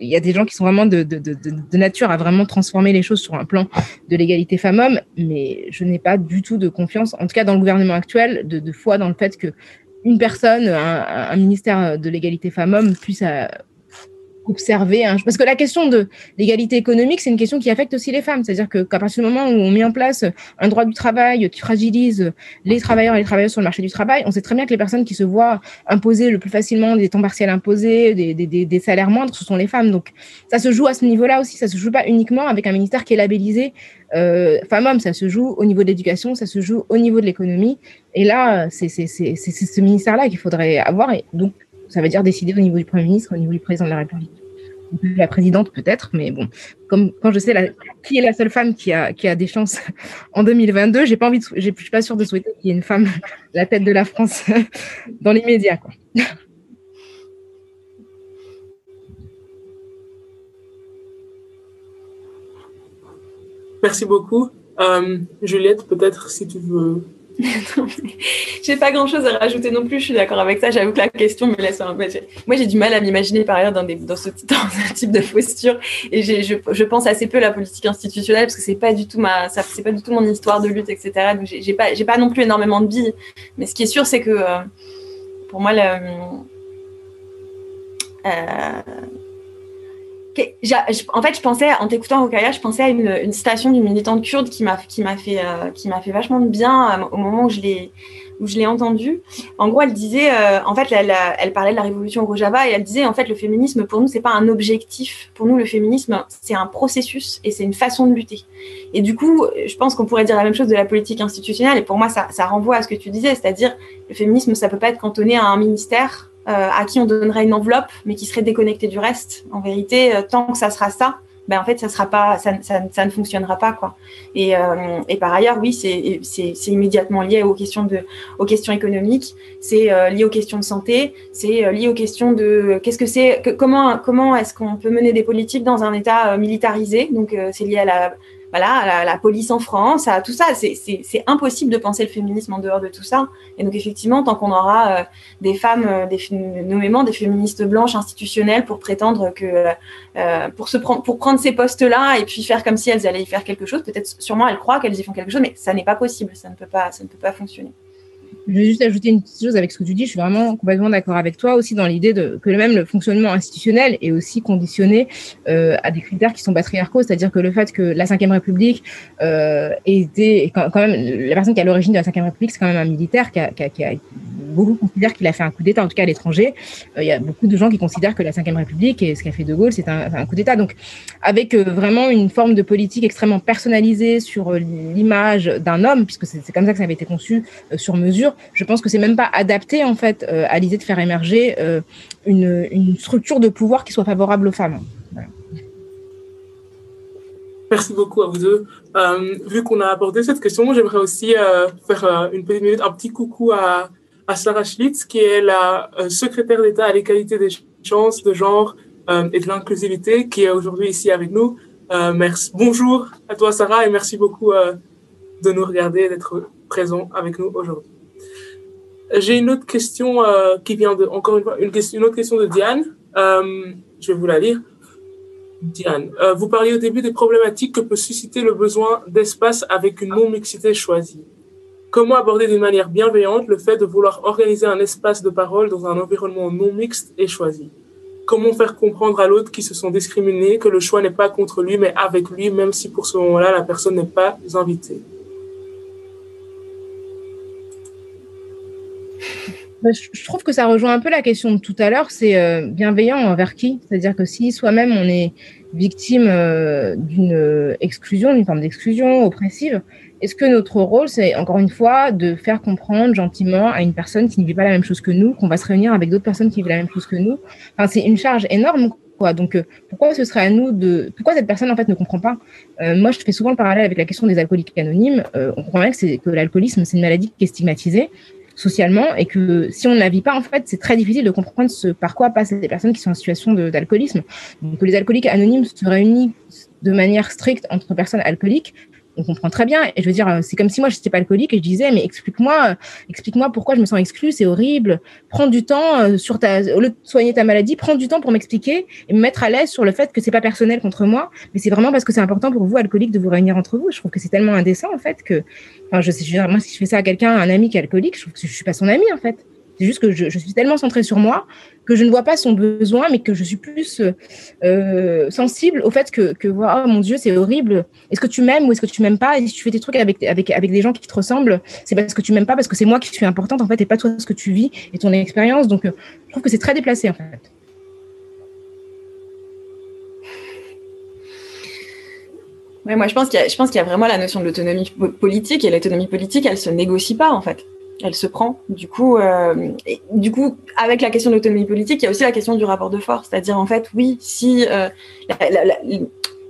il y a des gens qui sont vraiment de, de, de, nature à vraiment transformer les choses sur un plan de l'égalité femmes-hommes. Mais je n'ai pas du tout de confiance, en tout cas dans le gouvernement actuel, de, de foi dans le fait que une personne, un, un ministère de l'égalité femmes-hommes puisse observer. Hein. Parce que la question de l'égalité économique, c'est une question qui affecte aussi les femmes. C'est-à-dire que qu'à partir du moment où on met en place un droit du travail qui fragilise les travailleurs et les travailleuses sur le marché du travail, on sait très bien que les personnes qui se voient imposer le plus facilement des temps partiels imposés, des, des, salaires moindres, ce sont les femmes. Donc ça se joue à ce niveau-là aussi. Ça se joue pas uniquement avec un ministère qui est labellisé euh, femmes-hommes. Ça se joue au niveau de l'éducation, ça se joue au niveau de l'économie. Et là, c'est ce ministère-là qu'il faudrait avoir. Et donc, ça veut dire décider au niveau du Premier ministre, au niveau du président de la République la présidente peut-être, mais bon, comme quand je sais qui est la seule femme qui a, qui a des chances (laughs) en 2022, j'ai pas envie, de, je suis pas sûre de souhaiter qu'il y ait une femme (laughs) la tête de la France (laughs) dans l'immédiat, quoi. Merci beaucoup. Euh, Juliette, peut-être si tu veux j'ai pas grand chose à rajouter non plus, je suis d'accord avec ça. J'avoue que la question me laisse un peu. Moi, j'ai du mal à m'imaginer par ailleurs dans, ce, (laughs) type de posture. Et je, pense assez peu à la politique institutionnelle parce que c'est pas du tout pas du tout mon histoire de lutte, etc. Donc, j'ai pas, pas non plus énormément de billes. Mais ce qui est sûr, c'est que euh, pour moi, le, euh, en fait, je pensais, en t'écoutant Rokaya, je pensais à une, citation d'une militante kurde qui m'a qui m'a fait euh, qui m'a fait vachement de bien euh, au moment où je l'ai où je l'ai entendue. En gros, elle disait, euh, en fait, elle, elle, parlait de la révolution Rojava et elle disait, en fait, le féminisme pour nous c'est pas un objectif. Pour nous, le féminisme c'est un processus et c'est une façon de lutter. Et du coup, je pense qu'on pourrait dire la même chose de la politique institutionnelle. Et pour moi, ça, ça renvoie à ce que tu disais, c'est-à-dire le féminisme, ça peut pas être cantonné à un ministère à qui on donnerait une enveloppe, mais qui serait déconnecté du reste. En vérité, euh, tant que ça sera ça, ben en fait, ça ne fonctionnera pas, quoi. Et, euh, par ailleurs, oui, c'est, immédiatement lié aux questions économiques, c'est euh, lié aux questions de santé, c'est euh, lié aux questions de, qu'est-ce que c'est, que, comment, comment est-ce qu'on peut mener des politiques dans un État militarisé? Donc, c'est lié à la, voilà, la, police en France, à tout ça. C'est impossible de penser le féminisme en dehors de tout ça. Et donc, effectivement, tant qu'on aura euh, des femmes, euh, des, nommément des féministes blanches institutionnelles pour prétendre que, euh, pour, se prendre, pour prendre ces postes-là et puis faire comme si elles allaient y faire quelque chose, peut-être sûrement elles croient qu'elles y font quelque chose, mais ça n'est pas possible, ça ne peut pas, ça ne peut pas fonctionner. Je vais juste ajouter une petite chose avec ce que tu dis. Je suis vraiment complètement d'accord avec toi aussi dans l'idée de que même le fonctionnement institutionnel est aussi conditionné euh, à des critères qui sont patriarcaux, c'est-à-dire que le fait que la Ve République euh, ait quand, même la personne qui est à l'origine de la Ve République, c'est quand même un militaire qui a, qui a, qui a beaucoup considèrent qu'il a fait un coup d'État, en tout cas à l'étranger. Euh, il y a beaucoup de gens qui considèrent que la Ve République et ce qu'a fait De Gaulle, c'est un, un, coup d'État. Donc, avec euh, vraiment une forme de politique extrêmement personnalisée sur euh, l'image d'un homme, puisque c'est comme ça que ça avait été conçu sur mesure, je pense que c'est même pas adapté en fait à l'idée de faire émerger une, une, structure de pouvoir qui soit favorable aux femmes. Merci beaucoup à vous deux. Euh, vu qu'on a abordé cette question, j'aimerais aussi euh, faire euh, une petite minute, un petit coucou à, à Sarah Schlitz, qui est la secrétaire d'État à l'égalité des chances de genre et de l'inclusivité, qui est aujourd'hui ici avec nous. merci. Bonjour à toi, Sarah, et merci beaucoup de nous regarder et d'être présent avec nous aujourd'hui. J'ai une autre question euh, qui vient de, encore une fois, une, autre question de Diane. Euh, je vais vous la lire. Diane, euh, vous parliez au début des problématiques que peut susciter le besoin d'espace avec une non-mixité choisie. Comment aborder d'une manière bienveillante le fait de vouloir organiser un espace de parole dans un environnement non mixte et choisi? Comment faire comprendre à l'autre qui se sent discriminé que le choix n'est pas contre lui, mais avec lui, même si pour ce moment-là, la personne n'est pas invitée? Je trouve que ça rejoint un peu la question de tout à l'heure, c'est euh, bienveillant envers qui? C'est-à-dire que si soi-même on est victime euh, d'une exclusion, d'une forme d'exclusion oppressive, est-ce que notre rôle, c'est encore une fois de faire comprendre gentiment à une personne qui ne vit pas la même chose que nous, qu'on va se réunir avec d'autres personnes qui vivent la même chose que nous? Enfin, C'est une charge énorme. Quoi. Donc, euh, pourquoi ce serait à nous de. Pourquoi cette personne, en fait, ne comprend pas? Euh, Moi, je fais souvent le parallèle avec la question des alcooliques anonymes. Euh, on comprend bien que l'alcoolisme, c'est une maladie qui est stigmatisée socialement et que si on ne la vit pas, en fait, c'est très difficile de comprendre ce par quoi passent les personnes qui sont en situation d'alcoolisme. Donc, les alcooliques anonymes se réunissent de manière stricte entre personnes alcooliques on comprend très bien. Et je veux dire, c'est comme si moi, je n'étais pas alcoolique et je disais, mais explique-moi, explique-moi pourquoi je me sens exclue, c'est horrible. Prends du temps euh, sur ta, au lieu de soigner ta maladie, prends du temps pour m'expliquer et me mettre à l'aise sur le fait que c'est pas personnel contre moi, mais c'est vraiment parce que c'est important pour vous, alcoolique, de vous réunir entre vous. Je trouve que c'est tellement indécent, en fait, que, enfin, je sais, moi, si je fais ça à quelqu'un, un ami qui est alcoolique, je trouve que je suis pas son ami, en fait. C'est juste que je, suis tellement centrée sur moi que je ne vois pas son besoin, mais que je suis plus euh, sensible au fait que, que oh mon Dieu, c'est horrible. Est-ce que tu m'aimes ou est-ce que tu m'aimes pas? Et si tu fais des trucs avec, avec, avec des gens qui te ressemblent, c'est parce que tu m'aimes pas, parce que c'est moi qui suis importante en fait, et pas toi ce que tu vis et ton expérience. Donc, euh, je trouve que c'est très déplacé en fait. Ouais, moi, je pense qu'il y, y, a vraiment la notion de l'autonomie politique et l'autonomie politique, elle se négocie pas en fait elle se prend. Du coup, euh, du coup, avec la question de l'autonomie politique, il y a aussi la question du rapport de force. C'est-à-dire, en fait, oui, si euh,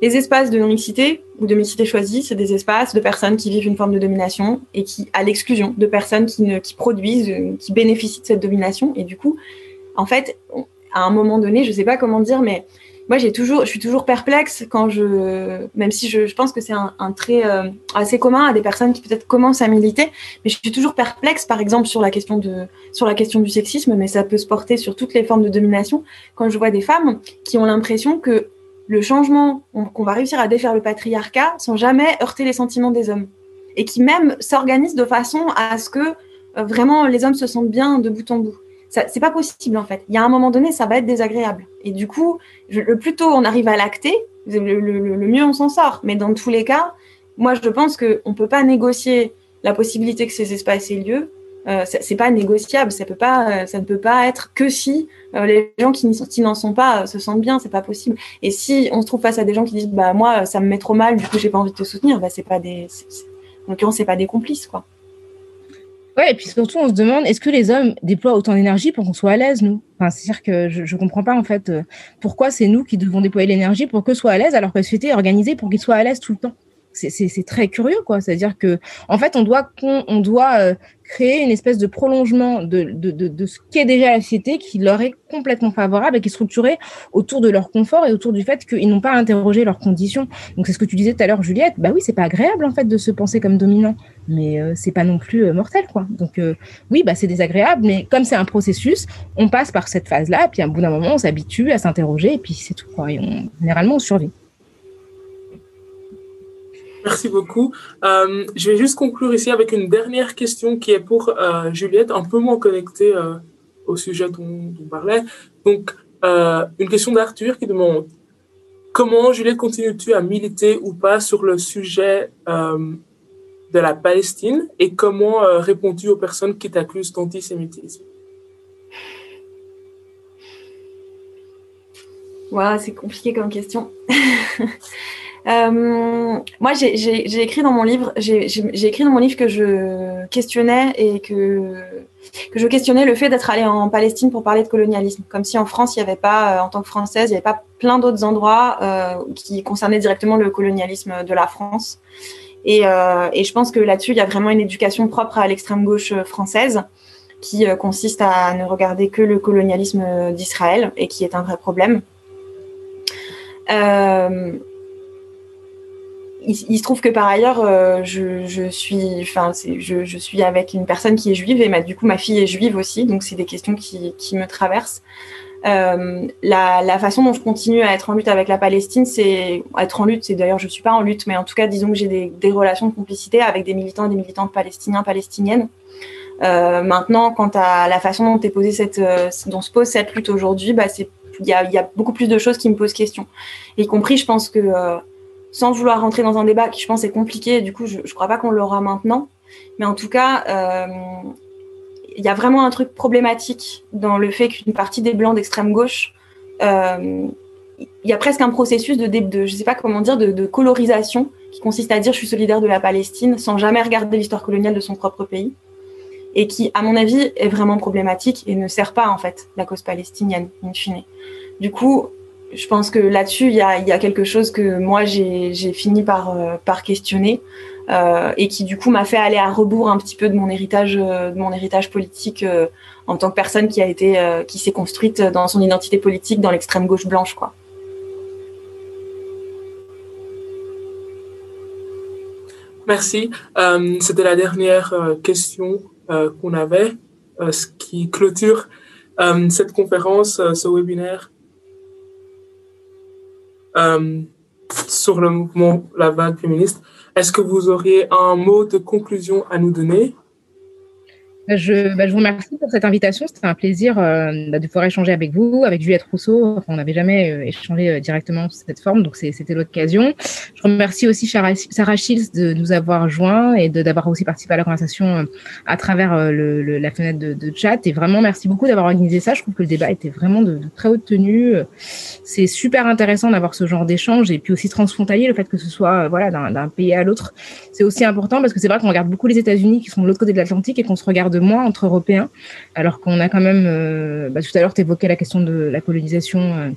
les espaces de non-mixité ou de mixité choisie, c'est des espaces de personnes qui vivent une forme de domination et qui, à l'exclusion de personnes qui, ne, qui produisent, qui bénéficient de cette domination. Et du coup, en fait, à un moment donné, je ne sais pas comment dire, mais moi, j'ai toujours, je suis toujours perplexe quand je, même si je, pense que c'est un, un, trait euh, assez commun à des personnes qui peut-être commencent à militer, mais je suis toujours perplexe, par exemple, sur la question de, sur la question du sexisme, mais ça peut se porter sur toutes les formes de domination. Quand je vois des femmes qui ont l'impression que le changement, qu'on va réussir à défaire le patriarcat, sans jamais heurter les sentiments des hommes, et qui même s'organisent de façon à ce que euh, vraiment les hommes se sentent bien de bout en bout c'est pas possible en fait. Il y a un moment donné, ça va être désagréable. Et du coup, le plus tôt on arrive à l'acter, le, mieux on s'en sort. Mais dans tous les cas, moi je pense qu'on ne peut pas négocier la possibilité que ces espaces aient lieu. Euh, c'est pas négociable, ça, peut pas, euh, ça ne peut pas être que si euh, les gens qui n'en sont pas euh, se sentent bien, c'est pas possible. Et si on se trouve face à des gens qui disent bah moi ça me met trop mal, du coup j'ai pas envie de te soutenir, bah c'est pas des, en l'occurrence c'est pas des complices quoi. Ouais, et puis surtout, on se demande, est-ce que les hommes déploient autant d'énergie pour qu'on soit à l'aise, nous? Enfin, C'est-à-dire que je ne comprends pas, en fait, euh, pourquoi c'est nous qui devons déployer l'énergie pour que soit à l'aise, alors que la société est organisée pour qu'il soit à l'aise tout le temps. C'est très curieux, quoi. C'est-à-dire que, en fait, on doit, euh, créer une espèce de prolongement de, de, de, de ce qu'est déjà la société qui leur est complètement favorable et qui est structuré autour de leur confort et autour du fait qu'ils n'ont pas à interroger leurs conditions. Donc c'est ce que tu disais tout à l'heure, Juliette. Bah oui, c'est pas agréable en fait de se penser comme dominant, mais euh, c'est pas non plus euh, mortel quoi. Donc oui, bah c'est désagréable, mais comme c'est un processus, on passe par cette phase-là, puis à bout d'un moment, on s'habitue à s'interroger et puis c'est tout quoi. Et généralement, on survit. Merci beaucoup. Euh, je vais juste conclure ici avec une dernière question qui est pour euh, Juliette, un peu moins connectée euh, au sujet dont, on parlait. Donc, une question d'Arthur qui demande Comment, Juliette, continues-tu à militer ou pas sur le sujet de la Palestine et comment réponds-tu aux personnes qui t'accusent d'antisémitisme? Wow, c'est compliqué comme question. (laughs) Moi, j'ai écrit dans mon livre, que je questionnais et que je questionnais le fait d'être allé en Palestine pour parler de colonialisme, comme si en France, euh, en tant que française, il n'y avait pas plein d'autres endroits euh, qui concernaient directement le colonialisme de la France. Et, euh, et je pense que là-dessus, il y a vraiment une éducation propre à l'extrême gauche française qui consiste à ne regarder que le colonialisme d'Israël et qui est un vrai problème. Il, se trouve que par ailleurs, euh, je, suis, je, suis avec une personne qui est juive et du coup, ma fille est juive aussi, donc c'est des questions qui, me traversent. Euh, la, façon dont je continue à être en lutte avec la Palestine, c'est être en lutte. C'est d'ailleurs, je suis pas en lutte, mais en tout cas, disons que j'ai des, relations de complicité avec des militants et des militantes palestiniens, palestiniennes. Euh, maintenant, quant à la façon dont se pose cette lutte aujourd'hui, bah, il y a, y a, beaucoup plus de choses qui me posent question. Y compris, je pense que sans vouloir rentrer dans un débat qui, je pense, est compliqué, du coup, je ne crois pas qu'on l'aura maintenant. Mais en tout cas, euh, il y a vraiment un truc problématique dans le fait qu'une partie des blancs d'extrême gauche, euh, il y a presque un processus de, de, je sais pas comment dire, de, de, colorisation qui consiste à dire je suis solidaire de la Palestine sans jamais regarder l'histoire coloniale de son propre pays et qui, à mon avis, est vraiment problématique et ne sert pas en fait la cause palestinienne in fine. Du coup, je pense que là-dessus, il y a, quelque chose que moi j'ai fini par, euh, questionner euh, et qui du coup m'a fait aller à rebours un petit peu de mon héritage, euh, de mon héritage politique en tant que personne qui qui s'est construite dans son identité politique dans l'extrême gauche blanche. Merci. C'était la dernière question qu'on avait, ce qui clôture cette conférence, ce webinaire euh, sur le mouvement La Vague féministe. Est-ce que vous auriez un mot de conclusion à nous donner? Je, bah, je, vous remercie pour cette invitation. C'était un plaisir euh, de pouvoir échanger avec vous, avec Juliette Rousseau. Enfin, on n'avait jamais euh, échangé euh, directement sous cette forme, donc c'était l'occasion. Je remercie aussi Sarah, Shields de nous avoir joints et d'avoir aussi participé à la conversation euh, à travers le, le, la fenêtre de, de, chat. Et vraiment, merci beaucoup d'avoir organisé ça. Je trouve que le débat était vraiment de, de très haute tenue. C'est super intéressant d'avoir ce genre d'échange et puis aussi transfrontalier, le fait que ce soit voilà d'un pays à l'autre. C'est aussi important parce que c'est vrai qu'on regarde beaucoup les États-Unis qui sont de l'autre côté de l'Atlantique et qu'on se regarde moins entre Européens, alors qu'on a quand même, euh, bah, tout à l'heure, tu évoquais la question de la colonisation.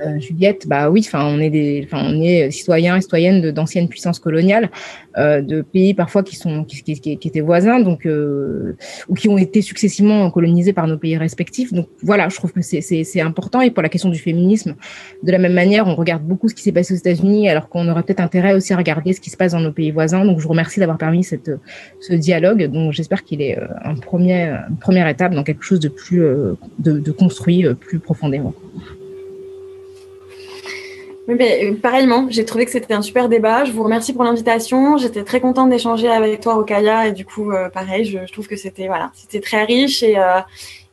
Euh, euh, Juliette, bah oui, enfin on est des, enfin on est citoyens et citoyennes d'anciennes puissances coloniales, euh, de pays parfois qui sont qui, qui, qui étaient voisins, donc euh, ou qui ont été successivement colonisés par nos pays respectifs. Donc voilà, je trouve que c'est important. Et pour la question du féminisme, de la même manière, on regarde beaucoup ce qui s'est passé aux États-Unis, alors qu'on aurait peut-être intérêt aussi à regarder ce qui se passe dans nos pays voisins. Donc je vous remercie d'avoir permis cette ce dialogue. Donc j'espère qu'il est euh, un premier une première étape dans quelque chose de plus euh, de, de construit euh, plus profondément. Oui, mais pareillement, j'ai trouvé que c'était un super débat. Je vous remercie pour l'invitation. J'étais très contente d'échanger avec toi, Okaya, et du coup, euh, pareil, je, je, trouve que c'était voilà, c'était très riche et euh,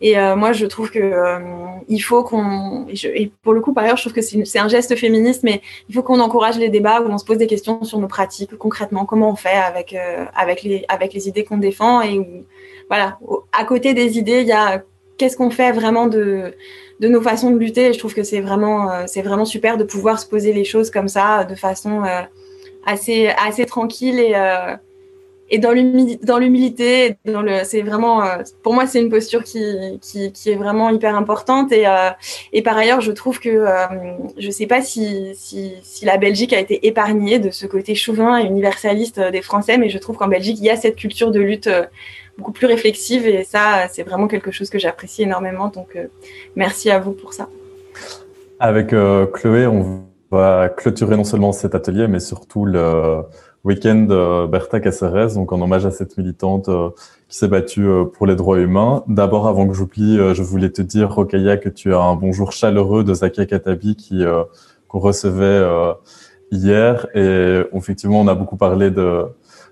et euh, moi, je trouve que il faut qu'on et, et, pour le coup, par ailleurs, je trouve que c'est un geste féministe, mais il faut qu'on encourage les débats où on se pose des questions sur nos pratiques, concrètement, comment on fait avec avec les avec les idées qu'on défend et où voilà, à côté des idées, il y a qu'est-ce qu'on fait vraiment de de nos façons de lutter. Et je trouve que c'est vraiment, euh, c'est vraiment super de pouvoir se poser les choses comme ça, de façon euh, assez, assez tranquille et, euh, et dans l'humilité. C'est vraiment, pour moi, c'est une posture qui, qui, qui, est vraiment hyper importante. Et, et par ailleurs, je trouve que, je sais pas si, si, si, la Belgique a été épargnée de ce côté chauvin et universaliste des Français, mais je trouve qu'en Belgique, il y a cette culture de lutte beaucoup plus réflexive et ça, c'est vraiment quelque chose que j'apprécie énormément. Donc, euh, merci à vous pour ça. Avec euh, Chloé, on va clôturer non seulement cet atelier, mais surtout le week-end euh, Bertha Caceres, donc en hommage à cette militante qui s'est battue pour les droits humains. D'abord, avant que j'oublie, je voulais te dire, Rokaya, que tu as un bonjour chaleureux de Zakia Katabi qui qu'on recevait hier. Et effectivement, on a beaucoup parlé de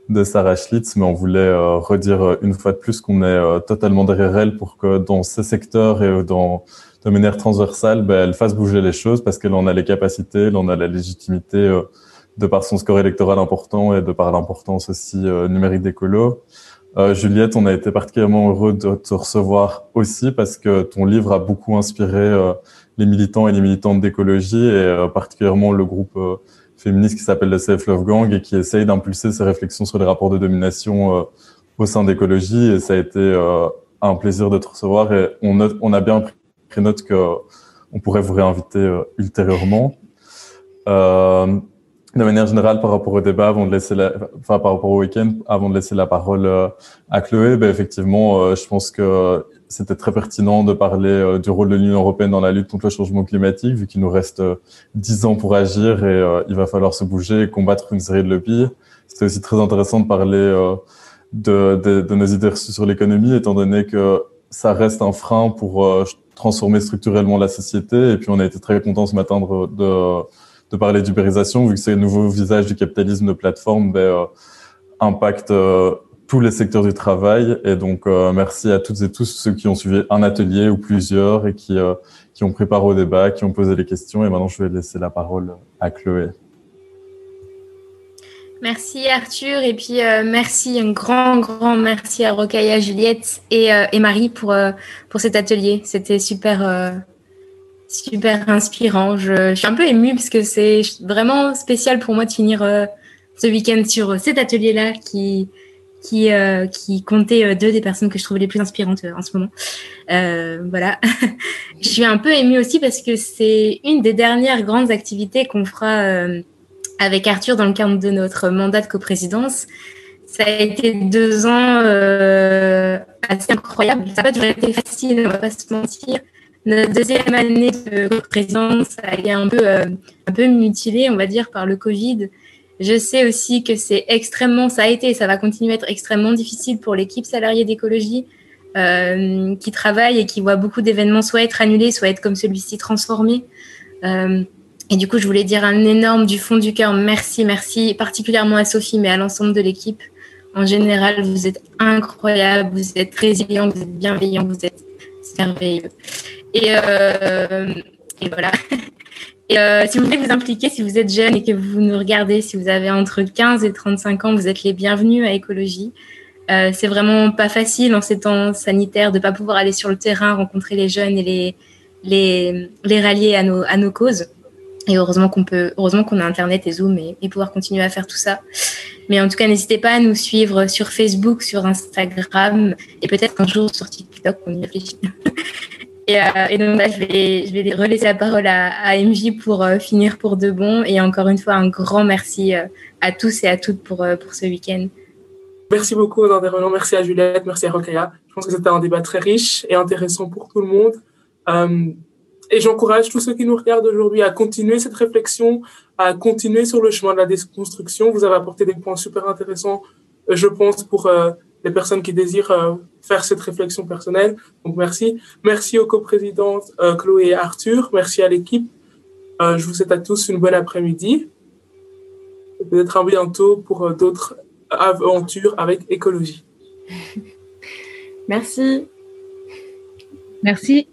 de Sarah Schlitz, mais on voulait euh, redire euh, une fois de plus qu'on est euh, totalement derrière elle pour que dans ces secteurs et dans de manière transversale, ben, elle fasse bouger les choses parce qu'elle en a les capacités, elle en a la légitimité de par son score électoral important et de par l'importance aussi numérique d'écolo. Euh, Juliette, on a été particulièrement heureux de te recevoir aussi parce que ton livre a beaucoup inspiré euh, les militants et les militantes d'écologie et euh, particulièrement le groupe féministe qui s'appelle le Safe Love Gang et qui essaye d'impulser ses réflexions sur les rapports de domination euh, au sein d'écologie. Et ça a été euh, un plaisir de te recevoir. Et on, a bien pris note qu'on pourrait vous réinviter euh, ultérieurement. De manière générale, par rapport au débat, avant de laisser la, enfin, par rapport au week-end, avant de laisser la parole à Chloé, ben, effectivement, je pense que c'était très pertinent de parler euh, du rôle de l'Union européenne dans la lutte contre le changement climatique, vu qu'il nous reste euh, dix ans pour agir et euh, il va falloir se bouger et combattre une série de lobbies. C'était aussi très intéressant de parler de, nos idées reçues sur l'économie, étant donné que ça reste un frein pour transformer structurellement la société. Et puis, on a été très content ce matin de, parler d'ubérisation, vu que c'est le nouveau visage du capitalisme de plateforme ben, euh, impacte euh, tous les secteurs du travail. Et donc, euh, merci à toutes et tous ceux qui ont suivi un atelier ou plusieurs et qui, qui ont préparé au débat, qui ont posé les questions. Et maintenant, je vais laisser la parole à Chloé. Merci Arthur et puis merci, un grand, grand merci à Rokaya, Juliette et, et Marie pour, pour cet atelier. C'était super, super inspirant. Je, suis un peu émue parce que c'est vraiment spécial pour moi de finir euh, ce week-end sur cet atelier-là qui, qui, euh, qui comptait euh, deux des personnes que je trouvais les plus inspirantes en ce moment. voilà. (laughs) je suis un peu émue aussi parce que c'est une des dernières grandes activités qu'on fera avec Arthur dans le cadre de notre mandat de coprésidence. Ça a été deux ans assez incroyables. Ça n'a pas toujours été facile, on va pas se mentir notre deuxième année de présidence a été un peu, euh, un peu mutilée, on va dire, par le Covid. Je sais aussi que c'est extrêmement, ça a été et ça va continuer à être extrêmement difficile pour l'équipe salariée d'écologie euh, qui travaille et qui voit beaucoup d'événements soit être annulés, soit être comme celui-ci transformés. Euh, et du coup, je voulais dire un énorme du fond du cœur merci, merci, particulièrement à Sophie, mais à l'ensemble de l'équipe. En général, vous êtes incroyable, vous êtes résilient, vous êtes bienveillant, vous êtes merveilleux. Et, euh, et voilà. (laughs) Et euh, si vous voulez vous impliquer, si vous êtes jeune et que vous nous regardez, si vous avez entre 15 et 35 ans, vous êtes les bienvenus à Écologie. Euh, c'est vraiment pas facile en ces temps sanitaires de pas pouvoir aller sur le terrain, rencontrer les jeunes et les, les, les rallier à nos, à nos causes. Et heureusement qu'on peut, heureusement qu'on a Internet et Zoom et, et, pouvoir continuer à faire tout ça. Mais en tout cas, n'hésitez pas à nous suivre sur Facebook, sur Instagram et peut-être un jour sur TikTok, on y réfléchit. (laughs) Et, euh, et, donc là, je vais, je relaisser la parole à, MJ pour euh, finir pour de bon. Et encore une fois, un grand merci euh, à tous et à toutes pour, ce week-end. Merci beaucoup aux intervenants. Merci à Juliette, merci à Rokaya. Je pense que c'était un débat très riche et intéressant pour tout le monde. Et j'encourage tous ceux qui nous regardent aujourd'hui à continuer cette réflexion, à continuer sur le chemin de la déconstruction. Vous avez apporté des points super intéressants, je pense, pour les personnes qui désirent euh, faire cette réflexion personnelle. Donc merci. Merci aux coprésidentes euh, Chloé et Arthur. Merci à l'équipe. Euh, je vous souhaite à tous une bonne après-midi. Peut-être à bientôt pour d'autres aventures avec écologie. (laughs) Merci. Merci.